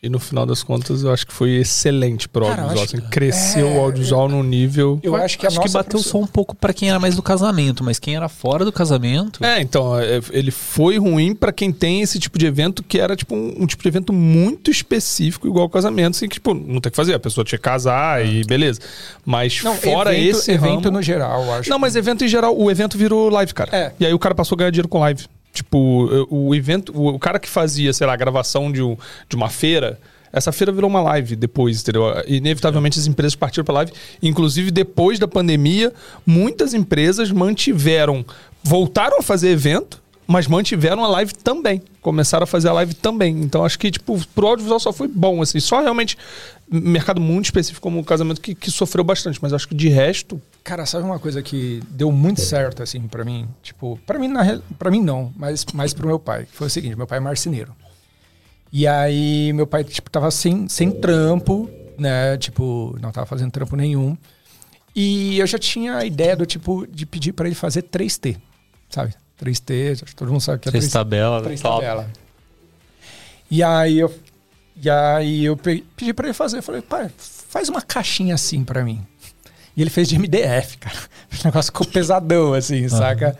E no final das contas, eu acho que foi excelente pro Cara, audiovisual. Assim, cresceu é... o audiovisual num nível. Eu acho que, acho que bateu só um pouco para quem era mais do casamento, mas quem era fora do casamento. É, então, é, ele foi ruim para quem tem esse tipo de evento que era tipo um, um, tipo de evento muito específico, igual o casamento, assim, que, tipo, não tem que fazer, a pessoa tinha que casar e beleza. Mas não, fora evento, esse. Evento ramo... no geral, acho. Não, mas evento em geral, o evento virou live, cara. É. E aí o cara passou a ganhar dinheiro com live. Tipo, o evento, o cara que fazia, sei lá, a gravação de, um, de uma feira essa feira virou uma live depois, entendeu? Inevitavelmente as empresas partiram para live. Inclusive, depois da pandemia, muitas empresas mantiveram, voltaram a fazer evento, mas mantiveram a live também. Começaram a fazer a live também. Então acho que, tipo, pro audiovisual só foi bom, assim. Só realmente mercado muito específico como o casamento que, que sofreu bastante. Mas acho que de resto. Cara, sabe uma coisa que deu muito certo, assim, para mim? Tipo, para mim, para mim não, mas mais pro meu pai. Foi o seguinte: meu pai é marceneiro. E aí meu pai, tipo, tava sem, sem trampo, né? Tipo, não tava fazendo trampo nenhum. E eu já tinha a ideia do tipo de pedir para ele fazer 3T, sabe? 3T, todo mundo sabe que é 3 tabela, 3 tabela. E aí eu e aí eu pedi para ele fazer, eu falei: "Pai, faz uma caixinha assim para mim". E ele fez de MDF, cara. O negócio ficou pesadão assim, uhum. saca?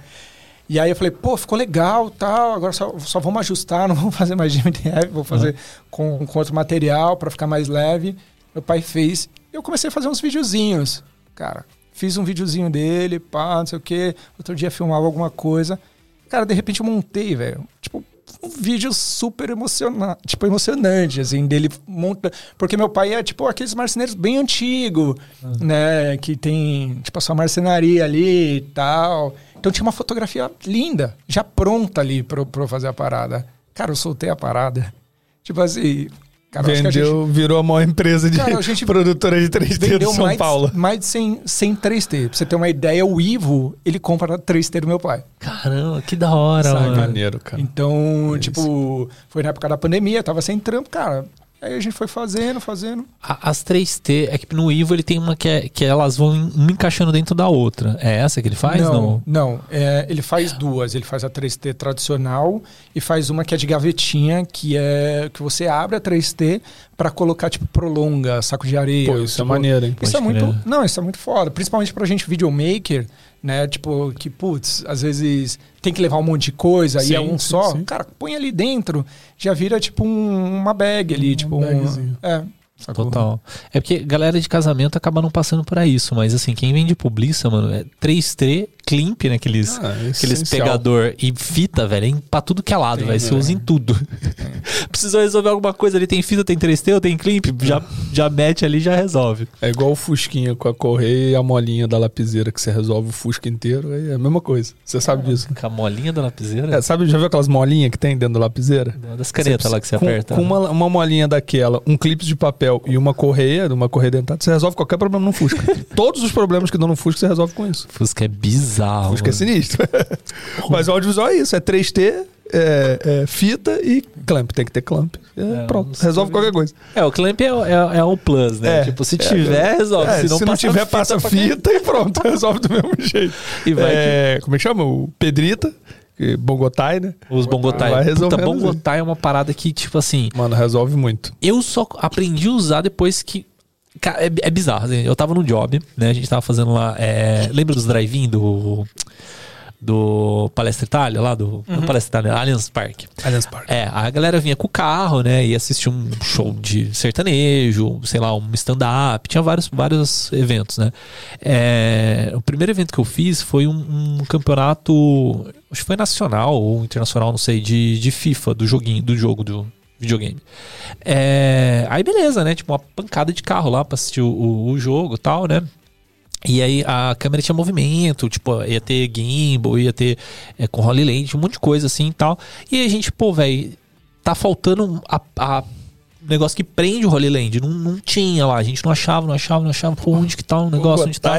E aí eu falei, pô, ficou legal, tal, agora só, só vamos ajustar, não vamos fazer mais de MDF, vou fazer uhum. com, com outro material para ficar mais leve. Meu pai fez. Eu comecei a fazer uns videozinhos, cara. Fiz um videozinho dele, pá, não sei o quê. Outro dia filmava alguma coisa. Cara, de repente eu montei, velho. Tipo, um vídeo super emocionante, tipo, emocionante, assim, dele monta. Porque meu pai é, tipo, aqueles marceneiros bem antigo, uhum. né? Que tem, tipo, a sua marcenaria ali e tal. Então tinha uma fotografia linda, já pronta ali pra, pra eu fazer a parada. Cara, eu soltei a parada. Tipo assim. Cara, Vendeu, a gente, virou a maior empresa de cara, produtora de 3D de São mais, Paulo. Mais de 100, 100 3D. Pra você ter uma ideia, o Ivo, ele compra 3D do meu pai. Caramba, que da hora, Sabe? mano. Maneiro, cara. Então, é tipo, isso. foi na época da pandemia, tava sem trampo, cara. Aí a gente foi fazendo, fazendo. As 3T, é que no Ivo ele tem uma que, é, que elas vão uma encaixando dentro da outra. É essa que ele faz? Não, não. não é, ele faz duas. Ele faz a 3T tradicional e faz uma que é de gavetinha, que é que você abre a 3T para colocar, tipo, prolonga, saco de areia. Pô, isso é tipo, é maneiro, hein? Isso é muito. Não, isso é muito foda. Principalmente pra gente videomaker né? Tipo, que, putz, às vezes tem que levar um monte de coisa Sim, e é um só. sim. Cara, põe ali dentro, já vira tipo um- uma bag ali, tipo um. É. sacou? Total. É porque galera de casamento acaba não passando por isso, mas assim, quem vende publiça, mano, é 3T, climp, né? Aqueles, Ah, é aqueles pegador e fita, velho, é em- pra tudo que é lado, velho. Você né? usa em tudo. Precisa resolver alguma coisa ali, tem fita, tem 3T ou tem climp, já, já mete ali e já resolve. É igual o Fusquinha com a correia e a molinha da lapiseira que você resolve o Fusca inteiro. É a mesma coisa. Você sabe disso. né? Com a molinha da lapiseira, É, sabe, já viu aquelas molinhas que tem dentro da lapiseira? das canetas lá que você com, aperta. Com uma, uma molinha daquela, um clipe de papel e uma correia, uma correia dentada, você resolve qualquer problema no Fusca. Todos os problemas que dão no Fusca, você resolve com isso. Fusca é bizarro. Fusca é mano. sinistro. Mas o audiovisual é isso, é 3T, é, é fita e clamp. Tem que ter clamp. É, É, pronto, resolve qualquer coisa. É, o clamp é, é, é o plus, né? É, tipo, se é, tiver, resolve. É, se não, se não tiver, fita passa fita e pronto, resolve do mesmo jeito. E vai É, Como é que chama? O Pedrita, que- Bongotai, né? Os Bongotai. Vai Puta, Bongotai é uma parada que, tipo assim, Mano, resolve muito. eu só aprendi a usar depois que. Cara, é, é bizarro. assim, Eu tava no job, né? A gente tava fazendo lá. é, lembra dos drive-in do. Do Palestra Itália, lá do. não Palestra Itália, Allianz Park. Allianz Park. É, a galera vinha com o carro, né? E assistir um show de sertanejo, sei lá, um stand-up, tinha vários, vários eventos, né? É, o primeiro evento que eu fiz foi um, um campeonato, acho que foi nacional ou internacional, não sei, de, de FIFA, do joguinho, do jogo do videogame. É, aí beleza, né? Tipo, uma pancada de carro lá pra assistir o, o- o jogo e tal, né? E aí a câmera tinha movimento, tipo, ia ter gimbal, ia ter é, com Holy Lens, um monte de coisa assim e tal. E aí a gente, pô, velho, tá faltando a, a negócio que prende o Holy Land. Não, não tinha lá, a gente não achava, não achava, não achava. Pô, onde que tá o negócio? Onde tá?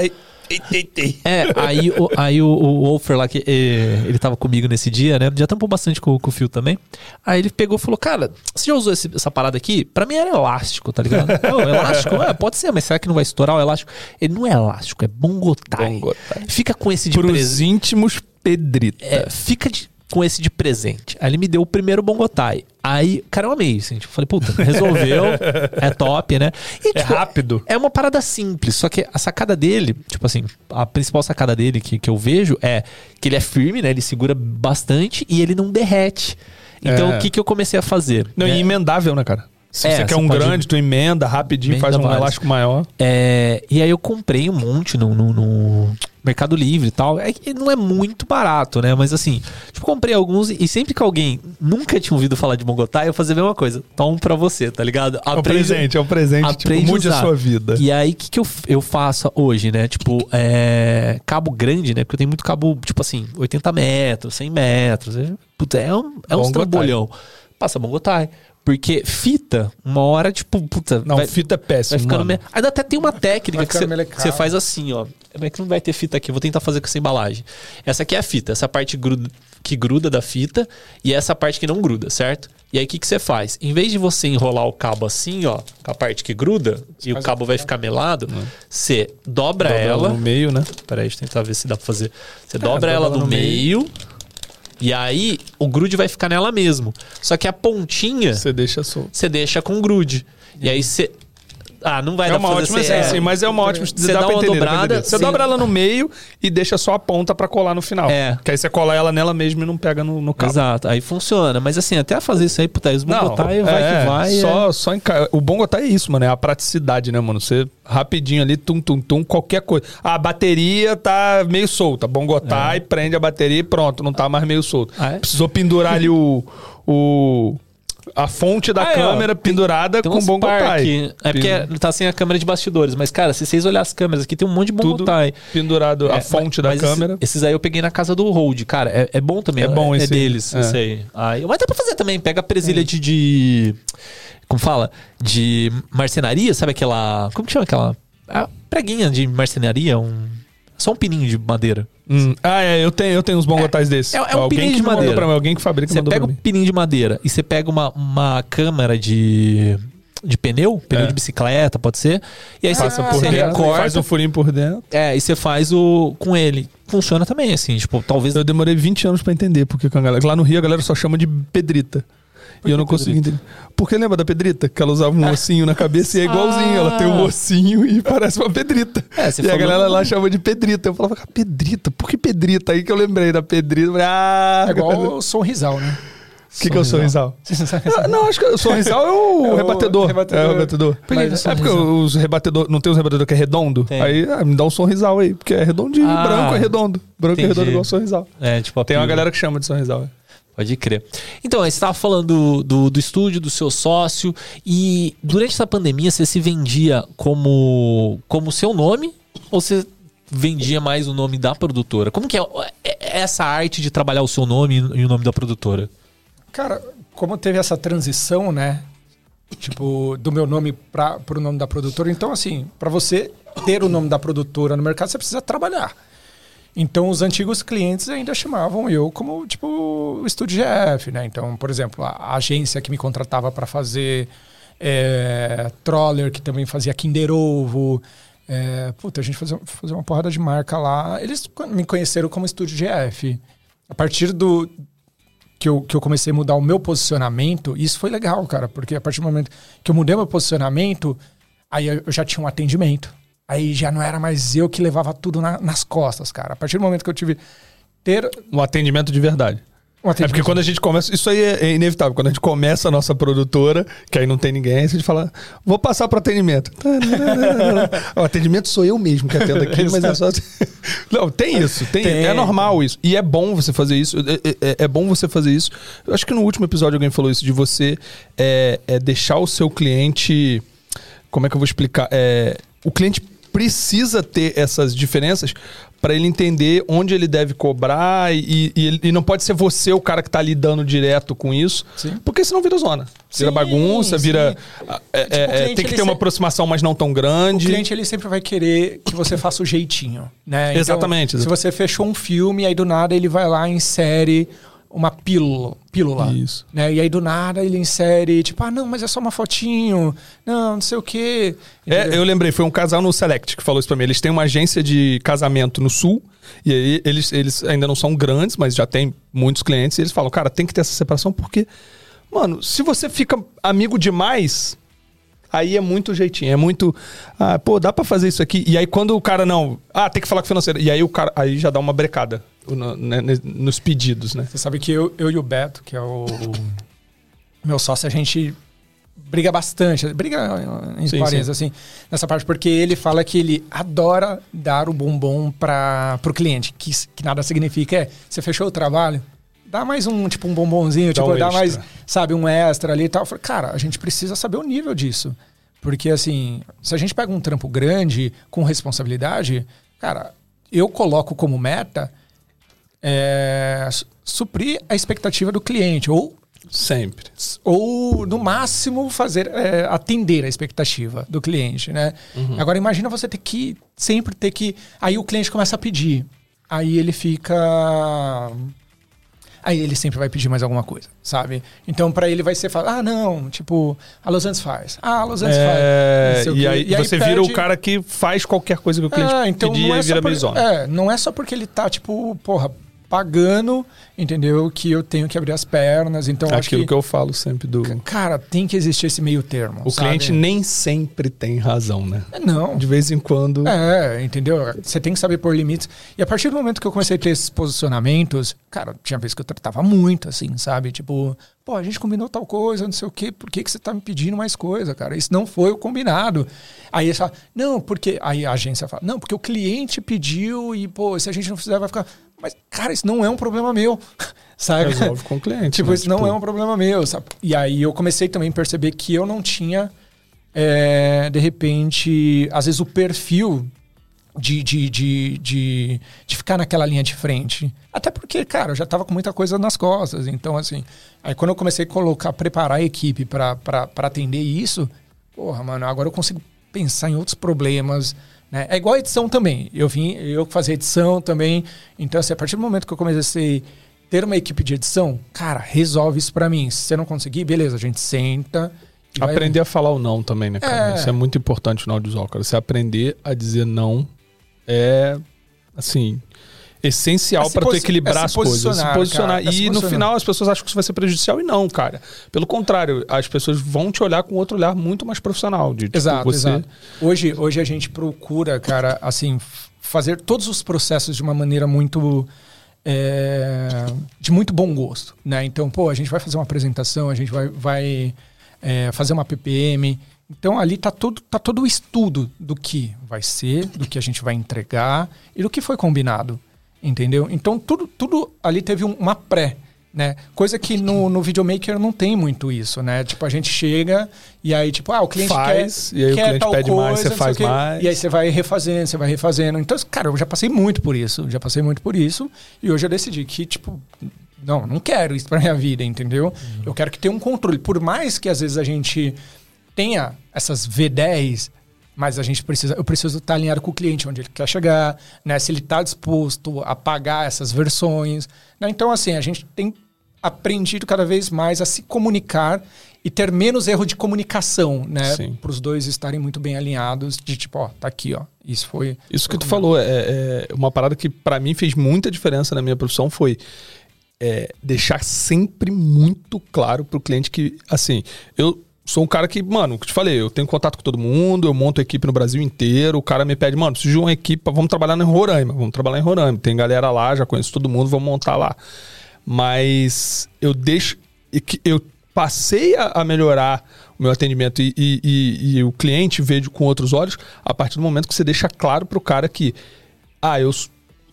É, aí, o, aí o, o Wolfer lá, que eh, ele tava comigo nesse dia, né? Já tampou bastante com, com o fio também. Aí ele pegou e falou: Cara, você já usou esse- essa parada aqui? Pra mim era elástico, tá ligado? Não, elástico? É, pode ser, mas será que não vai estourar o elástico? Ele não é elástico, é bongotai. Bongotai. Fica com esse de Pros presente. íntimos, Pedrita. É, fica de- com esse de presente. Aí ele me deu o primeiro bongotai. Aí, cara, eu amei, assim. Tipo, falei, puta, resolveu. é top, né? E, É tipo, rápido. é uma parada simples, só que a sacada dele, tipo assim, a principal sacada dele que, que eu vejo é que ele é firme, né? Ele segura bastante e ele não derrete. Então, É. o que, que eu comecei a fazer? Não, né? e emendável, né, cara? Se É, você quer você um pode- grande, tu emenda rapidinho, Emenda faz um elástico maior. É, e aí eu comprei um monte no, no- no Mercado Livre e tal. É que não é muito barato, né? Mas assim, tipo, comprei alguns e sempre que alguém nunca tinha ouvido falar de Bogotá, eu fazia a mesma coisa. Toma um pra você, tá ligado? É o presente, é o presente. Tipo, aprende mude a usar. sua vida. E aí, o que, que eu, eu faço hoje, né? Tipo, é, cabo grande, né? Porque eu tenho muito cabo, tipo assim, 80 metros, 100 metros. É, puta, é um, é um trambolhão. Passa Bongotai. Porque fita, uma hora, tipo, puta. Não, vai, fita é vai péssimo. ficando. mano. Me... Ainda até tem uma técnica Vai que você, ficando faz assim, ó. É que não vai ter fita aqui, eu vou tentar fazer com essa embalagem. Essa aqui é a fita, essa parte gruda, que gruda da fita e essa parte que não gruda, certo? E aí o que, que você faz? Em vez de você enrolar o cabo assim, ó, com a parte que gruda, e o cabo vai ficar melado, você dobra, Dobra ela. no meio, né? Peraí, deixa eu tentar ver se dá pra fazer. Você dobra dobra ela ela no no meio. E aí o grude vai ficar nela mesmo. Só que a pontinha Você deixa solto. você deixa com grude. E aí você. Ah, não vai É dar uma pra ótima, fazer sim, assim, sim, mas é uma ótima. Você dá dá uma entender, dobrada. Você sim. dobra ela no meio e deixa só a ponta pra colar no final. É. Que aí você cola ela nela mesmo e não pega no, no cabo. Exato, aí funciona. Mas assim, até fazer isso aí, puta, os Não, botar e vai é, que vai. Só, só enca... O bom botar é isso, mano. É a praticidade, né, mano? Você rapidinho ali, tum, tum, tum, qualquer coisa. A bateria tá meio solta. Bom botar e prende a bateria e pronto, não tá mais meio solto. Ah, é? Precisou pendurar ali o. o a fonte da Ah, é, câmera pendurada Tem com bom. É porque tá sem a câmera de bastidores. Mas, cara, se vocês olharem as câmeras aqui, tem um monte de botai. pendurado, É, a fonte da mas câmera. Esses, esses aí eu peguei na casa do Hold, cara. É, é bom também. É bom é, esse aí. deles, É. aí. Aí, mas dá pra fazer também. Pega a presilha de, de- Como fala? De marcenaria, sabe aquela. Como que chama aquela? A preguinha de marcenaria, um. Só um pininho de madeira. Hum. Ah, é, eu tenho, eu tenho uns bongotais desses. é- é um alguém pininho de madeira. pra mim, alguém que fabrica Você pega mim. pininho de madeira e você pega uma, uma câmara de. De pneu, pneu É. de bicicleta, pode ser. E aí Passa você, você dentro, recorta. faz um furinho por dentro. É, e você faz o. com ele. Funciona também, assim, tipo, talvez. Eu demorei 20 anos pra entender, porque com a galera, lá no Rio a galera só chama de pedrita. E eu não consegui entender. Porque lembra da Pedrita? Que ela usava um ossinho na cabeça e é igualzinho. Ela tem um ossinho e parece uma Pedrita. É, e a galera lá chama de Pedrita. Eu falava, "Cara, Pedrita? Por que Pedrita? Aí que eu lembrei da Pedrita. Ah, É igual o sorrisal, né? O que, que é o sorrisal? Não Ah, acho que o sorrisal é o, É o rebatedor. rebatedor. É o rebatedor. Por que é é porque os rebatedor, não tem os rebatedor que é redondo? Tem. Aí ah, me dá um sorrisal aí, porque é redondinho, Ah, branco é redondo. Branco é entendi. redondo igual sorrisal. É, tipo Tem uma galera que chama de sorrisal. É. Pode crer. Então, você estava falando do, do, do estúdio, do seu sócio, e durante essa pandemia você se vendia como como seu nome ou você vendia mais o nome da produtora? Como que é é- essa arte de trabalhar o seu nome e o nome da produtora? Cara, como teve essa transição, né? Tipo, do meu nome para o nome da produtora. Então, assim, para você ter o nome da produtora no mercado, você precisa trabalhar. Então, os antigos clientes ainda chamavam eu como, tipo, Estúdio GF, né? Então, por exemplo, a, agência que me contratava para fazer é, Troller, que também fazia Kinder Ovo. É, puta, a gente fazia, fazia uma porrada de marca lá. Eles me conheceram como Estúdio GF. A partir do, que eu, que eu comecei a mudar o meu posicionamento, isso foi legal, cara, porque a partir do momento que eu mudei meu posicionamento, aí eu já tinha um atendimento. Aí já não era mais eu que levava tudo na- nas costas, cara. A partir do momento que eu tive ter Um atendimento de verdade. um É porque quando a gente começa. Isso aí é, é inevitável. Quando a gente começa a nossa produtora, que aí não tem ninguém, a gente fala, vou passar para atendimento. o atendimento sou eu mesmo que atendo aqui, mas é só. Não, tem isso, tem, Tem. É normal isso. E é bom você fazer isso. É, é- é bom você fazer isso. Eu acho que no último episódio alguém falou isso, de você é, é deixar o seu cliente. Como é que eu vou explicar? É, o cliente precisa ter essas diferenças para ele entender onde ele deve cobrar e, e, e não pode ser você o cara que tá lidando direto com isso, Sim. porque senão vira zona. Vira Sim, bagunça, vira. é, Tipo, é, o é, tem que ter uma se- aproximação, mas não tão O grande. cliente ele sempre vai querer que você faça o jeitinho, né? Então, Exatamente, Se exatamente. você fechou um filme, aí do nada ele vai lá e insere uma pílula, pílula Isso. né? E aí do nada ele insere, tipo, ah, não, mas é só uma fotinho, não, não sei o quê. É, eu lembrei, foi um casal no Select que falou isso pra mim. Eles têm uma agência de casamento no sul, e aí eles, eles ainda não são grandes, mas já tem muitos clientes, e eles falam, cara, tem que ter essa separação, porque, mano, se você fica amigo demais, aí é muito jeitinho, é muito. Ah, pô, dá pra fazer isso aqui. E aí quando o cara não. Ah, tem que falar com o financeiro. E aí o cara. Aí já dá uma brecada no- né, nos pedidos, né? Você sabe que eu, eu e o Beto, que é o meu sócio, a gente briga bastante, briga em Sim, sim. assim, nessa parte, porque ele fala que ele adora dar o bombom para o cliente, que, que nada significa, é, você fechou o trabalho, dá mais um, tipo, um bombonzinho, Dá tipo, um dá extra. mais, sabe, um extra ali e tal. Falei, cara, a gente precisa saber o nível disso. Porque, assim, se a gente pega um trampo grande, com responsabilidade, cara, eu coloco como meta é, su- suprir a expectativa do cliente, ou, Sempre. ou no máximo, fazer é, atender a expectativa do cliente, né? Agora, imagina você ter que sempre ter que. Aí o cliente começa a pedir. Aí ele fica. Aí ele sempre vai pedir mais alguma coisa, sabe? Então, pra ele vai ser falar, ah, não, tipo, a Los Angeles faz. Ah, a Los Angeles É, faz. Sei o e, aí você vira o cara que faz qualquer coisa que o cliente é, então pedir não é e vira por-. É, não é só porque ele tá, tipo, porra, pagando, entendeu? Que eu tenho que abrir as pernas. Então, acho Aquilo que, que eu falo sempre do. cara, tem que existir esse meio termo. O sabe? cliente nem sempre tem razão, né? É, Não. De vez em quando. É, entendeu? Você tem que saber pôr limites. E a partir do momento que eu comecei a ter esses posicionamentos, cara, tinha vez que eu tratava muito, assim, sabe? Tipo, pô, a gente combinou tal coisa, não sei o quê, por que, que você tá me pedindo mais coisa, cara? Isso não foi o combinado. Aí eles falam, não, porque. Aí a agência fala, não, porque o cliente pediu e, pô, se a gente não fizer, vai ficar. Mas, cara, isso não é um problema meu. Sabe? Resolve com o cliente. Tipo, né? isso não é um problema meu, sabe? E aí eu comecei também a perceber que eu não tinha, é, de repente, às vezes o perfil de, de, de, de, de ficar naquela linha de frente. Até porque, cara, eu já tava com muita coisa nas costas. Então, assim, aí quando eu comecei a colocar, preparar a equipe para atender isso, porra, mano, agora eu consigo pensar em outros problemas. Né? É igual a edição também. Eu vim, eu fazia edição também. Então, assim, a partir do momento que eu comecei a ter uma equipe de edição, cara, resolve isso para mim. Se você não conseguir, beleza, a gente senta. e vai- Aprender a falar o não também, né, cara? É. Isso é muito importante no audiovisual, cara. Você aprender a dizer não é. Assim. Essencial se para tu equilibrar é se as coisas. Se posicionar, cara, se e no posicionar. final as pessoas acham que isso vai ser prejudicial e não, cara. Pelo contrário, as pessoas vão te olhar com outro olhar muito mais profissional. De, tipo, Exato, você... exato. Hoje, hoje a gente procura, cara, assim, fazer todos os processos de uma maneira muito. é, de muito bom gosto, né? Então, pô, a gente vai fazer uma apresentação, a gente vai, vai é, fazer uma PPM. Então, ali tá todo, tá todo o estudo do que vai ser, do que a gente vai entregar e do que foi combinado, entendeu? Então, tudo, tudo ali teve um- uma pré, né? Coisa que no, no videomaker não tem muito isso, né? Tipo, a gente chega e aí, tipo, ah, o cliente Faz, quer, e aí o quer cliente tal pede coisa, mais, você faz o mais. E aí você vai refazendo, você vai refazendo. Então, cara, eu já passei muito por isso, já passei muito por isso. E hoje eu decidi que, tipo, não, não quero isso pra minha vida, entendeu? Uhum. Eu quero que tenha um controle. Por mais que às vezes a gente tenha essas V10, mas a gente precisa, eu preciso estar alinhado com o cliente, onde ele quer chegar, né? Se ele está disposto a pagar essas versões. né? Então, assim, a gente tem aprendido cada vez mais a se comunicar e ter menos erro de comunicação, né? Para os dois estarem muito bem alinhados, de tipo, ó, tá aqui, ó. Isso foi. Isso que tu falou é, é uma parada que pra mim fez muita diferença na minha profissão foi é, deixar sempre muito claro pro cliente que, assim, eu sou um cara que, mano, que eu te falei, eu tenho contato com todo mundo, eu monto equipe no Brasil inteiro, o cara me pede, mano, preciso de uma equipe, vamos trabalhar em Roraima, vamos trabalhar em Roraima, tem galera lá, já conheço todo mundo, vamos montar lá. Mas eu deixo, que eu passei a, melhorar o meu atendimento e, e- e- e o cliente vê com outros olhos a partir do momento que você deixa claro pro cara que, ah, eu,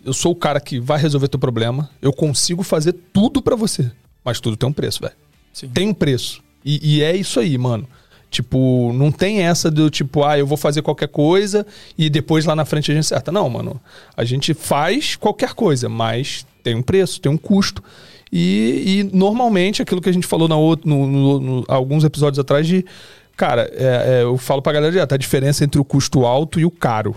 eu sou o cara que vai resolver teu problema, eu consigo fazer tudo pra você, mas tudo tem um preço, velho. Tem um preço. E, e é isso aí, mano. Tipo, não tem essa do tipo, ah, eu vou fazer qualquer coisa e depois lá na frente a gente acerta. Não, mano. A gente faz qualquer coisa, mas tem um preço, tem um custo. E, e normalmente aquilo que a gente falou na outro, no, no- no- alguns episódios atrás de. Cara, é- é, eu falo pra galera direto, a diferença entre o custo alto e o caro.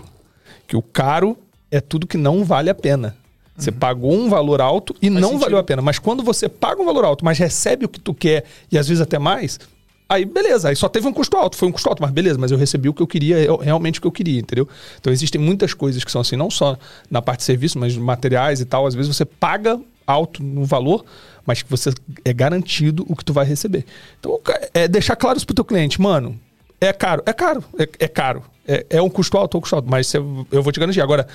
Que o caro é tudo que não vale a pena. Você pagou um valor alto e não sentido. valeu a pena. Mas quando você paga um valor alto, mas recebe o que tu quer e às vezes até mais, aí beleza, aí só teve um custo alto, foi um custo alto, mas beleza, mas eu recebi o que eu queria, eu- realmente o que eu queria, entendeu? Então existem muitas coisas que são assim, não só na parte de serviço, mas materiais e tal. Às vezes você paga alto no valor, mas que você é garantido o que tu vai receber. Então é deixar claro isso pro teu cliente, mano. É caro, é caro, é, é caro. É, é um custo alto, é um custo alto, mas você- eu vou te garantir. Agora,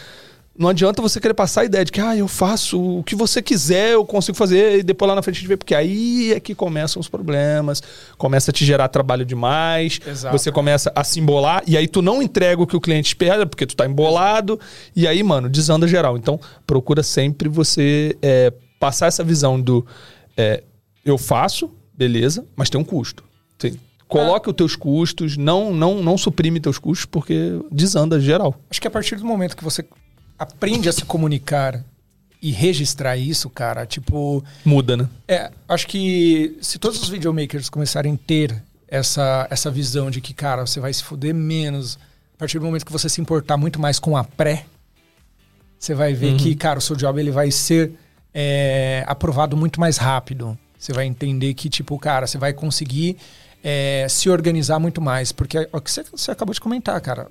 não adianta você querer passar a ideia de que, ah, eu faço o que você quiser, eu consigo fazer, e depois lá na frente a gente vê, porque aí é que começam os problemas, começa a te gerar trabalho demais, Exato. você começa a se embolar, e aí tu não entrega o que o cliente espera, porque tu tá embolado, e aí, mano, desanda geral. Então, procura sempre você é, passar essa visão do é, eu faço, beleza, mas tem um custo. Tem- Coloque os teus custos, não, não, não suprime teus custos, porque desanda geral. Acho que a partir do momento que você aprende a se comunicar e registrar isso, cara, tipo. Muda, né? É, acho que se todos os videomakers começarem a ter essa, essa visão de que, cara, você vai se fuder menos, a partir do momento que você se importar muito mais com a pré, você vai ver que, cara, o seu job ele vai ser é, aprovado muito mais rápido. Você vai entender que, tipo, cara, você vai conseguir é, se organizar muito mais. Porque é o que você, você acabou de comentar, cara.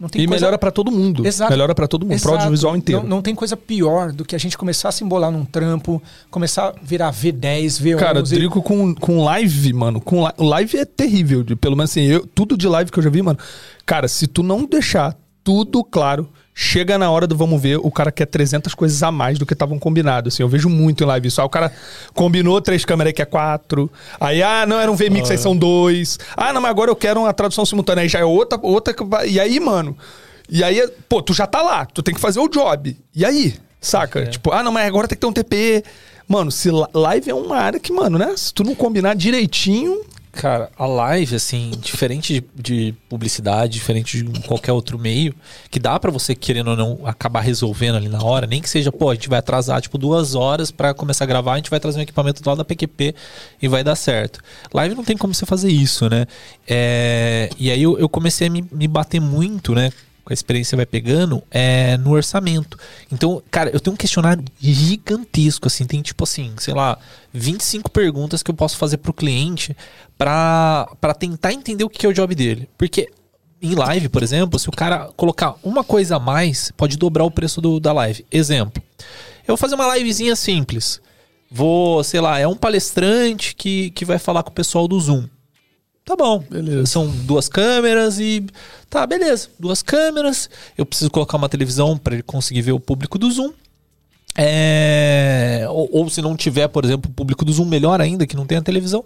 Não tem E coisa- melhora pra todo mundo. Exato. Melhora pra todo mundo, pro Exato. audiovisual inteiro. Não, não tem coisa pior do que a gente começar a se embolar num trampo, começar a virar V10, V11. Cara, Drico com, com live, mano, com li- live é terrível. de- pelo menos assim, eu, tudo de live que eu já vi, mano. Cara, se tu não deixar tudo claro, chega na hora do vamos ver, o cara quer 300 coisas a mais do que estavam combinados. Assim, eu vejo muito em live isso. Aí o cara combinou três câmeras que é quatro. Aí, ah, não, era um VMix, aí são dois. Ah, não, mas agora eu quero uma tradução simultânea. Aí já é outra, outra. E aí, mano. E aí, pô, tu já tá lá, tu tem que fazer o job. E aí? Saca? Tipo, ah, não, mas agora tem que ter um TP. Mano, se live é uma área que, mano, né? Se tu não combinar direitinho. Cara, a live, assim, diferente de, de publicidade, diferente de qualquer outro meio, que dá pra você, querendo ou não, acabar resolvendo ali na hora, nem que seja, pô, a gente vai atrasar, tipo, duas horas pra começar a gravar, a gente vai trazer um equipamento lado da PQP e vai dar certo. Live não tem como você fazer isso, né? É, e aí eu, eu comecei a me, me bater muito, né? A experiência vai pegando, é no orçamento. Então, cara, eu tenho um questionário gigantesco, assim, tem tipo assim, sei lá, 25 perguntas que eu posso fazer pro cliente pra tentar entender o que é o job dele. Porque em live, por exemplo, se o cara colocar uma coisa a mais, pode dobrar o preço do, da live. Exemplo. Eu vou fazer uma livezinha simples. Vou, sei lá, é um palestrante que, que vai falar com o pessoal do Zoom. Tá bom. Beleza. São duas câmeras e. Tá, beleza. Duas câmeras. Eu preciso colocar uma televisão para ele conseguir ver o público do Zoom. É... Ou, ou, se não tiver, por exemplo, o público do Zoom, melhor ainda, que não tem a televisão.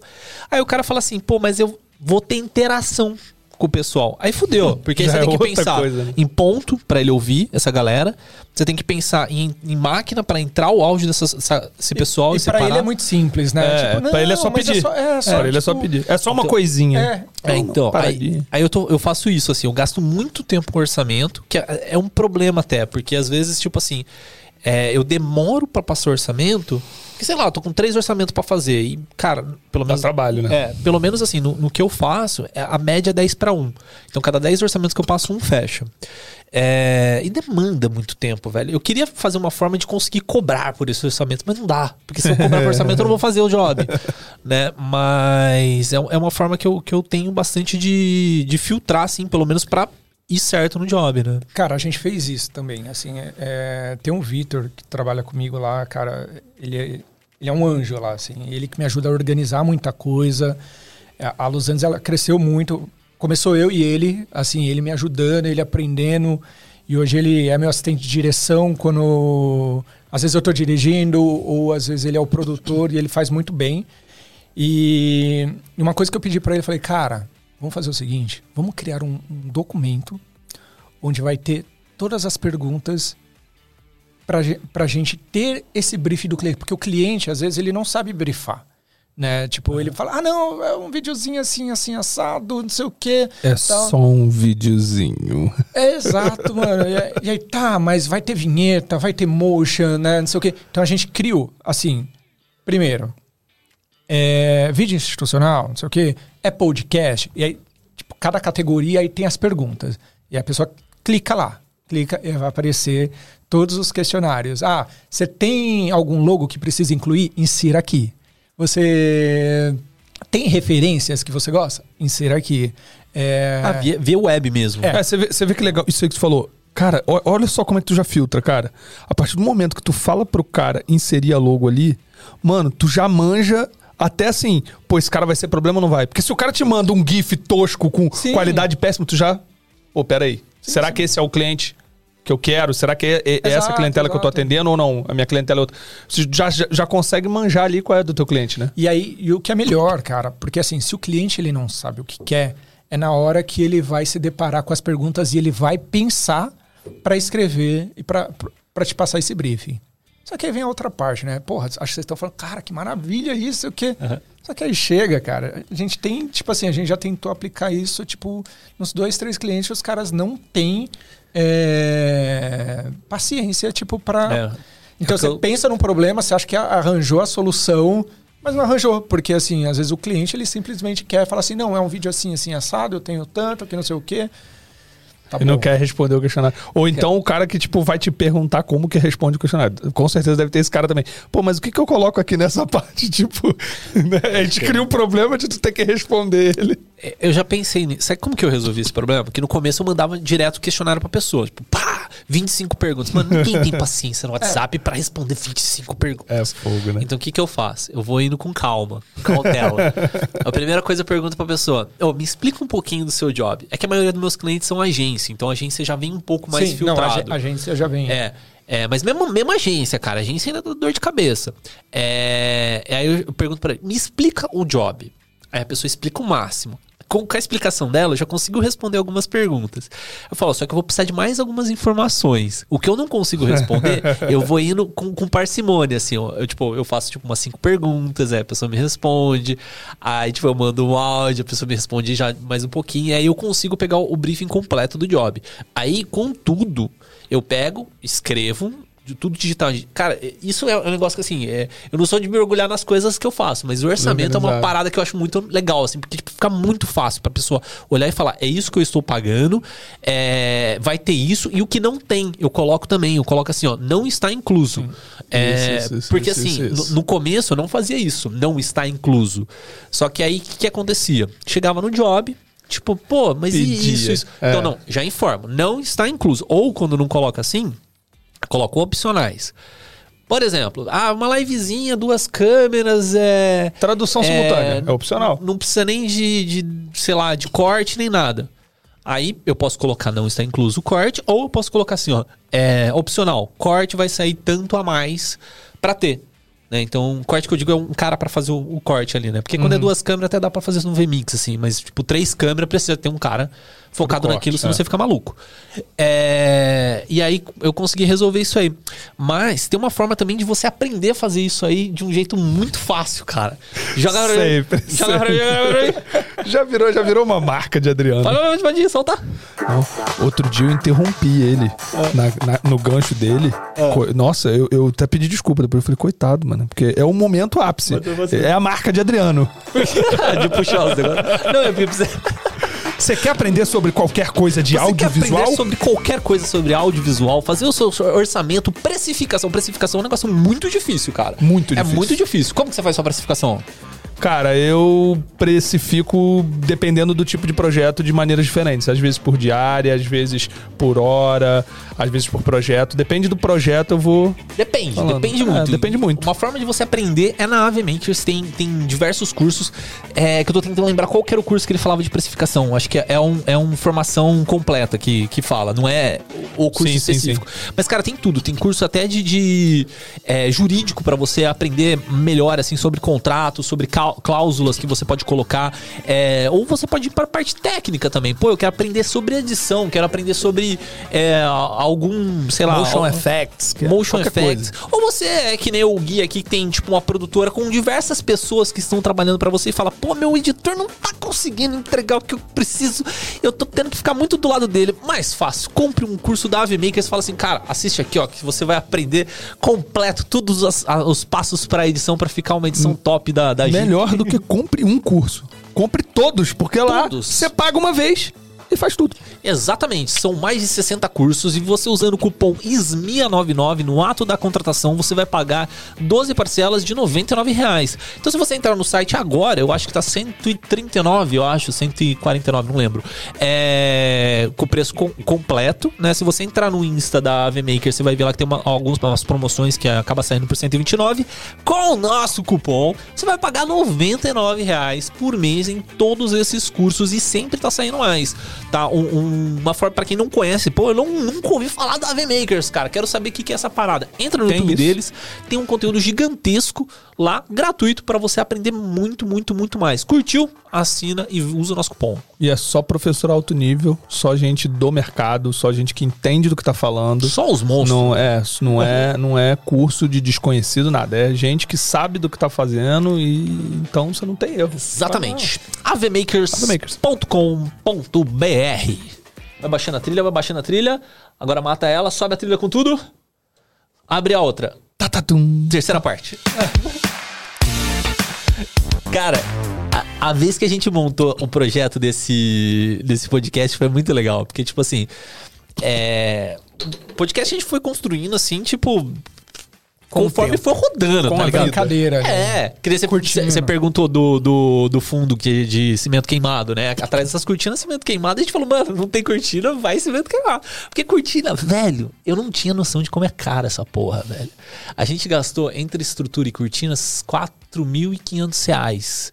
Aí o cara fala assim, pô, mas eu vou ter interação com o pessoal. Aí fudeu, porque você Já tem é que pensar coisa, né? em ponto para ele ouvir essa galera. Você tem que pensar em, em máquina para entrar o áudio dessa, essa- esse pessoal e, e pra separar. ele é muito simples, né? É, Tipo, pra ele é não, só mas pedir. É só, é só, pra ele é só pedir. É só uma Então- coisinha. É. É, então, aí, aí eu, tô, eu faço isso, assim, eu gasto muito tempo com orçamento, que é, é um problema até, porque às vezes, tipo assim, é, eu demoro pra passar orçamento, porque sei lá, eu tô com três orçamentos pra fazer, e, cara, pelo Dá menos. trabalho, né? É, pelo menos assim, no, no que eu faço, é- a média é 10 para 1. Então, cada 10 orçamentos que eu passo, um fecha. É, e demanda muito tempo, velho. Eu queria fazer uma forma de conseguir cobrar por esse orçamento, mas não dá. Porque se eu cobrar por orçamento, eu não vou fazer o job. né? Mas é, é uma forma que eu, que eu tenho bastante de, de filtrar, assim, pelo menos pra ir certo no job, né? Cara, a gente fez isso também. Assim, é- é, tem um Vitor que trabalha comigo lá, cara. Ele é, ele é um anjo lá, assim. Ele que me ajuda a organizar muita coisa. A Los Angeles ela cresceu muito. Começou eu e ele, assim, ele me ajudando, ele aprendendo. E hoje ele é meu assistente de direção quando às vezes eu estou dirigindo ou às vezes ele é o produtor e ele faz muito bem. E uma coisa que eu pedi para ele, falei, cara, vamos fazer o seguinte, vamos criar um, um documento onde vai ter todas as perguntas para a gente ter esse briefing do cliente, porque o cliente às vezes ele não sabe briefar, né? Tipo ele fala, ah não, é um videozinho assim, assim assado, não sei o quê. É tal. só um videozinho. É exato, mano. E, aí- e aí, tá, mas vai ter vinheta, vai ter motion, né? Não sei o quê. Então a gente criou, assim, primeiro, é, vídeo institucional, não sei o quê, é podcast. E aí, tipo, cada categoria aí tem as perguntas. E a pessoa clica lá, clica e vai aparecer todos os questionários. Ah, você tem algum logo que precisa incluir? Insira aqui. Você tem referências que você gosta? Insira aqui. É, Ah, via, via web mesmo. É, você vê, você vê que legal. Isso aí que tu falou. Cara, olha só como é que tu já filtra, cara. A partir do momento que tu fala pro cara inserir a logo ali, mano, tu já manja até assim, pô, esse cara vai ser problema ou não vai? Porque se o cara te manda um GIF tosco com Sim. qualidade péssima, tu já. Pô, peraí. Será que esse é o cliente que eu quero? Será que é, é essa Exato, clientela que eu tô exato. atendendo ou não? A minha clientela é outra. Você já, já, já consegue manjar ali qual é do teu cliente, né? E aí, e o que é melhor, cara, porque assim, se o cliente ele não sabe o que quer, é na hora que ele vai se deparar com as perguntas e ele vai pensar para escrever e para te passar esse briefing. Só que aí vem a outra parte, né? Porra, acho que vocês estão falando, cara, que maravilha isso, o quê? Só que aí chega, cara. A gente tem, tipo assim, a gente já tentou aplicar isso, tipo, nos dois, três clientes, os caras não têm é, paciência, tipo, pra. É. Então É você eu- pensa num problema, você acha que arranjou a solução, mas não arranjou, porque assim, às vezes o cliente ele simplesmente quer falar assim, não, é um vídeo assim, assim, assado, eu tenho tanto, que não sei o quê. Tá e não quer responder o questionário. Ou então o cara que, tipo, vai te perguntar como que responde o questionário. Com certeza deve ter esse cara também. Pô, mas o que, que eu coloco aqui nessa parte? Tipo, né? a gente cria um problema de tu ter que responder ele. É, Eu já pensei nisso. Sabe como que eu resolvi esse problema? Porque no começo eu mandava direto questionário pra pessoa. Tipo, pá, 25 perguntas. Mano, ninguém tem paciência no WhatsApp pra responder 25 perguntas. fogo, né? Então o que, que eu faço? Eu vou indo com calma, cautela. a primeira coisa eu pergunto pra pessoa: Ô, me explica um pouquinho do seu job. É que a maioria dos meus clientes são agência, então a agência já vem um pouco mais Sim, não, a, filtrado. ag- a agência já vem. É. É, mas mesmo, mesmo agência, cara, a agência ainda dá dor de cabeça. É, aí eu, eu pergunto pra ele, me explica o job. Aí a pessoa explica o máximo. Com, a explicação dela, eu já consigo responder algumas perguntas. Eu falo, só que eu vou precisar de mais algumas informações. O que eu não consigo responder, eu vou indo com, com parcimônia, assim. ó. Eu, tipo, eu faço, tipo, umas cinco perguntas, aí a pessoa me responde. Aí, tipo, eu mando um áudio, a pessoa me responde já mais um pouquinho. Aí eu consigo pegar o, briefing completo do job. Aí, com tudo, eu pego, escrevo, tudo digital. Cara, isso é um negócio que assim, é, eu não sou de me orgulhar nas coisas que eu faço, mas o orçamento é uma parada que eu acho muito legal, assim, porque tipo, fica muito fácil pra pessoa olhar e falar, é isso que eu estou pagando, é, vai ter isso, e o que não tem, eu coloco também, eu coloco assim, ó, não está incluso. É, Isso, isso, porque isso, assim. No, no começo eu não fazia isso, não está incluso. Só que aí o que, que acontecia? Chegava no job, Tipo, pô, mas e Pedia, isso, isso? é. Então, não, já informo. Não está incluso. Ou quando não coloca assim, coloca opcionais. Por exemplo, ah, uma livezinha, duas câmeras, é. Tradução simultânea, é opcional. Não precisa nem de, de, sei lá, de corte nem nada. Aí eu posso colocar não está incluso o corte, ou eu posso colocar assim, ó, é opcional. Corte vai sair tanto a mais pra ter. Né? Então, corte que eu digo é um cara pra fazer o, o corte ali, né? Porque quando é duas câmeras até dá pra fazer isso no VMix, assim, mas tipo, três câmeras precisa ter um cara focado corte, naquilo, senão é. você fica maluco. É, E aí eu consegui resolver isso aí. Mas tem uma forma também de você aprender a fazer isso aí de um jeito muito fácil, cara. Joga Sempre, joga mim. Já virou, já virou uma marca de Adriano. Fala, pode, ir, solta. Não, Outro dia eu interrompi ele É. na- na- no gancho dele. Co- Nossa, eu, eu até pedi desculpa depois. Eu falei, coitado, mano. Porque é o momento ápice. É a marca de Adriano. de puxar os negócios. Não, é porque você, Você quer aprender sobre qualquer coisa de você quer audiovisual? aprender sobre qualquer coisa sobre audiovisual, fazer o seu orçamento, precificação. Precificação é um negócio muito difícil, cara. Muito É difícil. muito difícil. Como que você faz sua precificação? Cara, eu precifico dependendo do tipo de projeto de maneiras diferentes. Às vezes por diária, às vezes por hora, às vezes por projeto. Depende do projeto, eu vou. Depende, Falando. depende É, muito. depende muito. Uma forma de você aprender é na Ave Makers, tem, tem diversos cursos. É, que eu tô tentando lembrar qual era o curso que ele falava de precificação. Acho que é, é um, é uma formação completa que, que fala, não é o curso Sim, sim, específico. Mas, cara, tem tudo. Tem curso até de, de, é, jurídico pra você aprender melhor, assim, sobre contratos, sobre cláusulas que você pode colocar. É, ou você pode ir pra parte técnica também. Pô, eu quero aprender sobre edição, quero aprender sobre é, algum, sei lá. Motion effects. que é Motion Effects. Ou você é que nem o Gui aqui, que tem, tipo, uma produtora com diversas pessoas que estão trabalhando pra você e fala, pô, meu editor não tá conseguindo entregar o que eu preciso, eu tô tendo que ficar muito do lado dele. Mais fácil, compre um curso da Ave Makers e fala assim, cara, assiste aqui, ó, que você vai aprender completo todos os, os passos pra edição pra ficar uma edição top da, da Melhor do que compre um curso. Compre todos, porque lá Todos. você paga uma vez e faz tudo. Exatamente, são mais de 60 cursos e você usando o cupom ISMIA99 no ato da contratação, você vai pagar 12 parcelas de 99 reais. Então se você entrar no site agora, eu acho que tá 139, eu acho, 149, não lembro. É, com o preço com- completo, né? Se você entrar no Insta da AV Maker, você vai ver lá que tem uma, algumas promoções que acaba saindo por 129. Com o nosso cupom, você vai pagar 99 reais por mês em todos esses cursos e sempre tá saindo mais, tá? Um- um- uma forma para quem não conhece, pô, eu não, nunca ouvi falar da AV Makers, cara. Quero saber o que, que é essa parada. Entra no Tem YouTube isso. deles, tem um conteúdo gigantesco lá, gratuito, para você aprender muito, muito, muito mais. Curtiu? Assina e usa o nosso cupom. E é só professor alto nível, só gente do mercado, só gente que entende do que tá falando. Só os monstros. Não é, não é, não é curso de desconhecido nada, é gente que sabe do que tá fazendo e então você não tem erro. Exatamente. Avmakers. avmakers.com.br Vai baixando a trilha, vai baixando a trilha. Agora mata ela, sobe a trilha com tudo. Abre a outra. Tatatum. Terceira parte. Cara, a, a vez que a gente montou o projeto desse, desse podcast foi muito legal. Porque, tipo assim, é. Podcast a gente foi construindo assim, tipo. Com conforme foi rodando, Com tá a ligado? Brincadeira. É, queria você, Cortina. você perguntou do, do, do fundo que, de cimento queimado, né? Atrás dessas cortinas, cimento queimado. A gente falou, mano, não tem cortina, vai cimento queimado. Porque cortina, velho, eu não tinha noção de como é cara essa porra, velho. A gente gastou entre estrutura e cortinas 4.500 reais.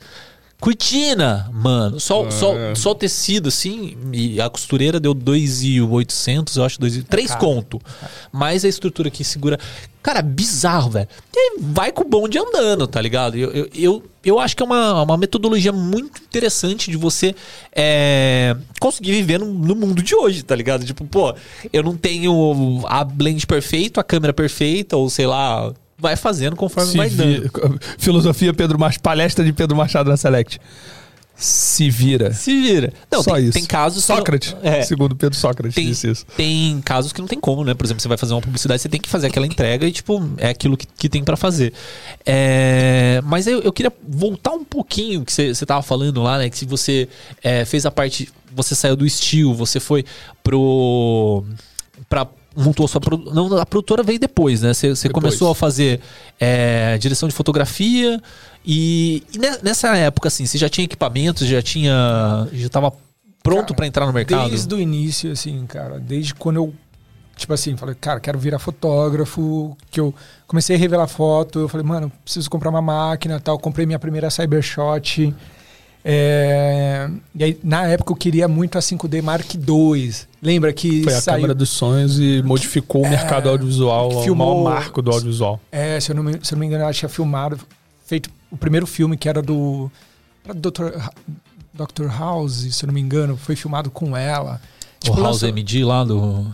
Cortina, mano. Só, só, só o tecido, assim, e a costureira deu 2,800, eu acho, 2, 3 conto. Mais a estrutura que segura. Cara, bizarro, velho. E vai com o bonde andando, tá ligado? Eu, eu, eu, eu acho que é uma, uma metodologia muito interessante de você é, conseguir viver no, no mundo de hoje, tá ligado? Tipo, pô, eu não tenho a blend perfeita, a câmera perfeita, ou sei lá, vai fazendo conforme Se vai dando. Filosofia Pedro Machado, palestra de Pedro Machado na Select. Se vira. Se vira. Não, Só tem, isso. tem casos. não- Sócrates, é, segundo Pedro Sócrates, tem, disse isso. tem casos que não tem como, né? Por exemplo, você vai fazer uma publicidade, você tem que fazer aquela entrega e, tipo, é aquilo que, que tem pra fazer. É, mas eu, eu queria voltar um pouquinho que você você tava falando lá, né? Que se você é, fez a parte. Você saiu do estilo, você foi pro. pra. Montou a sua produ- Não, a produtora veio depois, né? Você, começou a fazer é, direção de fotografia e, e ne- nessa época, assim, você já tinha equipamentos, já tinha. Já tava pronto pra entrar no mercado? Desde o início, assim, cara, desde quando eu, tipo assim, falei, cara, quero virar fotógrafo, que eu comecei a revelar foto, eu falei, mano, preciso comprar uma máquina tal, comprei minha primeira Cybershot. É, e aí, na época, eu queria muito a 5D Mark II. Lembra que Foi a saiu... câmera dos sonhos e modificou o mercado audiovisual, filmou- o maior marco do audiovisual. É, se eu, não me, se eu não me engano, ela tinha filmado, feito o primeiro filme que era do. Era do Dr. Dr. House, se eu não me engano, foi filmado com ela. o House lançou- MD lá do.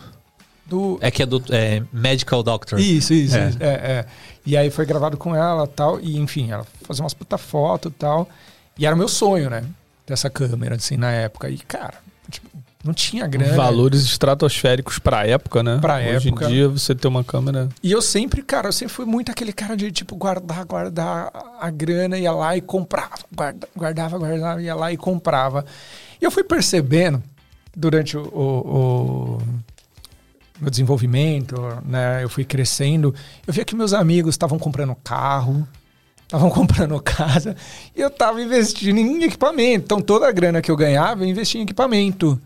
do, É que é do é, Medical Doctor. Isso, isso. É. isso. É, é. E aí foi gravado com ela tal. E enfim, ela fazia umas puta foto e tal. E era o meu sonho, né? Dessa câmera, assim, na época. E, cara, tipo, não tinha grana. Valores estratosféricos pra época, né? Pra Hoje época. em dia você ter uma câmera. E eu sempre, cara, eu sempre fui muito aquele cara de, tipo, guardar, guardar a grana, ia lá e comprava. Guarda, guardava, guardava, ia lá e comprava. E eu fui percebendo, durante o, o- o meu desenvolvimento, né? Eu fui crescendo, eu via que meus amigos estavam comprando carro, estavam comprando casa, e eu tava investindo em equipamento. Então toda a grana que eu ganhava, eu investia em equipamento.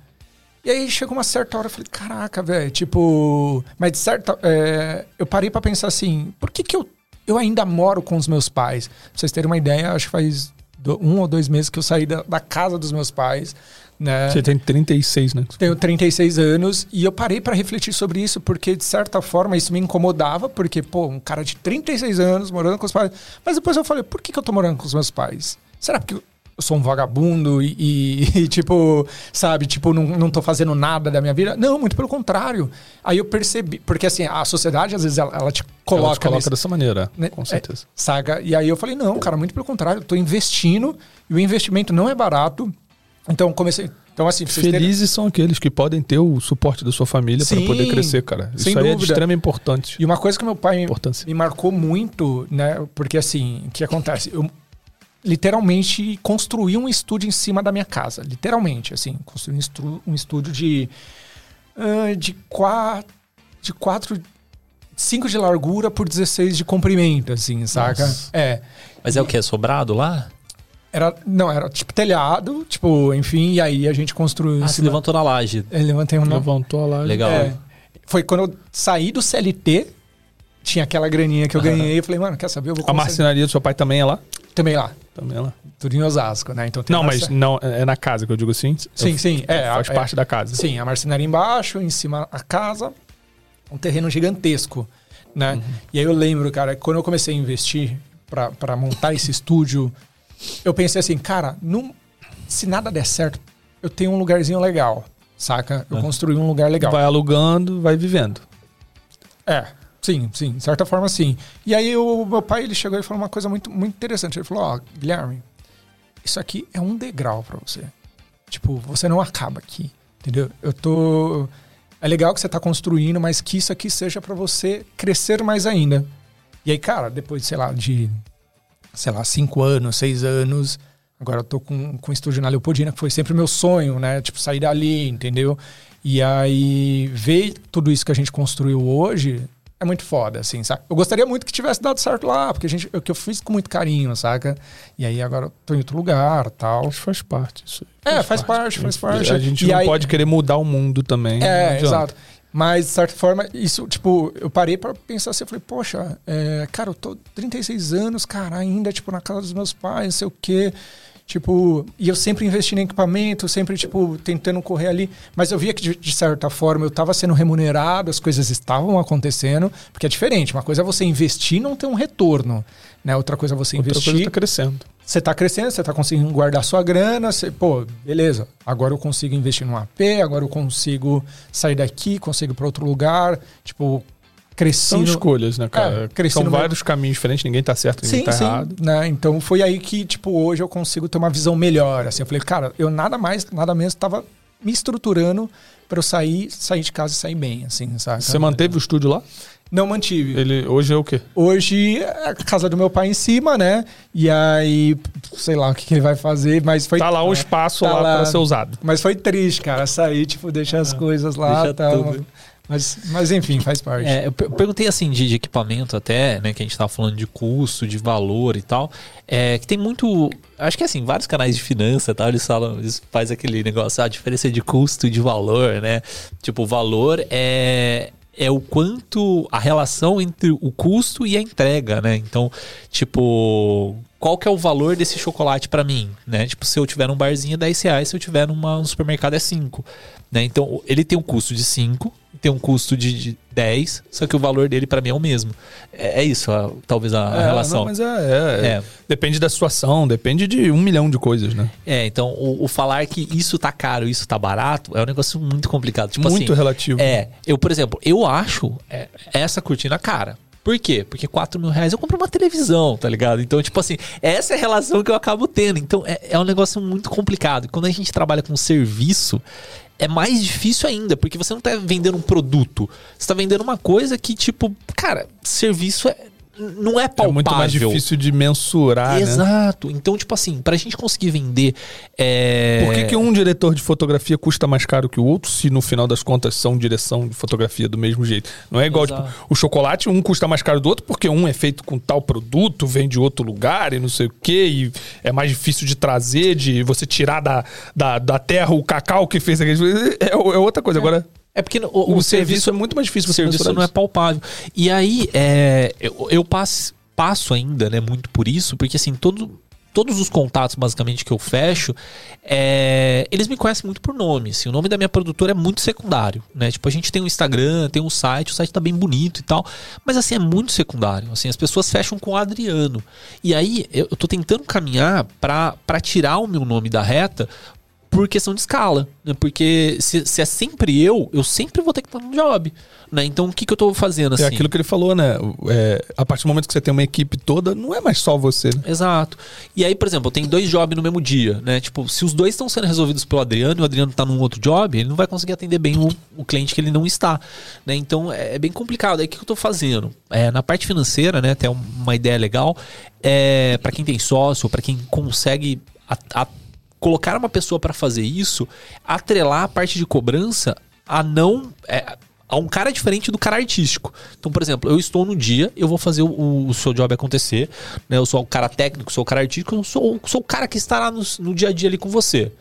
E aí chegou uma certa hora, eu falei, caraca, velho, tipo. Mas de certa. é, eu parei pra pensar assim, por que, que eu, eu ainda moro com os meus pais? Pra vocês terem uma ideia, acho que faz um ou dois meses que eu saí da, da casa dos meus pais, né? Você tem 36, né? Tenho 36 anos e eu parei pra refletir sobre isso porque, de certa forma, isso me incomodava, porque, pô, um cara de 36 anos morando com os pais. Mas depois eu falei, por que, que eu tô morando com os meus pais? Será porque eu sou um vagabundo e, e- e, tipo, sabe, tipo, não, não tô fazendo nada da minha vida? Não, muito pelo contrário. Aí eu percebi, porque assim, a sociedade, às vezes, ela, ela te Ela coloca, te coloca nesse- dessa maneira, né? com certeza. É, saga. E aí eu falei, não, cara, muito pelo contrário, eu tô investindo e o investimento não é barato. Então comecei. Então, assim, vocês terem- Felizes são aqueles que podem ter o suporte da sua família para poder crescer, cara. sem Isso aí é de dúvida. extrema importância. E uma coisa que meu pai me marcou muito, né? Porque assim, o que acontece? Eu literalmente construí um estúdio em cima da minha casa. Literalmente, assim, construí um, estru- um estúdio de. ah, de quatro. De quatro. 5 de largura por 16 de comprimento, assim, saca? Nossa. É. Mas é o que? É sobrado lá? Era, não, era tipo telhado, tipo, enfim, e aí a gente construiu. Ah, se levantou na laje. Eu levantei um Levantou lá. Legal. É. Foi quando eu saí do CLT, tinha aquela graninha que eu ganhei, eu falei, mano, quer saber? Eu vou A marcenaria do seu pai também é lá? Também lá, Também é lá. tudo em Osasco, né? Então tem Não, a mas não, é na casa que eu digo assim. Sim, sim. É, Faz é, parte da casa. Sim, a marcenaria embaixo, em cima a casa, um terreno gigantesco, né? Uhum. E aí eu lembro, cara, quando eu comecei a investir pra- pra montar esse estúdio, eu pensei assim, cara, não, se nada der certo, eu tenho um lugarzinho legal, saca? Eu É. construí um lugar legal. Vai alugando, vai vivendo. É, sim, sim, de certa forma sim. E aí o meu pai ele chegou e falou uma coisa muito, muito interessante. Ele falou: Ó, Guilherme, isso aqui é um degrau pra você. Tipo, você não acaba aqui, entendeu? Eu tô. É legal que você tá construindo, mas que isso aqui seja pra você crescer mais ainda. E aí, cara, depois, sei lá, de, sei lá, cinco anos, seis anos, agora eu tô com, com o estúdio na Leopoldina, que foi sempre o meu sonho, né? Tipo, sair dali, entendeu? E aí, ver tudo isso que a gente construiu hoje é muito foda, assim, sabe? Eu gostaria muito que tivesse dado certo lá, porque a gente, o que eu fiz com muito carinho, saca? E aí agora eu tô em outro lugar tal. Mas faz parte. Isso aí. É, faz parte, faz parte. A gente E não aí- pode querer mudar o mundo também. É, exato. Mas, de certa forma, isso, tipo, eu parei pra pensar assim, eu falei, poxa, é, cara, eu tô 36 anos, cara, ainda, tipo, na casa dos meus pais, não sei o quê. Tipo, e eu sempre investindo em equipamento, sempre, tipo, tentando correr ali. Mas eu via que, de, de certa forma, eu tava sendo remunerado, as coisas estavam acontecendo, porque é diferente. Uma coisa é você investir e não ter um retorno, né? Outra coisa é você Outra investir coisa tá crescendo. Você tá crescendo, você tá conseguindo guardar sua grana, você, pô, beleza, agora eu consigo investir num AP, agora eu consigo sair daqui, consigo ir para outro lugar, tipo, cresci São no- escolhas, né, cara? É, cresci São no meu- vários caminhos diferentes, ninguém tá certo, ninguém Sim, tá sim, errado. né? Então foi aí que, tipo, hoje eu consigo ter uma visão melhor, assim, eu falei, cara, eu nada mais, nada menos tava me estruturando para eu sair, sair de casa e sair bem, assim, sabe? Você manteve o estúdio lá? Não mantive. Ele hoje é o quê? Hoje é a casa do meu pai em cima, né? E aí, sei lá o que, que ele vai fazer, mas foi. Tá lá um espaço Tá lá, lá. para ser usado. Mas foi triste, cara, sair, tipo, deixar as coisas lá deixa e tal. tudo. Mas, mas enfim, faz parte. É, eu perguntei assim de, de, equipamento até, né? Que a gente tava falando de custo, de valor e tal. É, que tem muito. Acho que assim, vários canais de finança tal, eles falam, eles fazem aquele negócio, a diferença de custo e de valor, né? Tipo, o valor é, é o quanto a relação entre o custo e a entrega, né? Então, tipo, qual que é o valor desse chocolate para mim, né? Tipo, se eu tiver num barzinho é 10 reais, se eu tiver num supermercado é 5. Né? Então, ele tem um custo de 5, tem um custo de, de 10, só que o valor dele para mim é o mesmo. É, é isso, a, talvez a, é, relação. Não, mas é, é, é, Depende da situação, depende de um milhão de coisas, né? É, então o, o, falar que isso tá caro, isso tá barato, é um negócio muito complicado. Tipo muito assim, relativo. É, eu, por exemplo, eu acho é, essa cortina cara. Por quê? Porque 4 mil reais eu compro uma televisão, tá ligado? Então, tipo assim, essa é a relação que eu acabo tendo. Então, é, é um negócio muito complicado. Quando a gente trabalha com serviço, é mais difícil ainda, porque você não está vendendo um produto. Você está vendendo uma coisa que, tipo, cara, serviço é, não é palpável. É muito mais difícil de mensurar, né? Exato. Né? Então, tipo assim, pra gente conseguir vender... É... Por que, que um diretor de fotografia custa mais caro que o outro, se no final das contas são direção de fotografia do mesmo jeito? Não é igual, tipo, o chocolate, um custa mais caro do outro porque um é feito com tal produto, vem de outro lugar e não sei o quê, e é mais difícil de trazer, de você tirar da, da, da terra o cacau que fez aquele... É, é outra coisa. É. Agora... É porque o, o, o serviço, serviço, é muito mais difícil. O serviço não é palpável. E aí, é, eu, eu passo, passo ainda, né, muito por isso, porque assim, todo, todos os contatos, basicamente, que eu fecho, é, eles me conhecem muito por nome. Assim, o nome da minha produtora é muito secundário, né? Tipo, a gente tem um Instagram, tem um site, o site tá bem bonito e tal, mas assim, é muito secundário. Assim, as pessoas fecham com o Adriano. E aí, eu, eu tô tentando caminhar para tirar o meu nome da reta, por questão de escala. Né? Porque se, se, é sempre eu, eu sempre vou ter que estar no job. Né? Então o que, que eu estou fazendo assim? É aquilo que ele falou, né? É, a partir do momento que você tem uma equipe toda, não é mais só você. Né? Exato. E aí, por exemplo, eu tenho dois jobs no mesmo dia, né? Tipo, se os dois estão sendo resolvidos pelo Adriano e o Adriano está num outro job, ele não vai conseguir atender bem o, o cliente que ele não está. Né? Então é, é bem complicado. Aí o que, que eu estou fazendo? É, na parte financeira, né? Até uma ideia legal. É, para quem tem sócio, para quem consegue a, a colocar uma pessoa para fazer isso, atrelar a parte de cobrança a não. É, a um cara diferente do cara artístico. Então, por exemplo, eu estou no dia, eu vou fazer o, o seu job acontecer. Né? Eu sou o cara técnico, sou o cara artístico, eu sou, sou o cara que estará no, no dia a dia ali com você.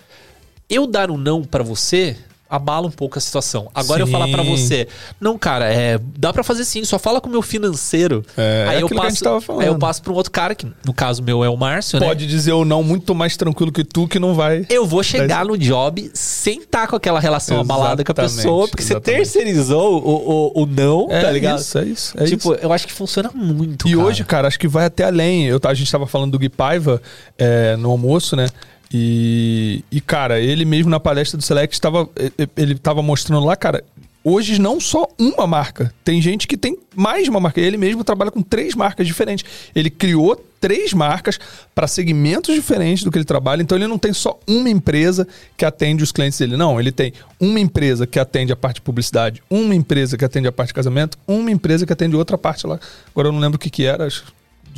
Eu dar um não para você abala um pouco a situação. Agora sim. eu falar para você, não, cara, é, dá para fazer sim, só fala com o meu financeiro. É, aí é eu passo, aí eu passo para um outro cara que no caso meu é o Márcio, Pode né? dizer ou não muito mais tranquilo que tu que não vai. Eu vou chegar no job sem estar tá com aquela relação exatamente, abalada com a pessoa, porque exatamente. você terceirizou o, o, o não, é tá ligado? Isso, é isso, é tipo, isso. eu acho que funciona muito, E cara. hoje, cara, acho que vai até além. Eu, a gente tava falando do Gui Paiva é, no almoço, né? E, e, cara, ele mesmo na palestra do Select estava ele estava mostrando lá, cara, hoje não só uma marca, tem gente que tem mais de uma marca. Ele mesmo trabalha com três marcas diferentes. Ele criou três marcas para segmentos diferentes do que ele trabalha. Então ele não tem só uma empresa que atende os clientes dele. Não, ele tem uma empresa que atende a parte de publicidade, uma empresa que atende a parte de casamento, uma empresa que atende outra parte lá. Agora eu não lembro o que que era, acho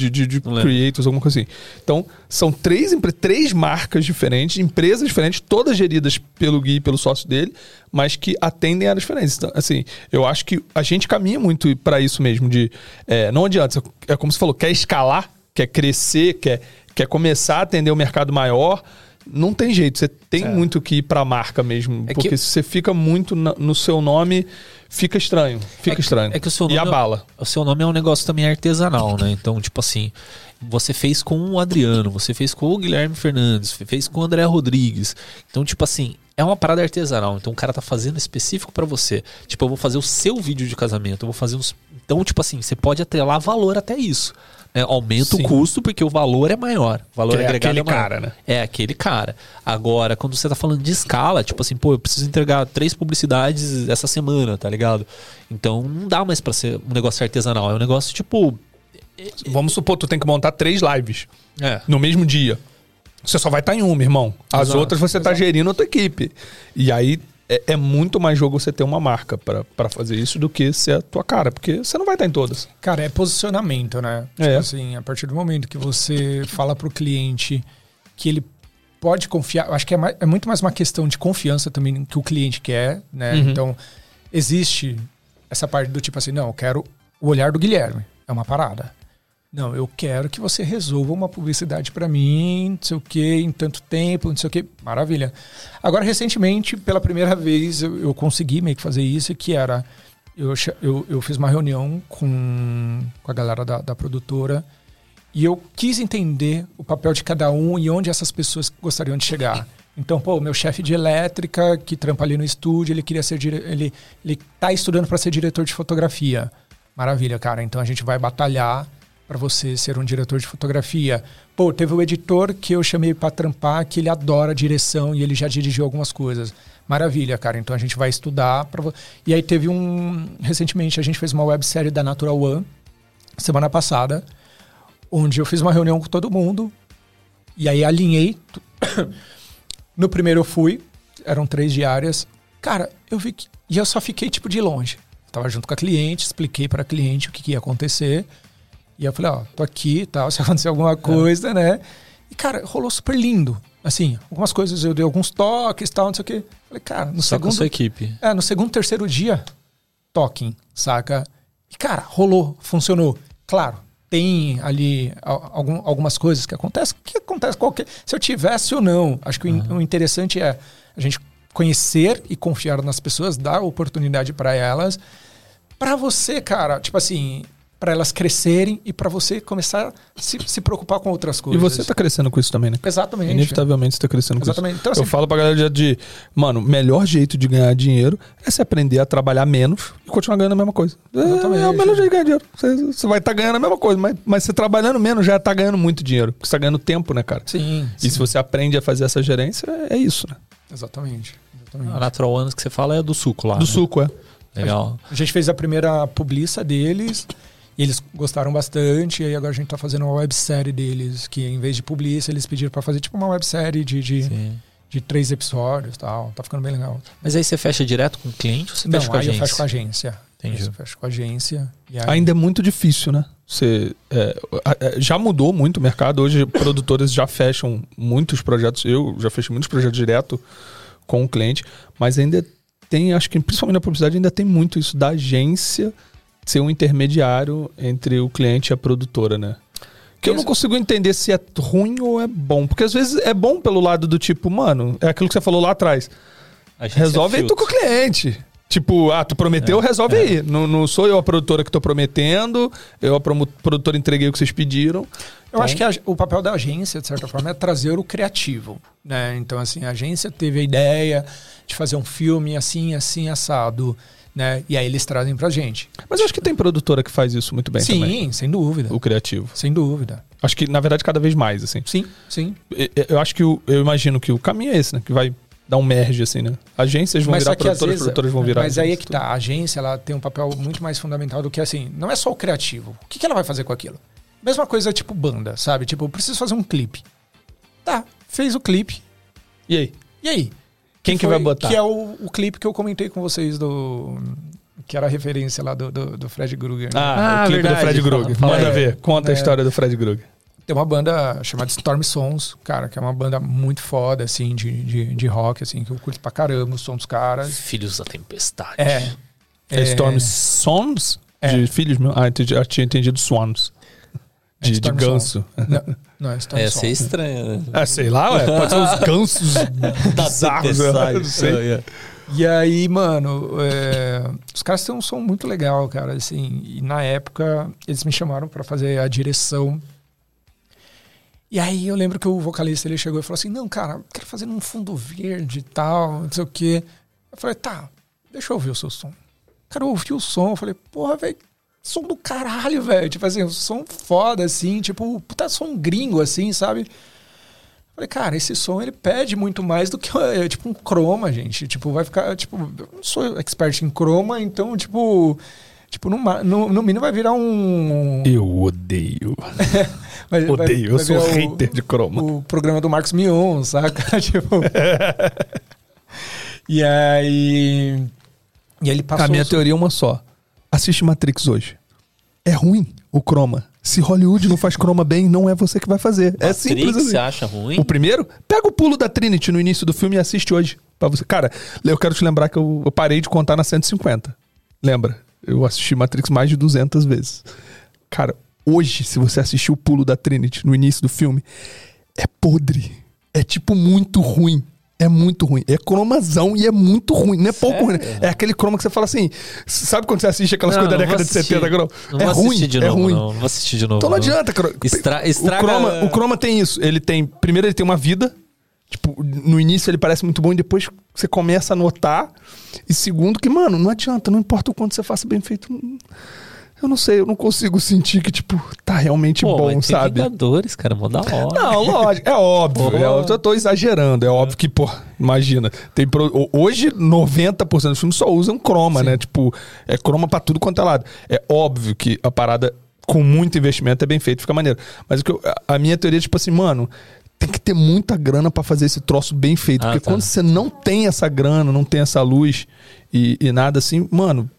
de, de, de creators, alguma coisa assim. Então, são três, três marcas diferentes, empresas diferentes, todas geridas pelo Gui e pelo sócio dele, mas que atendem áreas diferentes. Então, assim, eu acho que a gente caminha muito para isso mesmo, de é, não adianta, é como você falou, quer escalar, quer crescer, quer, quer começar a atender o um mercado maior, não tem jeito, você tem é. muito que ir para a marca mesmo, é porque que... se você fica muito no seu nome fica estranho. Fica é estranho. é que o seu nome e a é bala. o seu nome é um negócio também artesanal, né? Então, tipo assim, você fez com o Adriano, você fez com o Guilherme Fernandes, fez com o André Rodrigues. Então, tipo assim, é uma parada artesanal. Então, o cara tá fazendo específico para você. Tipo, eu vou fazer o seu vídeo de casamento, eu vou fazer uns. Então, tipo assim, você pode atrelar valor até isso né, aumenta Sim. o custo porque o valor é maior. O valor que é agregado aquele é maior. cara, né? É aquele cara. Agora, quando você tá falando de escala, tipo assim, pô, eu preciso entregar três publicidades essa semana, tá ligado? Então não dá mais para ser um negócio artesanal. É um negócio tipo. Vamos supor, tu tem que montar três lives é. no mesmo dia. Você só vai estar tá em uma, irmão. As Exato. outras você está gerindo a tua equipe. E aí é, é, muito mais jogo você ter uma marca para fazer isso do que ser a tua cara, porque você não vai estar em todas. Cara, é posicionamento, né? Tipo é. assim, a partir do momento que você fala para o cliente que ele pode confiar, acho que é, mais, é, muito mais uma questão de confiança também que o cliente quer, né? Uhum. Então, existe essa parte do tipo assim, não, eu quero o olhar do Guilherme. É uma parada. Não, eu quero que você resolva uma publicidade para mim, não sei o que, em tanto tempo, não sei o que. Maravilha. Agora, recentemente, pela primeira vez, eu, eu consegui meio que fazer isso, que era. Eu, eu, eu fiz uma reunião com, com a galera da, da produtora e eu quis entender o papel de cada um e onde essas pessoas gostariam de chegar. Então, pô, meu chefe de elétrica, que trampa ali no estúdio, ele queria ser dire... ele ele tá estudando para ser diretor de fotografia. Maravilha, cara. Então a gente vai batalhar para você ser um diretor de fotografia. Pô, teve o editor que eu chamei para trampar, que ele adora direção e ele já dirigiu algumas coisas. Maravilha, cara. Então a gente vai estudar para E aí teve um recentemente a gente fez uma websérie da Natural One semana passada, onde eu fiz uma reunião com todo mundo e aí alinhei. No primeiro eu fui, eram três diárias. Cara, eu vi que. E eu só fiquei tipo de longe. Tava junto com a cliente, expliquei para a cliente o que, que ia acontecer. E eu falei, ó, tô aqui e tal, se acontecer alguma coisa, né? E, cara, rolou super lindo. Assim, algumas coisas eu dei alguns toques e tal, não sei o quê. Falei, cara, no Só com segundo. sua equipe. É, no segundo, terceiro dia, toquem, saca? E, cara, rolou, funcionou. Claro, tem ali al- algum- algumas coisas que acontecem, que acontece qualquer. Se eu tivesse ou não, acho que o in- o interessante é a gente conhecer e confiar nas pessoas, dar oportunidade para elas, para você, cara, tipo assim, para elas crescerem e para você começar a se, se preocupar com outras E coisas. você tá crescendo com isso também, né? Exatamente. Inevitavelmente você tá crescendo com Exatamente. isso. Então, eu assim- falo pra galera de, de, mano, o melhor jeito de ganhar dinheiro é se aprender a trabalhar menos e continuar ganhando a mesma coisa. É, Exatamente. é o melhor jeito de ganhar dinheiro. Você, você vai estar ganhando a mesma coisa, mas, mas você trabalhando menos já tá ganhando muito dinheiro. Porque você tá ganhando tempo, né, cara? Sim, E sim. se você aprende a fazer essa gerência, é isso, né? Exatamente. exatamente. A Natural Ones que você fala é do suco lá. Do né? suco, é. Legal. A gente fez a primeira publiça deles e eles gostaram bastante. E aí agora a gente tá fazendo uma websérie deles, que em vez de publiça, eles pediram pra fazer tipo uma websérie de, de, de três episódios e tal. Tá ficando bem legal. Mas aí você fecha direto com o cliente ou você Não, fecha com a aí eu agência? fecho com a agência. Entendi. Isso, fecho com a agência. E aí, Ainda é muito difícil, né? Você, é, é, já mudou muito o mercado. Hoje, produtoras já fecham muitos projetos. Eu já fechei muitos projetos direto com o cliente, mas ainda tem, acho que principalmente na publicidade, ainda tem muito isso da agência ser um intermediário entre o cliente e a produtora, né? Que eu não consigo entender se é ruim ou é bom. Porque às vezes é bom pelo lado do tipo, mano, é aquilo que você falou lá atrás. Resolve aí tu com o cliente. Tipo, ah, tu prometeu, É, resolve é. aí. Não, não sou eu a produtora que tô prometendo, eu a produtora entreguei o que vocês pediram. Eu acho que a- o papel da agência, de certa forma, é trazer o criativo. Né? Então, assim, a agência teve a ideia de fazer um filme assim, assim, assado. Né? E aí eles trazem pra gente. Mas eu acho que tem produtora que faz isso muito bem sim, também. sem dúvida. O criativo. Sem dúvida. Acho que, na verdade, cada vez mais, assim. Sim, sim. Eu acho que o, eu imagino que o caminho é esse, né? Que vai dar um merge, assim, né? Agências vão Mas virar produtoras, vezes- produtoras vão virar. Mas aí é que agências, tá. A agência ela tem um papel muito mais fundamental do que assim. Não é só o criativo. O que, que ela vai fazer com aquilo? Mesma coisa tipo banda, sabe? Tipo, eu preciso fazer um clipe. Tá, fez o clipe. E aí? E aí? Quem que vai botar? Que é o, o clipe que eu comentei com vocês do. Que era a referência lá do, do, do Fred Krueger. né? Ah, Ah, o clipe verdade. do Fred Krueger. Manda aí. ver. Conta a É. história do Fred Krueger. Tem uma banda chamada Storm Sons, cara, que é uma banda muito foda, assim, de, de, de rock, assim, que eu curto pra caramba o som dos caras. Filhos da Tempestade. É. É, Storm Sons? É. De filhos meus? Ah, entendi, eu tinha entendido Swans. É De, de Storm ganso. Não, não é Storm É, estranho, né? Ah, sei lá, ué. Pode ser os gansos bizarros. eu não sei. É. E aí, mano, é, os caras têm um som muito legal, cara, assim. E na época, eles me chamaram pra fazer a direção. E aí eu lembro que o vocalista ele chegou e falou assim: Não, cara, quero fazer num fundo verde e tal, não sei o quê. Eu falei: Tá, deixa eu ouvir o seu som. Cara, eu ouvi o som, eu falei: Porra, velho, som do caralho, velho. Tipo assim, um som foda, assim, tipo, puta som gringo, assim, sabe? Falei, cara, esse som ele pede muito mais do que é, tipo um croma, gente. Tipo, vai ficar, tipo, eu não sou expert em croma, então, tipo, tipo no, no, no mínimo vai virar um Eu odeio. vai- vai- Odeio. Eu vai sou o- hater de croma. o programa do Marcos Mion, saca? tipo. e aí e aí ele passou A minha teoria é uma só. Assiste Matrix hoje. É ruim o croma. Se Hollywood não faz croma bem, não é você que vai fazer. é simples Matrix, assim. você acha ruim? O primeiro, pega o pulo da Trinity no início do filme e assiste hoje. Pra você. Cara, eu quero te lembrar que eu, eu parei de contar na 150. Lembra? Eu assisti Matrix mais de 200 vezes. Cara, hoje, se você assistir o pulo da Trinity no início do filme, é podre. É tipo muito ruim. É muito ruim. É cromazão e é muito ruim. Não é pouco ruim. né? É aquele croma que você fala assim. Sabe quando você assiste aquelas Não, coisas da década de assistir. 70? Croma? Não é ruim. de é novo, ruim. Não, não vou assistir de novo. Então não não. adianta, cara. Estra- estraga- O croma, o croma tem isso. Ele tem. Primeiro, ele tem uma vida. Tipo, no início ele parece muito bom e depois você começa a notar. E segundo, que, mano, não adianta, não importa o quanto você faça bem feito. Eu não sei, eu não consigo sentir que, tipo, tá realmente Pô, bom, sabe? Vingadores, cara, mó da hora. Não, lógico, é óbvio. É eu tô exagerando. É óbvio que, pô, imagina. Tem pro- ho- hoje, 90% dos filmes só usam croma, né? Tipo, é croma pra tudo quanto é lado. É óbvio que a parada com muito investimento é bem feito, fica maneiro. Mas o que eu- a- minha teoria é, tipo assim, mano. Tem que ter muita grana pra fazer esse troço bem feito. Ah, porque tá. quando você não tem essa grana, não tem essa luz e, e nada assim, mano,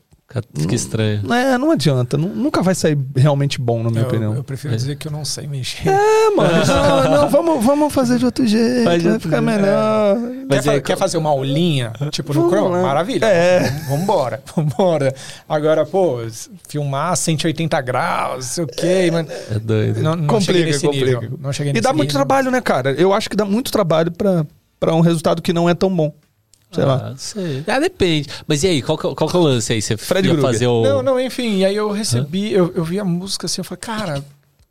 Que estranho. é, não adianta. nu- nunca vai sair realmente bom, na minha Eu, opinião. eu prefiro dizer que eu não sei mexer. É, mano. não, não, vamos, vamos fazer de outro jeito. Vai outro ficar jeito. melhor. Quer, Mas fa- é- quer fazer uma aulinha, tipo, no Chrome? lá. Maravilha. É. Vambora, vambora. Agora, pô, filmar 180 graus, não sei o quê, mano. É doido. Não, não cheguei Complica, nesse complica. nível. Não cheguei E dá muito nível. trabalho, né, cara? Eu acho que dá muito trabalho pra, pra um resultado que não é tão bom. Sei lá. Ah, sei. Ah, depende. Mas e aí, qual que, é- qual que é o lance aí? Você Fred ia fazer o... Não, não, enfim, e aí eu recebi, eu, eu vi a música assim, eu falei, cara,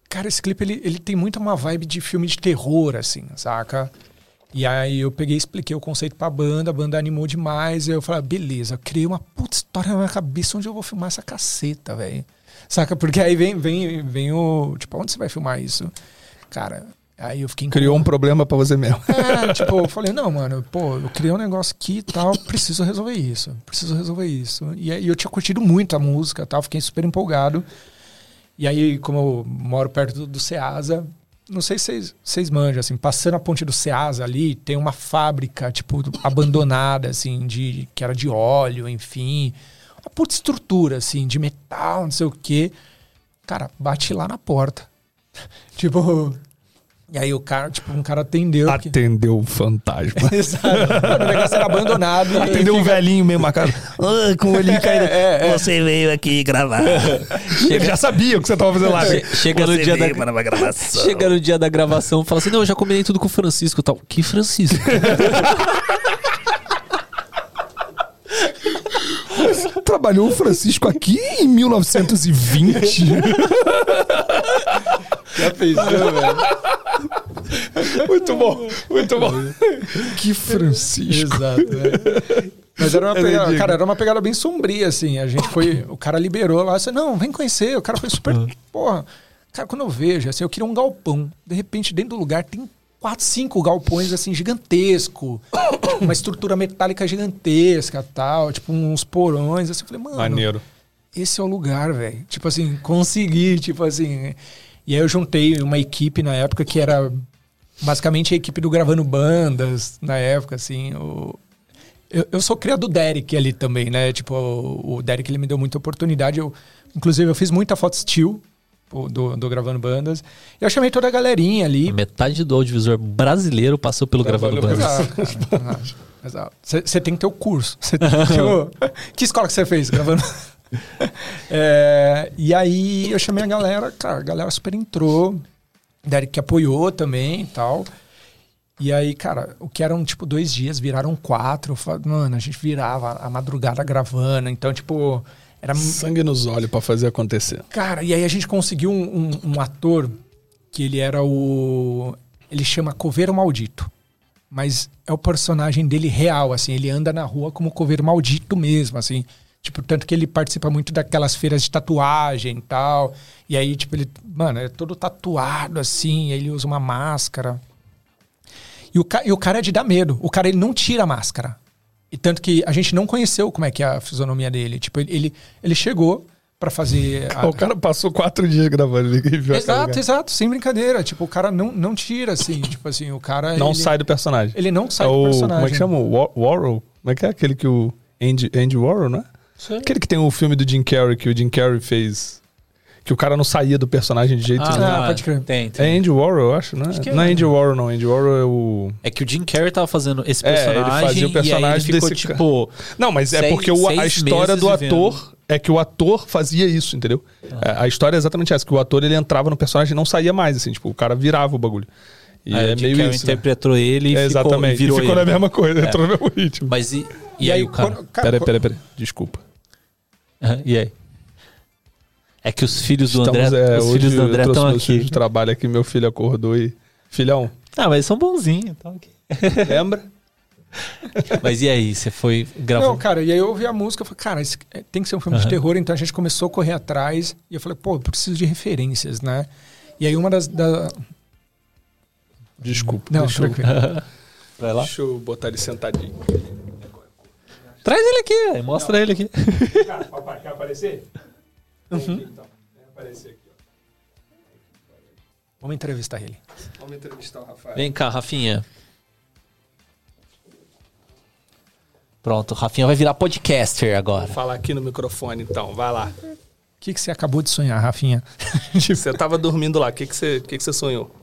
cara, esse clipe ele, ele tem muito uma vibe de filme de terror, assim, saca? E aí eu peguei e expliquei o conceito pra banda, a banda animou demais, e eu falei, ah, beleza, eu criei uma puta história na minha cabeça onde eu vou filmar essa caceta, velho. Saca? Porque aí vem, vem, vem o. Tipo, onde você vai filmar isso? Cara, aí eu fiquei Criou um problema pra você mesmo. é, tipo, eu falei, não, mano, pô, eu criei um negócio aqui e tal, preciso resolver isso, preciso resolver isso. E aí eu tinha curtido muito a música e tal, fiquei super empolgado. E aí, como eu moro perto do, do Ceasa, não sei se vocês- vocês manjam, assim, passando a ponte do Ceasa ali, tem uma fábrica, tipo, abandonada, assim, de, que era de óleo, enfim. Uma puta estrutura, assim, de metal, não sei o quê. Cara, bate lá na porta. tipo... E aí o cara, tipo, um cara atendeu. Atendeu o fantasma. Exato. O negócio era abandonado. Atendeu um fica- velhinho meio marcado. Ah, com o olhinho caído. É, é. Você veio aqui gravar. Ele já sabia o que você tava fazendo lá. Che- Chega no dia da... para uma gravação. Chega no dia da gravação, fala assim: "Não, eu já combinei tudo com o Francisco", e tal. Que Francisco? Trabalhou o Francisco aqui em 1920. Já pensou, velho? muito bom, muito bom. Que Francisco. Exato, velho. Mas era uma pegada, cara, era uma pegada bem sombria, assim. A gente foi. O cara liberou lá, disse, não, vem conhecer. O cara foi super. Porra. Cara, quando eu vejo, assim, eu queria um galpão. De repente, dentro do lugar tem quatro, cinco galpões, assim, gigantesco. uma estrutura metálica gigantesca tal. Tipo, uns porões. Assim, eu falei, mano. Maneiro. esse é o lugar, velho. Tipo assim, consegui, tipo assim. E aí eu juntei uma equipe na época que era basicamente a equipe do Gravando Bandas, na época, assim. O... Eu, eu sou criado do Derek ali também, né? Tipo, o, o Derek ele me deu muita oportunidade. Eu, inclusive, eu fiz muita foto still do, do Gravando Bandas. Eu chamei toda a galerinha ali. Metade do audiovisual brasileiro passou pelo Gravando Bandas. Exato. Você tem que ter o curso. Cê tem que, ter o- que escola que você fez gravando? É, e aí eu chamei a galera, cara, a galera super entrou. Derek que apoiou também e tal. E aí, cara, o que eram tipo dois dias viraram quatro. Mano, a gente virava a madrugada gravando. Então, tipo, era Sangue nos olhos pra fazer acontecer. Cara, e aí a gente conseguiu um, um- um ator que ele era o. Ele chama Coveiro Maldito. Mas é o personagem dele real, assim. Ele anda na rua como Coveiro Maldito mesmo, assim. Tipo, tanto que ele participa muito daquelas feiras de tatuagem e tal. E aí, tipo, ele. Mano, é todo tatuado, assim. Ele usa uma máscara. E o, ca- e o cara é de dar medo. O cara, ele não tira a máscara. E tanto que a gente não conheceu como é que é a fisionomia dele. Tipo, ele, ele, chegou pra fazer. a- O cara passou quatro dias gravando. Ele viu Exato, exato, sem brincadeira. Tipo, o cara não, não tira, assim. tipo assim, o cara. Não ele, sai do personagem. Ele não sai é do o, personagem. Como é que chama? O War- Warhol? Como é que é aquele que o Andy, Andy Warhol, né? Aquele que tem o filme do Jim Carrey, que o Jim Carrey fez. Que o cara não saía do personagem de jeito nenhum. Ah, pode crer. Tem, tem. É Andy Warhol, eu acho, né? que não é é. Andy Warhol, não. Andy Warhol é o. É que o Jim Carrey tava fazendo esse É, ele personagem, fazia o personagem e aí ele ficou, desse tipo... Não, mas é Seis- porque o- a história do vivendo. ator é que o ator fazia isso, entendeu? É, A história é exatamente essa, que o ator ele entrava no personagem e não saía mais, assim, tipo, o cara virava o bagulho. E aí é o Jim meio Carrey isso. né? interpretou ele e É, ficou, exatamente. virou e ficou ele. na mesma coisa, É. entrou no mesmo ritmo. Mas e, e, aí, o cara... quando- cara, Peraí, peraí, peraí. Desculpa. E aí? É que os filhos do Estamos, André, é, os hoje filhos do André estão aqui. de trabalho aqui, meu filho acordou e... Filhão, Ah, mas eles são bonzinhos. Estão aqui. lembra? Mas e aí? Você foi gravar? Não, cara, e aí eu ouvi a música, eu falei, cara, esse é, tem que ser um filme de Aham. terror, então a gente começou a correr atrás, e eu falei, pô, eu preciso de referências, né? E aí uma das... Da... Desculpa. Não, deixa, eu. Vai lá. deixa eu botar ele sentadinho. Traz ele aqui, mostra ele aqui. Papai, quer aparecer? Uhum. então. Vem aparecer aqui, ó. Vamos entrevistar ele. Vamos entrevistar o Rafael. Vem cá, Rafinha. Pronto, o Rafinha vai virar podcaster agora. Vou falar aqui no microfone, então. Vai lá. O que, que você acabou de sonhar, Rafinha? Você tava dormindo lá. O que, que, você, o que, que você sonhou?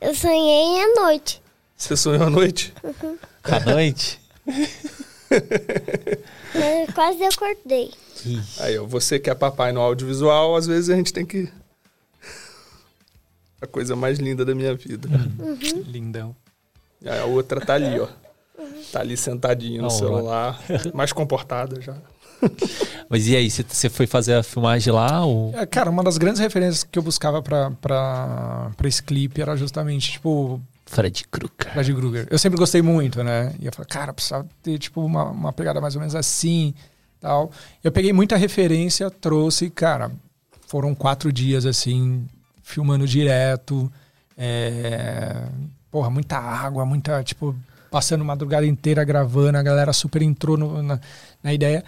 Eu sonhei à noite. Você sonhou à noite? À noite? Mas quase acordei. Aí, ó, você que é papai no audiovisual, às vezes a gente tem que. A coisa mais linda da minha vida. Lindão. Aí a outra tá ali, ó. Tá ali sentadinha no hora. celular, mais comportada já. Mas e aí, você- você foi fazer a filmagem lá? Ou... É, cara, uma das grandes referências que eu buscava pra, pra, pra esse clipe era justamente, tipo, Fred Krueger. Fred Krueger. Eu sempre gostei muito, né? E eu falei, cara, precisava ter, tipo, uma, uma pegada mais ou menos assim, tal. Eu peguei muita referência, trouxe, cara, foram quatro dias, assim, filmando direto. É... Porra, muita água, muita, tipo, passando madrugada inteira gravando, a galera super entrou no- na, na ideia.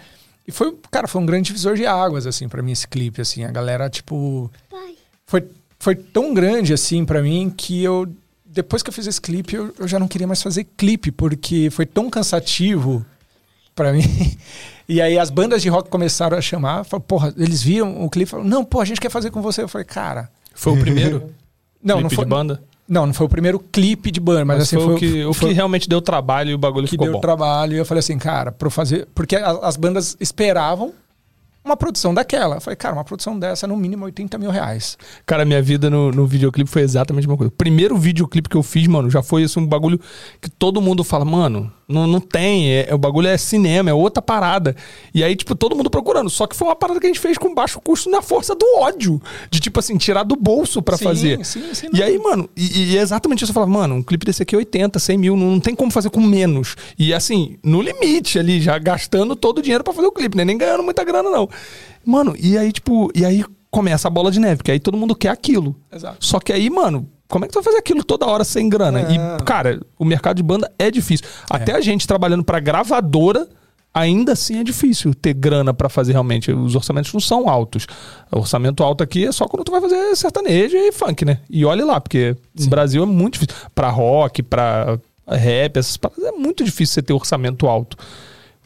E foi, cara, foi um grande divisor de águas, assim, pra mim, esse clipe, assim. A galera, tipo, foi, foi tão grande assim pra mim que eu depois que eu fiz esse clipe eu, eu já não queria mais fazer clipe porque foi tão cansativo pra mim e aí as bandas de rock começaram a chamar falaram, porra eles viram o clipe e falaram não pô a gente quer fazer com você eu falei cara Foi o primeiro? não clipe não foi de banda? não não foi o primeiro clipe de banda mas, Mas, assim foi, foi, o, que, o foi que realmente deu trabalho e o bagulho que ficou deu bom. trabalho e eu falei assim cara para fazer porque as bandas esperavam uma produção daquela eu falei cara uma produção dessa no mínimo 80 mil reais Cara, minha vida no, no videoclipe foi exatamente a mesma coisa. O primeiro videoclipe que eu fiz, mano, já foi assim, um bagulho que todo mundo fala, mano, não, não tem, é, é- o bagulho é cinema, é outra parada. E aí, tipo, todo mundo procurando. Só que foi uma parada que a gente fez com baixo custo na força do ódio. De, tipo assim, tirar do bolso pra Sim, fazer. sim, sim, e aí, mano, e, e é exatamente isso. Eu falava, mano, um clipe desse aqui é 80, 100 mil, não, não tem como fazer com menos. E assim, no limite ali, já gastando todo o dinheiro pra fazer o clipe, né? Nem ganhando muita grana, não. Mano, e aí, tipo, e aí começa a bola de neve, porque aí todo mundo quer aquilo. Exato. Só que aí, mano, como é que tu vai fazer aquilo toda hora sem grana? É. E, cara, o mercado de banda é difícil. Até a gente trabalhando pra gravadora, ainda assim é difícil ter grana pra fazer realmente. Os orçamentos não são altos. O orçamento alto aqui é só quando tu vai fazer sertanejo e funk, né? E olhe lá, porque no Brasil é muito difícil. Pra rock, pra rap, essas paradas, é muito difícil você ter orçamento alto.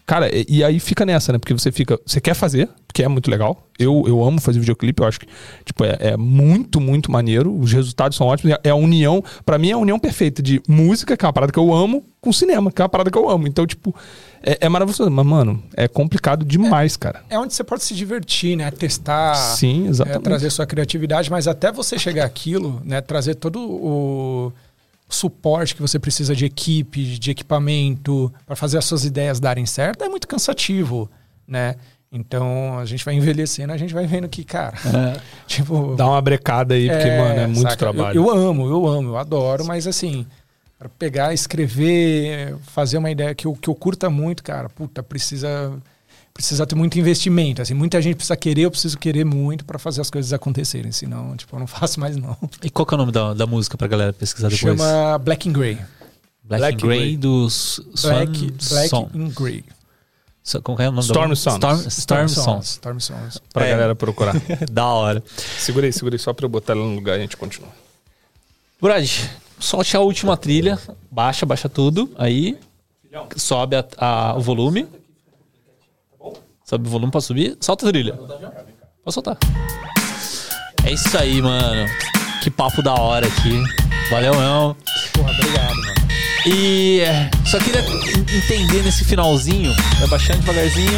Cara, e, e aí fica nessa, né? Porque você fica. Você quer fazer, que é muito legal. Eu, eu amo fazer videoclipe, eu acho que tipo, é, é muito, muito maneiro. Os resultados são ótimos. É a união, pra mim, é a união perfeita de música, que é uma parada que eu amo, com cinema, que é uma parada que eu amo. Então, tipo, é, é maravilhoso. Mas, mano, é complicado demais, cara. é onde você pode se divertir, né? Testar, Sim, é, exatamente. trazer sua criatividade, mas até você chegar àquilo, né? Trazer todo o suporte que você precisa de equipe, de equipamento, para fazer as suas ideias darem certo, é muito cansativo, né? Então a gente vai envelhecendo, a gente vai vendo que, cara, tipo. Dá uma brecada aí, porque, mano, é muito saca? trabalho. Eu, eu amo, eu amo, eu adoro, mas assim, para pegar, escrever, fazer uma ideia que eu, que eu curta muito, cara, puta, precisa precisa ter muito investimento, assim, muita gente precisa querer, eu preciso querer muito para fazer as coisas acontecerem, senão, tipo, eu não faço mais não. E qual que é o nome da, da música pra galera pesquisar depois? Chama Black and Grey. Black, Black and Grey Grey. dos Black, Black Song. and Grey. So- Como é o nome Storm da Sons. Storm, Storm Songs. Storm Songs. Pra É. galera procurar. da hora. segura aí, segura aí, só pra eu botar ela no lugar e a gente continua. Brad, solte a última trilha. Baixa, baixa tudo. Aí. Sobe a- a- o volume. Sobe o volume pra subir. Solta a trilha. Pode soltar. É isso aí, mano. Que papo da hora aqui. Valeu, não. Porra, obrigado, mano. E é, só queria en- entender nesse finalzinho, vai baixando devagarzinho,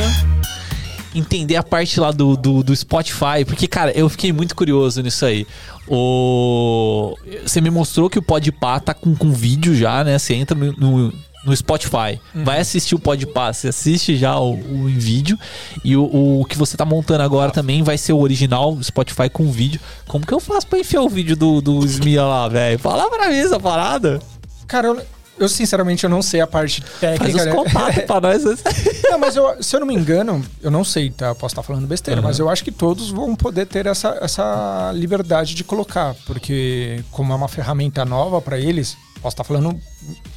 entender a parte lá do, do, do Spotify, porque, cara, eu fiquei muito curioso nisso aí. O... Você me mostrou que o Podpah tá com, com vídeo já, né? Você entra no, no, no Spotify, vai assistir o Podpah, você assiste já o, o em vídeo, e o, o que você tá montando agora também vai ser o original Spotify com vídeo. Como que eu faço pra enfiar o vídeo do, do Smia lá, velho? Fala pra mim essa parada. Cara, eu, eu sinceramente eu não sei a parte Faz técnica. os né? contatos pra nós. Não, mas eu- se eu não me engano, eu não sei, tá? Eu posso estar falando besteira, mas eu acho que todos vão poder ter essa, essa liberdade de colocar, porque como é uma ferramenta nova para eles, posso estar falando.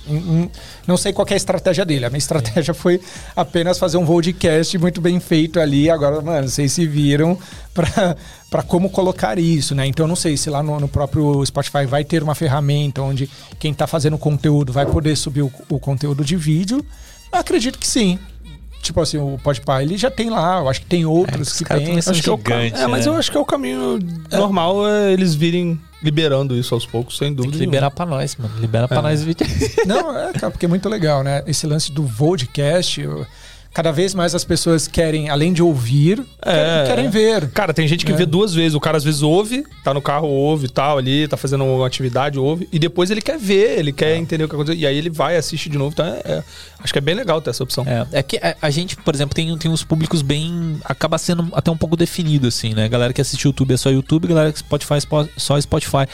em- em- não sei qual que é a estratégia dele. A minha estratégia foi apenas fazer um podcast muito bem feito ali. Agora, mano, vocês se viram para como colocar isso, né? Então, eu não sei se lá no, no próprio Spotify vai ter uma ferramenta onde quem está fazendo conteúdo vai poder subir o, o conteúdo de vídeo. Eu acredito que sim. Tipo assim, o Podpah, ele já tem lá. Eu acho que tem outros os que tem. Acho que é, o é, mas né? eu acho que é o caminho normal é eles virem liberando isso aos poucos, sem Tem dúvida. que nenhuma. liberar pra nós, mano. Libera pra nós o vídeo. Não, é, cara, porque é muito legal, né? Esse lance do podcast. eu- cada vez mais as pessoas querem, além de ouvir, É, querem, querem é. ver. Cara, tem gente que É. vê duas vezes. O cara às vezes ouve, tá no carro, ouve e tal ali, tá fazendo uma atividade, ouve, e depois ele quer ver, ele quer entender o que aconteceu. E aí ele vai, assiste de novo. Então é, é- acho que é bem legal ter essa opção. É, é que a, gente, por exemplo, tem, tem uns públicos bem. acaba sendo até um pouco definido, assim, né? Galera que assiste YouTube é só YouTube, galera que Spotify é só Spotify.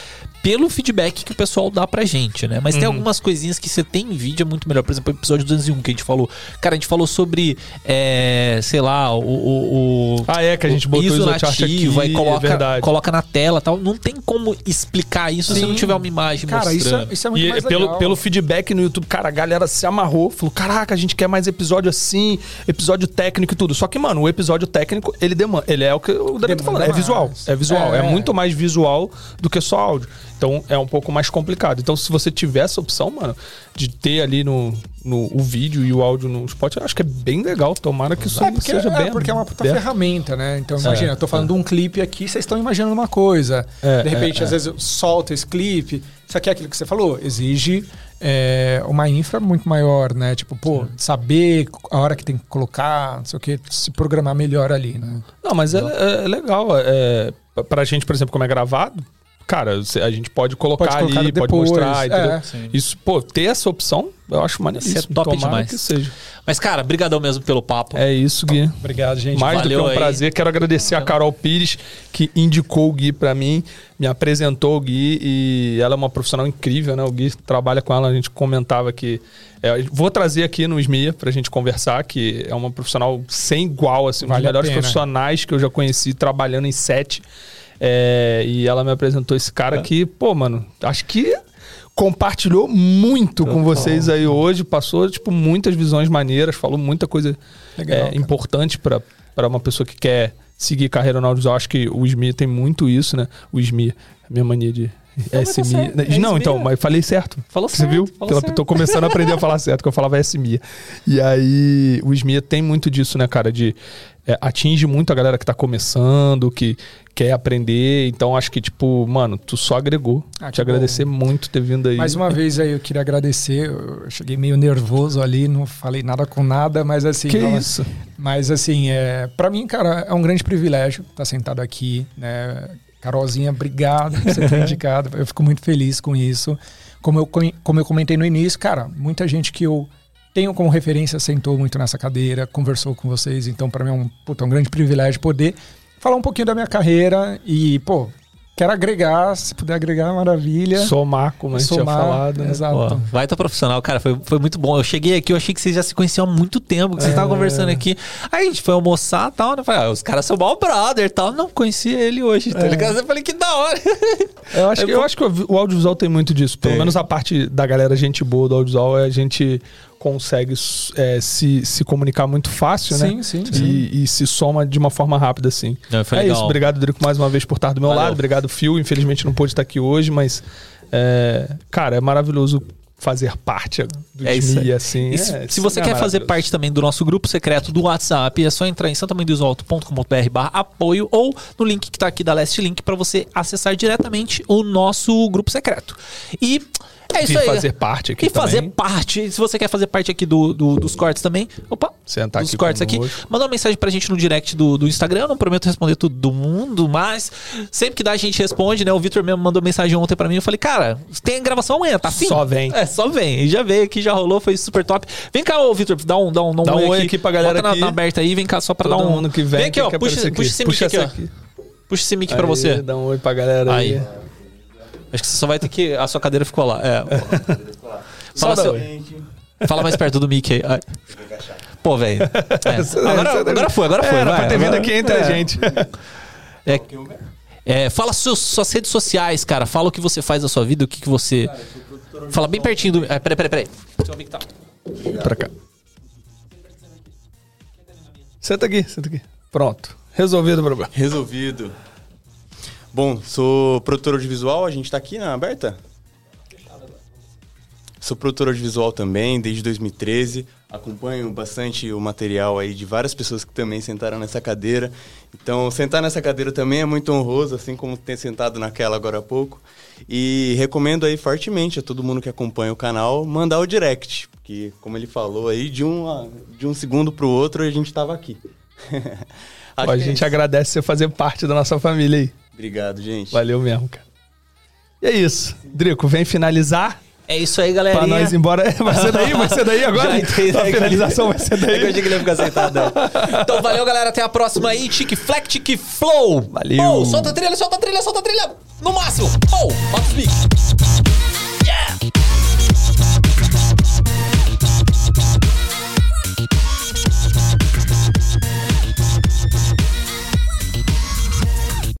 Pelo feedback que o pessoal dá pra gente, né? Mas tem algumas coisinhas que você tem em vídeo é muito melhor. Por exemplo, o episódio 201 que a gente falou. Cara, a gente falou sobre, é, sei lá, o. o, o- Ah, é, que a gente botou ISO nativo, aqui, aí é coloca, verdade. coloca na tela tal. Não tem como explicar isso se Sim. não tiver uma imagem Cara, isso, mostrando. é- isso é muito E mais pelo, legal. pelo feedback no YouTube, cara, a galera se amarrou, falou: caraca, a gente quer mais episódio assim, episódio técnico e tudo. Só que, mano, o episódio técnico, ele demanda. Ele é o que o David tá falando, é visual. É visual. É. É. muito mais visual do que só áudio. Então é um pouco mais complicado. Então, se você tiver essa opção, mano, de ter ali no, no o vídeo e o áudio no Spotify, eu acho que é bem legal. Tomara que isso É porque, seja é bem. porque é uma puta aberto. ferramenta, né? Então, imagina, eu tô falando de um clipe aqui, vocês estão imaginando uma coisa. É, de repente, é, às vezes, eu solto esse clipe. Isso aqui é aquilo que você falou. Exige é, uma infra muito maior, né? Tipo, pô, saber a hora que tem que colocar, não sei o que, se programar melhor ali, né? Não, mas é, é- é legal. É, pra gente, por exemplo, como é gravado, cara, a gente pode colocar, Pode colocar ali, pode depois, mostrar, entendeu? é. Isso, pô, ter essa opção, eu acho maneiríssimo. Isso é top Tomara demais. que seja. Mas, cara, brigadão mesmo pelo papo. É isso, Gui. Obrigado, gente. Mais do que valeu um aí. prazer. Quero agradecer a Carol Pires, que indicou o Gui pra mim, me apresentou o Gui e ela é uma profissional incrível, né? O Gui trabalha com ela, a gente comentava que. é, vou trazer aqui no SMIA pra gente conversar, que é uma profissional sem igual, assim, um Vale dos melhores pena. profissionais que eu já conheci trabalhando em set. É, e ela me apresentou esse cara que, pô, mano, acho que compartilhou muito com vocês aí hoje, passou, tipo, muitas visões maneiras, falou muita coisa Legal, é, importante para uma pessoa que quer seguir carreira no audiovisual. Acho que o SMI tem muito isso, né? O SMI, a minha mania de tá SMI. é Não, então, né? mas falei certo. Falou Você certo, viu? falou tô começando a aprender a falar certo, que eu falava SMI. E aí, o SMI tem muito disso, né, cara? De é, atinge muito a galera que tá começando, que quer aprender. Então, acho que, tipo, mano, tu só agregou. Ah, Te agradecer muito ter vindo aí. Mais uma vez aí, eu queria agradecer. Eu cheguei meio nervoso ali, não falei nada com nada, mas assim. Que nossa, isso? Mas assim, é, para mim, cara, é um grande privilégio estar sentado aqui, né? Carolzinha, obrigado por você ter indicado. Eu fico muito feliz com isso. Como eu, co- como eu comentei no início, cara, muita gente que eu tenho como referência sentou muito nessa cadeira, conversou com vocês. Então, para mim é um, puta, um grande privilégio poder falar um pouquinho da minha carreira e, pô, quero agregar, se puder agregar, maravilha. Somar, como a gente tinha falado. né? Exato. Pô, vai tá profissional, cara. Foi, foi muito bom. Eu cheguei aqui, eu achei que vocês já se conheciam há muito tempo, que vocês estavam conversando aqui. Aí a gente foi almoçar e tal, né? Falei, ah, os caras são mal brother e tal. Não, conheci ele hoje, tá ligado? Eu falei, que da hora. Eu acho, que, eu acho que o audiovisual tem muito disso. Pelo Tem. menos a parte da galera gente boa do audiovisual é a gente consegue é, se, se comunicar muito fácil, né? Sim, sim, E, sim. e se soma de uma forma rápida, assim. Não, foi é legal. isso. Obrigado, Drico, mais uma vez por estar do meu Valeu. lado. Obrigado, Phil. Infelizmente não pôde estar aqui hoje, mas, é, cara, é maravilhoso fazer parte do É aí. assim. E se, é, se você é quer fazer parte também do nosso grupo secreto do WhatsApp, é só entrar em santamãedeusalto.com.br barra apoio ou no link que tá aqui da Last Link para você acessar diretamente o nosso grupo secreto. E é isso E aí. fazer parte aqui E fazer também. parte. Se você quer fazer parte aqui do, do- dos cortes também, opa, Sentar dos aqui cortes aqui, conosco. manda uma mensagem pra gente no direct do, do Instagram. Eu não prometo responder todo mundo, mas sempre que dá a gente responde, né? O Vitor mesmo mandou mensagem ontem pra mim. Eu falei, cara, tem gravação amanhã, tá afim? Só vem. É, só vem. E já veio aqui, já rolou, foi super top. Vem cá, ô Vitor, dá um, dá um, Dá um oi aqui pra galera Bota na, aqui. na aberta aí, vem cá só pra Todo dar um. mundo que vem, Vem aqui, ó. quer Puxa, puxa aqui. esse mic aqui, ó. aqui. Puxa esse mic pra você. Dá um oi pra galera aí. Aí. Acho que você só vai ter que. A sua cadeira ficou lá. É. Só Fala, seu-. Fala mais perto do mic aí. Ai. Pô, velho. É. Agora, agora foi, agora foi. Era vai. pra ter vindo aqui entre a é. gente. É, é, fala seus, suas redes sociais, cara. Fala o que você faz da sua vida, o que, que você. Fala bem pertinho do. É, peraí, peraí, peraí. Seu tá. pra cá. Senta aqui, senta aqui. Pronto. Resolvido o problema. Resolvido. Bom, sou produtor audiovisual, a gente tá aqui na aberta? Sou produtor audiovisual também, desde 2013. Acompanho bastante o material aí de várias pessoas que também sentaram nessa cadeira. Então, sentar nessa cadeira também é muito honroso, assim como ter sentado naquela agora há pouco. E recomendo aí fortemente a todo mundo que acompanha o canal mandar o direct, porque como ele falou aí, de um, de um segundo pro outro a gente tava aqui. Ó, a é gente isso. agradece você fazer parte da nossa família aí. Obrigado, gente. Valeu mesmo, cara. E é isso. Drico, vem finalizar É isso aí, galera. pra nós ir embora. Vai ser daí? Vai ser daí agora? A finalização vai ser É que eu daí. achei que ele ia ficar sentado. né? Então valeu, galera. Até a próxima aí. Tique Fleck, Tique Flow. Valeu. Oh, solta a trilha, solta a trilha, solta a trilha. No máximo. Oh, bota os.